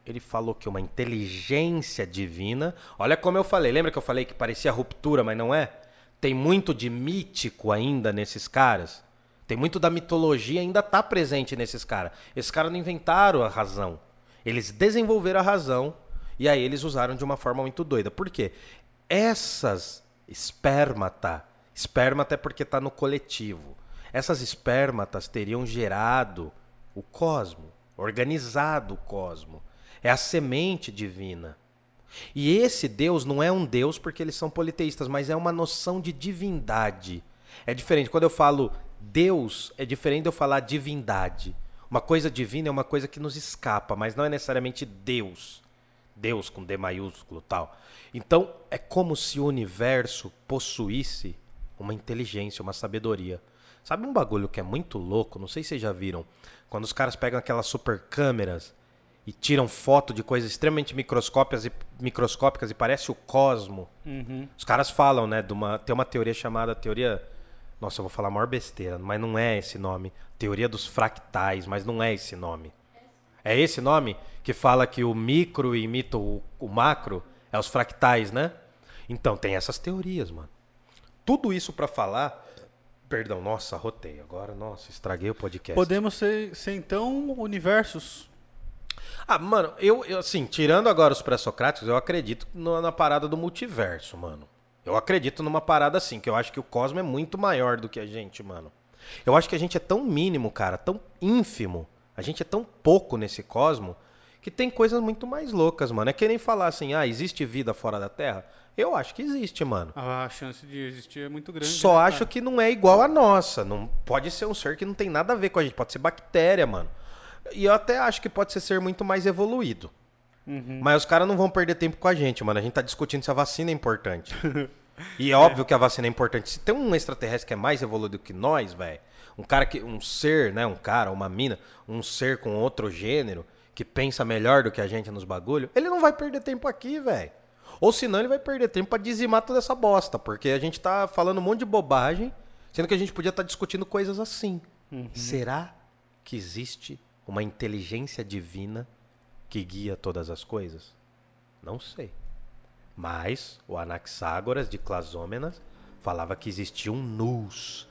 [SPEAKER 3] Ele falou que uma inteligência divina. Olha como eu falei. Lembra que eu falei que parecia ruptura, mas não é? Tem muito de mítico ainda nesses caras. Tem muito da mitologia ainda tá presente nesses caras. Esses caras não inventaram a razão. Eles desenvolveram a razão e aí eles usaram de uma forma muito doida. Por quê? Essas espermata, espermata é porque tá no coletivo. Essas espermatas teriam gerado o cosmo, organizado o cosmo. É a semente divina. E esse Deus não é um Deus porque eles são politeístas, mas é uma noção de divindade. É diferente. Quando eu falo Deus, é diferente de eu falar divindade. Uma coisa divina é uma coisa que nos escapa, mas não é necessariamente Deus. Deus com D maiúsculo tal. Então, é como se o universo possuísse uma inteligência, uma sabedoria. Sabe um bagulho que é muito louco? Não sei se vocês já viram. Quando os caras pegam aquelas super câmeras e tiram foto de coisas extremamente microscópicas e, microscópicas e parece o cosmo.
[SPEAKER 1] Uhum.
[SPEAKER 3] Os caras falam, né, de uma, tem uma teoria chamada teoria. Nossa, eu vou falar a maior besteira, mas não é esse nome. Teoria dos fractais, mas não é esse nome. É esse nome que fala que o micro imita o, o macro? É os fractais, né? Então, tem essas teorias, mano. Tudo isso pra falar. Perdão, nossa, rotei agora. Nossa, estraguei o podcast.
[SPEAKER 1] Podemos ser, ser, então, universos.
[SPEAKER 3] Ah, mano, eu, eu assim, tirando agora os pré-socráticos, eu acredito no- na parada do multiverso, mano. Eu acredito numa parada assim, que eu acho que o cosmo é muito maior do que a gente, mano. Eu acho que a gente é tão mínimo, cara, tão ínfimo. A gente é tão pouco nesse cosmo que tem coisas muito mais loucas, mano. É que nem falar assim, ah, existe vida fora da Terra? Eu acho que existe, mano.
[SPEAKER 1] A chance de existir é muito grande.
[SPEAKER 3] Só
[SPEAKER 1] né,
[SPEAKER 3] acho que não é igual a nossa. Não pode ser um ser que não tem nada a ver com a gente. Pode ser bactéria, mano. E eu até acho que pode ser ser muito mais evoluído.
[SPEAKER 1] Uhum.
[SPEAKER 3] Mas os caras não vão perder tempo com a gente, mano. A gente tá discutindo se a vacina é importante. e é óbvio que a vacina é importante. Se tem um extraterrestre que é mais evoluído que nós, velho, um cara que. Um ser, né? Um cara, uma mina, um ser com outro gênero, que pensa melhor do que a gente nos bagulho, ele não vai perder tempo aqui, velho. Ou senão ele vai perder tempo pra dizimar toda essa bosta. Porque a gente tá falando um monte de bobagem, sendo que a gente podia estar discutindo coisas assim. Será que existe uma inteligência divina que guia todas as coisas? Não sei. Mas o Anaxágoras de Clasômenas falava que existia um nous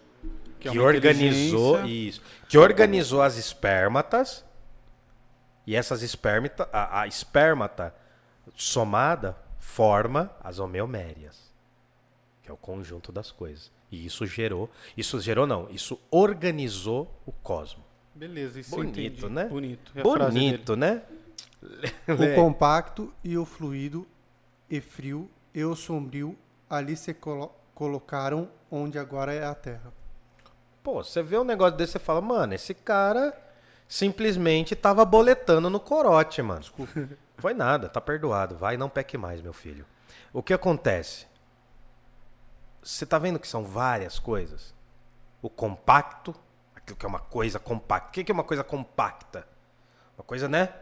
[SPEAKER 1] Que
[SPEAKER 3] que,
[SPEAKER 1] é
[SPEAKER 3] organizou isso, que organizou as espermatas e essas espermata, a, a espermata somada forma as homeomérias, que é o conjunto das coisas. E isso gerou, isso gerou não, isso organizou o cosmo.
[SPEAKER 1] Beleza, isso
[SPEAKER 3] Bonito,
[SPEAKER 1] entendi.
[SPEAKER 3] né?
[SPEAKER 1] Bonito. Dele?
[SPEAKER 3] Bonito, né?
[SPEAKER 2] O compacto e o fluido e frio e o sombrio ali se colo- colocaram onde agora é a terra.
[SPEAKER 3] Pô, você vê um negócio desse e fala, mano, esse cara simplesmente tava boletando no corote, mano. Desculpa. Foi nada, tá perdoado. Vai, não peque mais, meu filho. O que acontece? Você tá vendo que são várias coisas? O compacto, aquilo que é uma coisa compacta. O que que é uma coisa compacta? Uma coisa, né?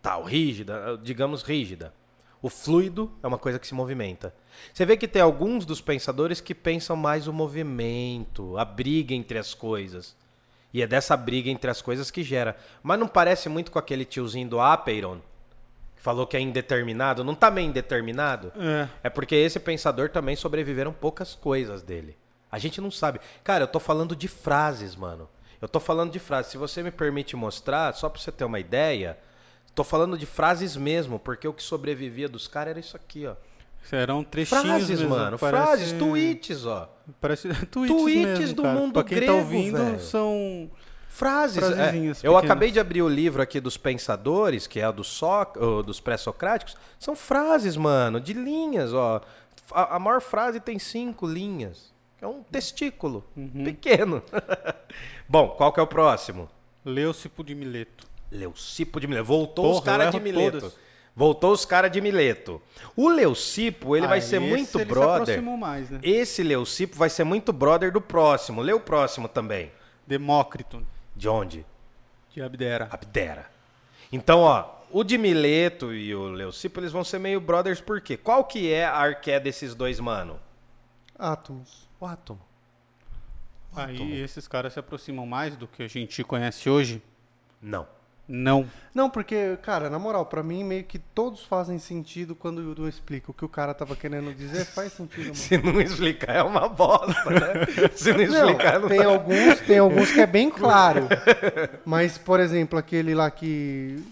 [SPEAKER 3] Tal, rígida, digamos rígida. O fluido é uma coisa que se movimenta. Você vê que tem alguns dos pensadores que pensam mais o movimento, a briga entre as coisas. E é dessa briga entre as coisas que gera. Mas não parece muito com aquele tiozinho do Apeiron, que falou que é indeterminado? Não tá meio indeterminado?
[SPEAKER 1] É.
[SPEAKER 3] É porque esse pensador também sobreviveram poucas coisas dele. A gente não sabe. Cara, eu tô falando de frases, mano. Eu tô falando de frases. Se você me permite mostrar, só pra você ter uma ideia, tô falando de frases mesmo, porque o que sobrevivia dos caras era isso aqui, ó.
[SPEAKER 1] Serão trechinhos
[SPEAKER 3] Frases,
[SPEAKER 1] mesmo,
[SPEAKER 3] mano.
[SPEAKER 1] parece-
[SPEAKER 3] Frases, tweets, ó.
[SPEAKER 1] Parece tweets,
[SPEAKER 3] Tweets
[SPEAKER 1] mesmo,
[SPEAKER 3] do
[SPEAKER 1] cara.
[SPEAKER 3] mundo
[SPEAKER 1] pra quem
[SPEAKER 3] grego,
[SPEAKER 1] tá ouvindo,
[SPEAKER 3] velho.
[SPEAKER 1] são...
[SPEAKER 3] Frases. é. Eu acabei de abrir o livro aqui dos pensadores, que é o do Soc- o dos pré-socráticos. São frases, mano, de linhas, ó. A, a maior frase tem cinco linhas. É um testículo
[SPEAKER 1] Uhum.
[SPEAKER 3] pequeno. Bom, qual que é o próximo?
[SPEAKER 1] Leucipo de Mileto.
[SPEAKER 3] Leucipo de Mileto. Voltou os
[SPEAKER 1] Porra,
[SPEAKER 3] caras
[SPEAKER 1] eu
[SPEAKER 3] de Mileto.
[SPEAKER 1] todas.
[SPEAKER 3] Voltou os caras de Mileto. O Leucipo, ele vai
[SPEAKER 1] Ah,
[SPEAKER 3] ser
[SPEAKER 1] esse
[SPEAKER 3] muito brother.
[SPEAKER 1] mais, né?
[SPEAKER 3] Esse Leucipo vai ser muito brother do próximo. Lê o próximo também.
[SPEAKER 1] Demócrito,
[SPEAKER 3] De onde?
[SPEAKER 1] de Abdera.
[SPEAKER 3] Abdera. Então, ó, o de Mileto e o Leucipo, eles vão ser meio brothers por quê? Qual que é a arqué desses dois, mano?
[SPEAKER 2] Átomos.
[SPEAKER 3] O átomo.
[SPEAKER 1] Aí esses caras se aproximam mais do que a gente conhece hoje?
[SPEAKER 3] Não.
[SPEAKER 1] Não.
[SPEAKER 2] Não, porque, cara, na moral, pra mim meio que todos fazem sentido quando o Yudu explica. O que o cara tava querendo dizer faz sentido, mano.
[SPEAKER 3] Se não explicar, é uma bosta, né? Se não
[SPEAKER 2] Não,
[SPEAKER 3] explicar, não,
[SPEAKER 2] tem alguns, tem alguns que é bem claro. Mas, por exemplo, aquele lá que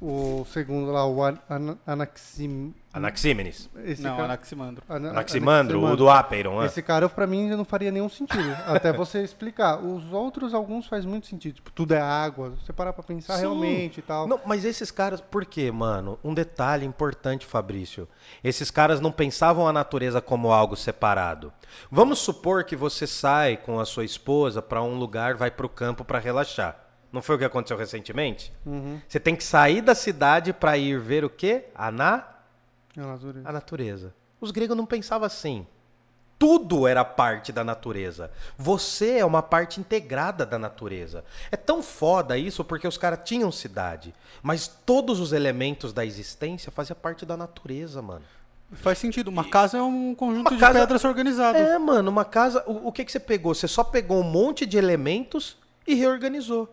[SPEAKER 2] o segundo lá, o An- An- Anaxim,
[SPEAKER 3] Anaxímenes.
[SPEAKER 2] Esse
[SPEAKER 1] Não,
[SPEAKER 2] cara,
[SPEAKER 1] Anaximandro.
[SPEAKER 2] Ana-
[SPEAKER 3] Anaximandro, o do Apeiron. né?
[SPEAKER 2] Esse cara, pra mim, já não faria nenhum sentido. Até você explicar. Os outros, alguns faz muito sentido. Tipo, tudo é água. Você parar pra pensar
[SPEAKER 3] Sim.
[SPEAKER 2] realmente e tal.
[SPEAKER 3] Não, mas esses caras, por quê, mano? Um detalhe importante, Fabrício. Esses caras não pensavam a natureza como algo separado. Vamos supor que você sai com a sua esposa pra um lugar, vai pro campo pra relaxar. Não foi o que aconteceu recentemente?
[SPEAKER 2] Uhum.
[SPEAKER 3] Você tem que sair da cidade pra ir ver o quê? A, na...
[SPEAKER 2] A natureza.
[SPEAKER 3] a natureza. Os gregos não pensavam assim. Tudo era parte da natureza. Você é uma parte integrada da natureza. É tão foda isso porque os caras tinham cidade, mas todos os elementos da existência faziam parte da natureza, mano.
[SPEAKER 1] Faz sentido. Uma casa é um conjunto
[SPEAKER 3] Uma
[SPEAKER 1] de
[SPEAKER 3] casa-
[SPEAKER 1] pedras organizado.
[SPEAKER 3] É, mano, uma casa. O, o que, que você pegou? Você só pegou um monte de elementos e reorganizou.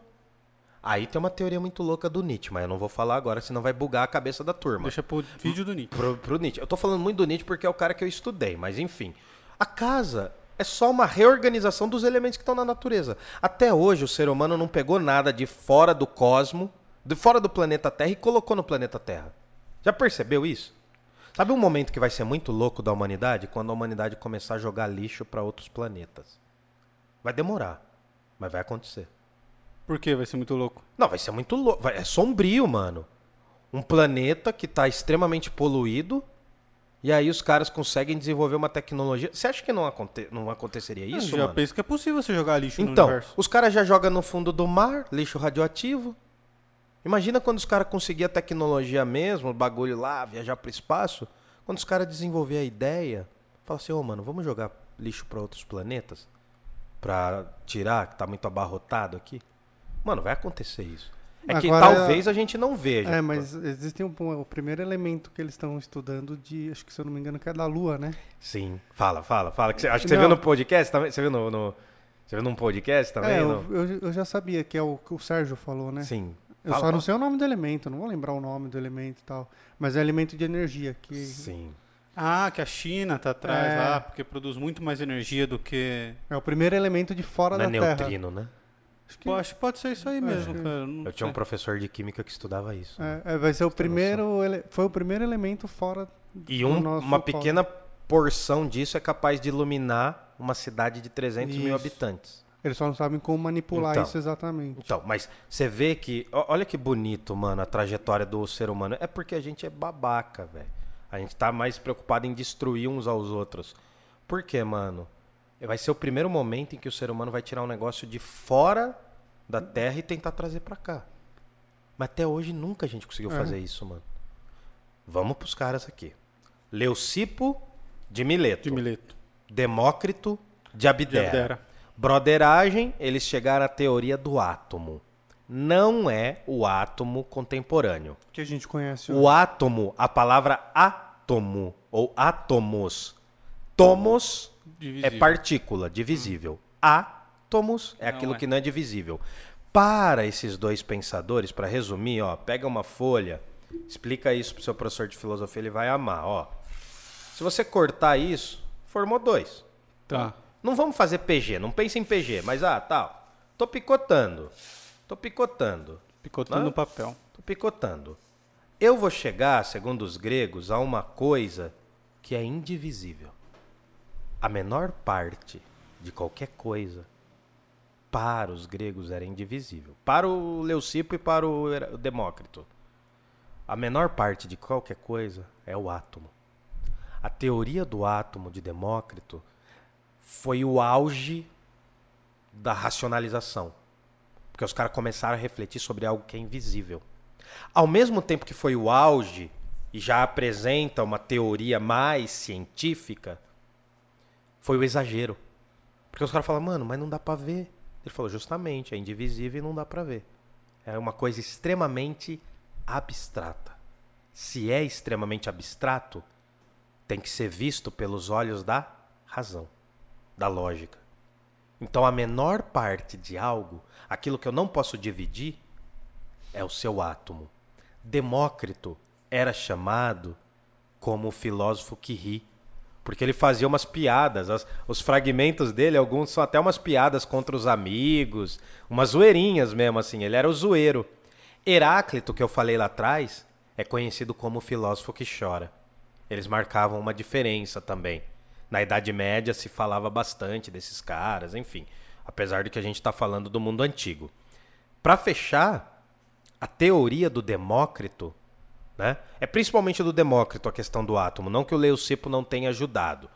[SPEAKER 3] Aí tem uma teoria muito louca do Nietzsche, mas eu não vou falar agora, senão vai bugar a cabeça da turma.
[SPEAKER 1] Deixa pro vídeo do Nick.
[SPEAKER 3] Pro, pro Nietzsche. Eu tô falando muito do Nietzsche porque é o cara que eu estudei, mas enfim. A casa é só uma reorganização dos elementos que estão na natureza. Até hoje o ser humano não pegou nada de fora do cosmo, de fora do planeta Terra e colocou no planeta Terra. Já percebeu isso? Sabe um momento que vai ser muito louco da humanidade? Quando a humanidade começar a jogar lixo para outros planetas. Vai demorar, mas vai acontecer.
[SPEAKER 1] Por quê? Vai ser muito louco.
[SPEAKER 3] Não, vai ser muito louco. vai- É sombrio, mano. Um planeta que tá extremamente poluído. E aí os caras conseguem desenvolver uma tecnologia. Você acha que não, aconte- não aconteceria isso,
[SPEAKER 1] Eu já
[SPEAKER 3] mano?
[SPEAKER 1] penso que é possível você jogar lixo no
[SPEAKER 3] Então,
[SPEAKER 1] universo.
[SPEAKER 3] os caras já jogam no fundo do mar, lixo radioativo. Imagina quando os caras conseguiam a tecnologia mesmo, o bagulho lá, viajar pro espaço. Quando os caras desenvolver a ideia, fala assim, ô mano, vamos jogar lixo para outros planetas? Pra tirar, que tá muito abarrotado aqui? Mano, vai acontecer isso. É que
[SPEAKER 2] Agora-
[SPEAKER 3] talvez a gente não veja.
[SPEAKER 2] É, mas existe um, o primeiro elemento que eles estão estudando de, acho que se eu não me engano, que é da Lua, né?
[SPEAKER 3] Sim. Fala, fala, fala. que você- acho que você
[SPEAKER 2] Não.
[SPEAKER 3] viu no podcast também? Você viu no, no- Você viu num podcast também?
[SPEAKER 2] é, eu, eu, eu já sabia que é o que o Sérgio falou, né?
[SPEAKER 3] Sim.
[SPEAKER 2] Eu
[SPEAKER 3] Fala,
[SPEAKER 2] só não sei o nome do elemento, não vou lembrar o nome do elemento e tal. Mas é elemento de energia que
[SPEAKER 3] Sim.
[SPEAKER 1] Ah, que a China tá atrás
[SPEAKER 2] É.
[SPEAKER 1] lá, porque produz muito mais energia do que.
[SPEAKER 2] é o primeiro elemento de fora
[SPEAKER 3] Não é
[SPEAKER 2] da Terra.
[SPEAKER 3] neutrino, né?
[SPEAKER 2] Acho que
[SPEAKER 1] Pô, acho que pode ser isso aí mesmo,
[SPEAKER 2] que-
[SPEAKER 1] cara. não
[SPEAKER 3] Eu tinha um
[SPEAKER 1] sei.
[SPEAKER 3] professor de química que estudava isso. né?
[SPEAKER 2] é, é, vai ser o primeiro, ele- foi o primeiro elemento fora
[SPEAKER 3] E
[SPEAKER 2] do
[SPEAKER 3] um-
[SPEAKER 2] nosso
[SPEAKER 3] uma
[SPEAKER 2] polo.
[SPEAKER 3] pequena porção disso é capaz de iluminar uma cidade de 300 mil
[SPEAKER 2] Isso.
[SPEAKER 3] habitantes.
[SPEAKER 2] Eles só não sabem como manipular
[SPEAKER 3] Então.
[SPEAKER 2] isso exatamente.
[SPEAKER 3] Então, mas você vê que. ó- Olha que bonito, mano, a trajetória do ser humano. É porque a gente é babaca, velho. A gente tá mais preocupado em destruir uns aos outros. Por quê, mano? Vai ser o primeiro momento em que o ser humano vai tirar um negócio de fora da Terra e tentar trazer pra cá. Mas até hoje nunca a gente conseguiu
[SPEAKER 2] É.
[SPEAKER 3] fazer isso, mano. Vamos pros caras aqui. Leucipo de Mileto.
[SPEAKER 1] De Mileto.
[SPEAKER 3] Demócrito de
[SPEAKER 1] De
[SPEAKER 3] Abdera.
[SPEAKER 1] Abdera.
[SPEAKER 3] Broderagem, eles chegaram à teoria do átomo. Não é o átomo contemporâneo.
[SPEAKER 2] Que a gente conhece.
[SPEAKER 3] O átomo, a palavra átomo ou átomos. Tomos é
[SPEAKER 1] Divisível.
[SPEAKER 3] partícula, divisível. Átomos é
[SPEAKER 1] Não
[SPEAKER 3] aquilo
[SPEAKER 1] é.
[SPEAKER 3] que não é divisível. Para esses dois pensadores, para resumir, ó, pega uma folha, explica isso pro seu professor de filosofia, ele vai amar, ó. Se você cortar isso, formou dois.
[SPEAKER 1] Tá.
[SPEAKER 3] Não vamos fazer PG, não pense em PG, mas ah, tal. Tô picotando. Tô picotando.
[SPEAKER 1] Picotando
[SPEAKER 3] Não?
[SPEAKER 1] no papel.
[SPEAKER 3] Tô picotando. Eu vou chegar, segundo os gregos, a uma coisa que é indivisível. A menor parte de qualquer coisa para os gregos era indivisível. Para o Leucipo e para o Demócrito. A menor parte de qualquer coisa é o átomo. A teoria do átomo de Demócrito foi o auge da racionalização. Porque os caras começaram a refletir sobre algo que é invisível. Ao mesmo tempo que foi o auge e já apresenta uma teoria mais científica, foi o exagero. Porque os caras falam, mano, mas não dá pra ver. Ele falou, justamente, é indivisível e não dá pra ver. É uma coisa extremamente abstrata. Se é extremamente abstrato, tem que ser visto pelos olhos da razão, da lógica. Então, a menor parte de algo, aquilo que eu não posso dividir, é o seu átomo. Demócrito era chamado como o filósofo que ri, porque ele fazia umas piadas. as- os fragmentos dele, alguns são até umas piadas contra os amigos, umas zoeirinhas mesmo, assim. Ele era o zoeiro. Heráclito, que eu falei lá atrás, é conhecido como o filósofo que chora. eles marcavam uma diferença também. Na Idade Média se falava bastante desses caras, enfim. Apesar de que a gente está falando do mundo antigo. Para fechar, a teoria do Demócrito, né? É principalmente do Demócrito a questão do átomo, não que o Leucipo não tenha ajudado,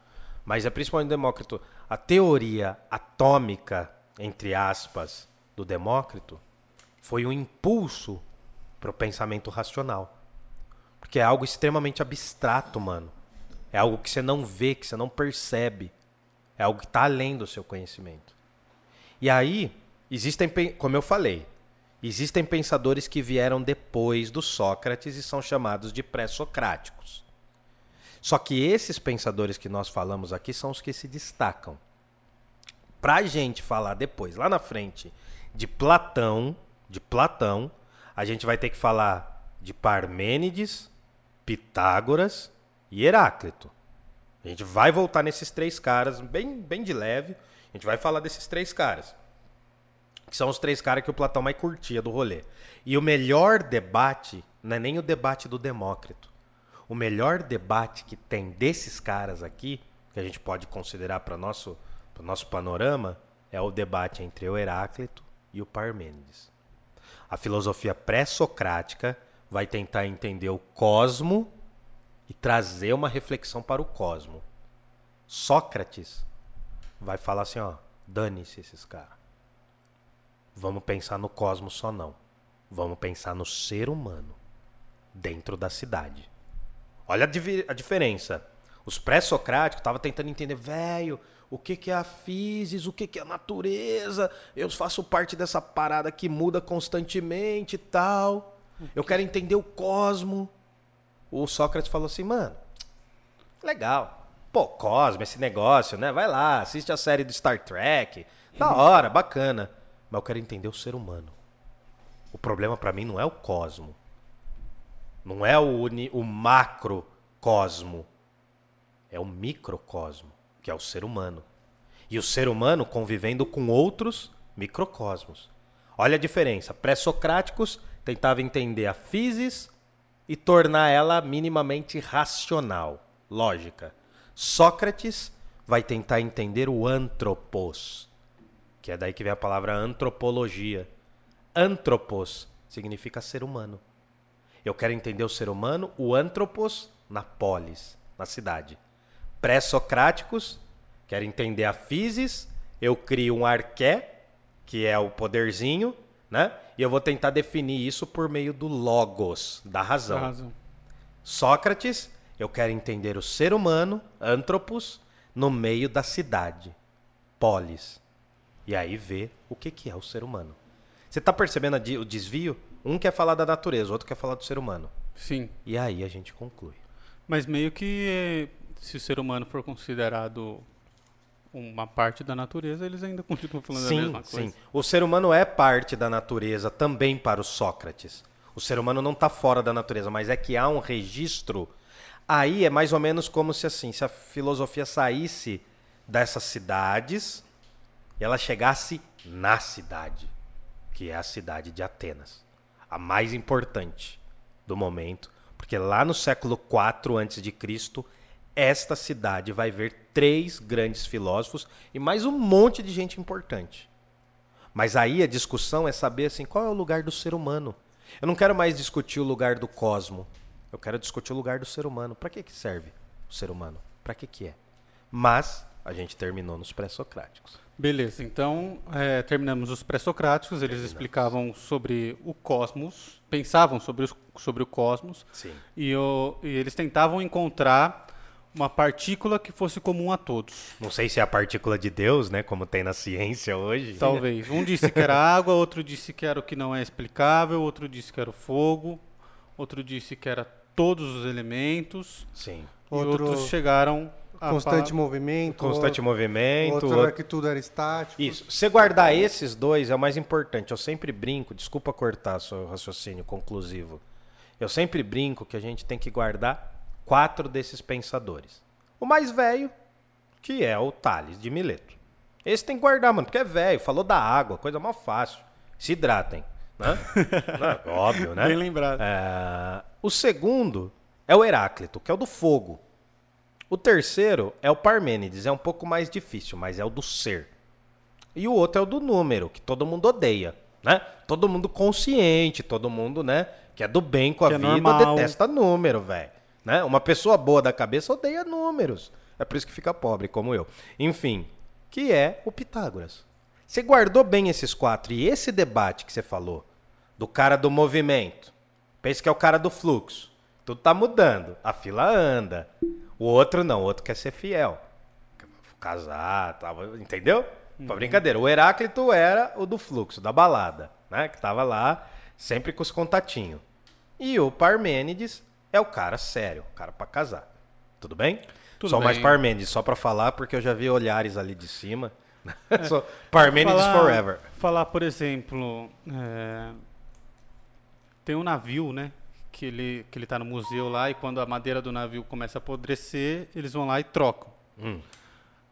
[SPEAKER 3] mas é principalmente do Demócrito. A teoria atômica, entre aspas, do Demócrito foi um impulso para o pensamento racional. Porque é algo extremamente abstrato, mano. É algo que você não vê, que você não percebe. É algo que está além do seu conhecimento. E aí, existem, como eu falei, existem pensadores que vieram depois do Sócrates e são chamados de pré-socráticos. Só que esses pensadores que nós falamos aqui são os que se destacam. Para a gente falar depois, lá na frente, de Platão, de Platão, a gente vai ter que falar de Parmênides, Pitágoras e Heráclito. A gente vai voltar nesses três caras, bem, bem de leve. A gente vai falar desses três caras. Que são os três caras que o Platão mais curtia do rolê. E o melhor debate não é nem o debate do Demócrito. O melhor debate que tem desses caras aqui, que a gente pode considerar para o nosso, nosso panorama, é o debate entre o Heráclito e o Parmênides. A filosofia pré-socrática vai tentar entender o cosmo e trazer uma reflexão para o cosmo. Sócrates vai falar assim, ó, dane-se esses caras. Vamos pensar no cosmos só não. Vamos pensar no ser humano dentro da cidade. Olha a, a diferença. Os pré-socráticos estavam tentando entender, velho, o que, que é a physis, o que, que é a natureza. Eu faço parte dessa parada que muda constantemente e tal. Eu quero entender o cosmo. O Sócrates falou assim, mano, legal. Pô, Cosmo, esse negócio, né? Vai lá, assiste a série do Star Trek. Da hora, bacana. Mas eu quero entender o ser humano. O problema para mim não é o cosmo. Não é o, o macrocosmo. É o microcosmo que é o ser humano. E o ser humano convivendo com outros microcosmos. Olha a diferença. Pré-socráticos tentavam entender a physis e tornar ela minimamente racional, lógica. Sócrates vai tentar entender o antropos, que é daí que vem a palavra antropologia. Antropos significa ser humano. Eu quero entender o ser humano, o antropos, na polis, na cidade pré-socráticos, quero entender a physis, eu crio um arqué, que é o poderzinho, né? E eu vou tentar definir isso por meio do logos, da razão. razão. Sócrates, eu quero entender o ser humano, antropos, no meio da cidade, polis. E aí ver o que, que é o ser humano. Você está percebendo o desvio? Um quer falar da natureza, o outro quer falar do ser humano.
[SPEAKER 1] Sim.
[SPEAKER 3] E aí a gente conclui.
[SPEAKER 1] Mas meio que se o ser humano for considerado uma parte da natureza, eles ainda continuam falando
[SPEAKER 3] sim,
[SPEAKER 1] a mesma coisa. Sim,
[SPEAKER 3] o ser humano é parte da natureza também para o Sócrates. O ser humano não está fora da natureza, mas é que há um registro. Aí é mais ou menos como se assim, se a filosofia saísse dessas cidades e ela chegasse na cidade, que é a cidade de Atenas, a mais importante do momento, porque lá no século IV Cristo esta cidade vai ver três grandes filósofos e mais um monte de gente importante. Mas aí a discussão é saber assim, qual é o lugar do ser humano. Eu não quero mais discutir o lugar do cosmo. Eu quero discutir o lugar do ser humano. Para que, que serve o ser humano? Para que, que é? Mas a gente terminou nos pré-socráticos.
[SPEAKER 1] Beleza, então é, terminamos os pré-socráticos. Eles terminamos. explicavam sobre o cosmos, pensavam sobre, os, sobre o cosmos.
[SPEAKER 3] Sim.
[SPEAKER 1] E, o, e eles tentavam encontrar uma partícula que fosse comum a todos.
[SPEAKER 3] Não sei se é a partícula de Deus, né? Como tem na ciência hoje.
[SPEAKER 1] Talvez. Um disse que era água, outro disse que era o que não é explicável, outro disse que era o fogo, outro disse que era todos os elementos.
[SPEAKER 3] Sim.
[SPEAKER 1] E outro... outros chegaram
[SPEAKER 2] constante movimento.
[SPEAKER 3] Constante movimento.
[SPEAKER 2] Outro, outro que tudo era estático.
[SPEAKER 3] Isso. Você guardar esses dois é o mais importante. Eu sempre brinco, desculpa cortar seu raciocínio conclusivo. Eu sempre brinco que a gente tem que guardar quatro desses pensadores. O mais velho, que é o Tales de Mileto. Esse tem que guardar, mano, porque é velho, falou da água, coisa mais fácil. Se hidratem. Né? Óbvio, né?
[SPEAKER 1] Bem lembrado.
[SPEAKER 3] É... O segundo é o Heráclito, que é o do fogo. O terceiro é o Parmênides, é um pouco mais difícil, mas é o do ser. E o outro é o do número, que todo mundo odeia, né? Todo mundo consciente, todo mundo, né, que é do bem com a
[SPEAKER 1] é
[SPEAKER 3] vida,
[SPEAKER 1] normal.
[SPEAKER 3] detesta número, velho. Né? Uma pessoa boa da cabeça odeia números. É por isso que fica pobre, como eu. Enfim, que é o Pitágoras. Você guardou bem esses quatro. E esse debate que você falou, do cara do movimento, pensa que é o cara do fluxo. Tudo tá mudando. A fila anda. O outro não, o outro quer ser fiel. Casar, tava, entendeu? Pra brincadeira. O Heráclito era o do fluxo, da balada, né? Que tava lá sempre com os contatinhos. E o Parmênides é o cara sério, o cara pra casar. Tudo bem?
[SPEAKER 1] Tudo
[SPEAKER 3] só mais
[SPEAKER 1] bem.
[SPEAKER 3] Parmênides, só pra falar, porque eu já vi olhares ali de cima. Só Parmênides
[SPEAKER 1] Falar-
[SPEAKER 3] forever.
[SPEAKER 1] Falar, por exemplo, é, tem um navio, né? Que ele, que ele tá no museu lá e quando a madeira do navio começa a apodrecer, eles vão lá e trocam.
[SPEAKER 3] Hum.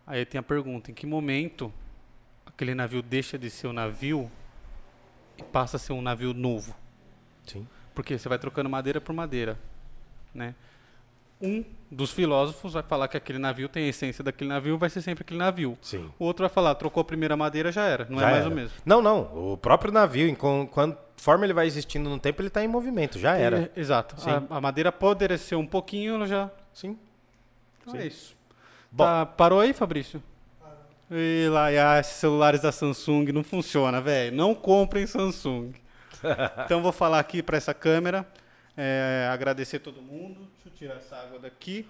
[SPEAKER 1] Aí tem a pergunta, em que momento aquele navio deixa de ser um navio e passa a ser um navio novo?
[SPEAKER 3] Sim.
[SPEAKER 1] Porque você vai trocando madeira por madeira, né? Um dos filósofos vai falar que aquele navio tem a essência daquele navio, vai ser sempre aquele navio.
[SPEAKER 3] Sim.
[SPEAKER 1] O outro vai falar, trocou a primeira madeira, já era. Não
[SPEAKER 3] Já
[SPEAKER 1] é mais
[SPEAKER 3] era.
[SPEAKER 1] o mesmo.
[SPEAKER 3] Não, não. O próprio navio, em conforme ele vai existindo no tempo, ele tá em movimento. Já era.
[SPEAKER 1] É, exato. A, a madeira apodreceu um pouquinho, ela já.
[SPEAKER 3] Sim.
[SPEAKER 1] Então
[SPEAKER 3] Sim.
[SPEAKER 1] é isso.
[SPEAKER 3] Bom.
[SPEAKER 1] Tá, parou aí, Fabrício? E lá, e, ah, esses celulares da Samsung não funciona, velho. Não comprem Samsung. então vou falar aqui para essa câmera. é, agradecer todo mundo. Deixa eu tirar essa água daqui.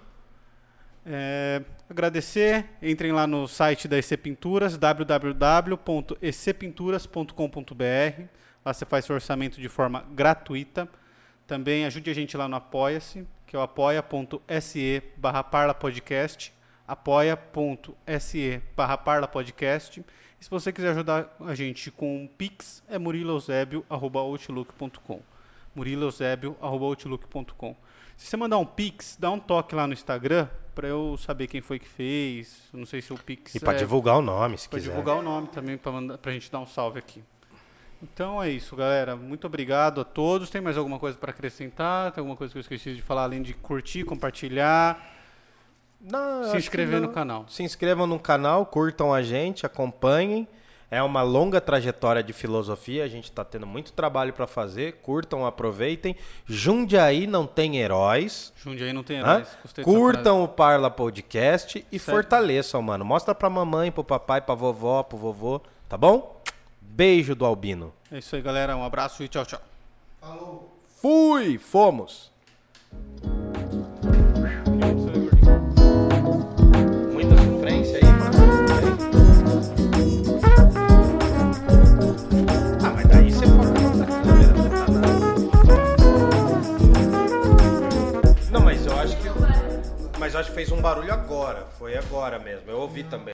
[SPEAKER 1] É, agradecer, entrem lá no site da EC Pinturas, www.ecpinturas.com.br. Lá você faz seu orçamento de forma gratuita. Também ajude a gente lá no Apoia-se, que é o apoia.se barra parlapodcast, apoia.se barra parlapodcast. E se você quiser ajudar a gente com um Pix, é muriloeusebio.outlook.com muriloeusebio.outlook.com Se você mandar um Pix, dá um toque lá no Instagram para eu saber quem foi que fez. Não sei se o Pix
[SPEAKER 3] E pra
[SPEAKER 1] é
[SPEAKER 3] divulgar o nome, se
[SPEAKER 1] para
[SPEAKER 3] quiser.
[SPEAKER 1] divulgar o nome também, para mandar pra gente dar um salve aqui. Então é isso, galera. Muito obrigado a todos. Tem mais alguma coisa para acrescentar? Tem alguma coisa que eu esqueci de falar além de curtir, compartilhar,
[SPEAKER 3] Não,
[SPEAKER 1] se inscrever no canal?
[SPEAKER 3] Se inscrevam no canal, curtam a gente, acompanhem. É uma longa trajetória de filosofia, a gente está tendo muito trabalho para fazer. Curtam, aproveitem. Jundiaí não tem heróis.
[SPEAKER 1] Jundiaí não tem heróis.
[SPEAKER 3] Curtam o Parla Podcast e
[SPEAKER 1] Certo.
[SPEAKER 3] fortaleçam, mano. Mostra pra mamãe, pro papai, pra vovó, pro vovô, tá bom? Beijo do Albino.
[SPEAKER 1] É isso aí, galera. Um abraço e tchau, tchau.
[SPEAKER 2] Falou!
[SPEAKER 3] Fui! Fomos! Muita sofrência aí, mano. Ah, mas daí você câmera, não tá nada. Não, mas eu acho que. Mas eu acho que fez um barulho agora. Foi agora mesmo. Eu ouvi também.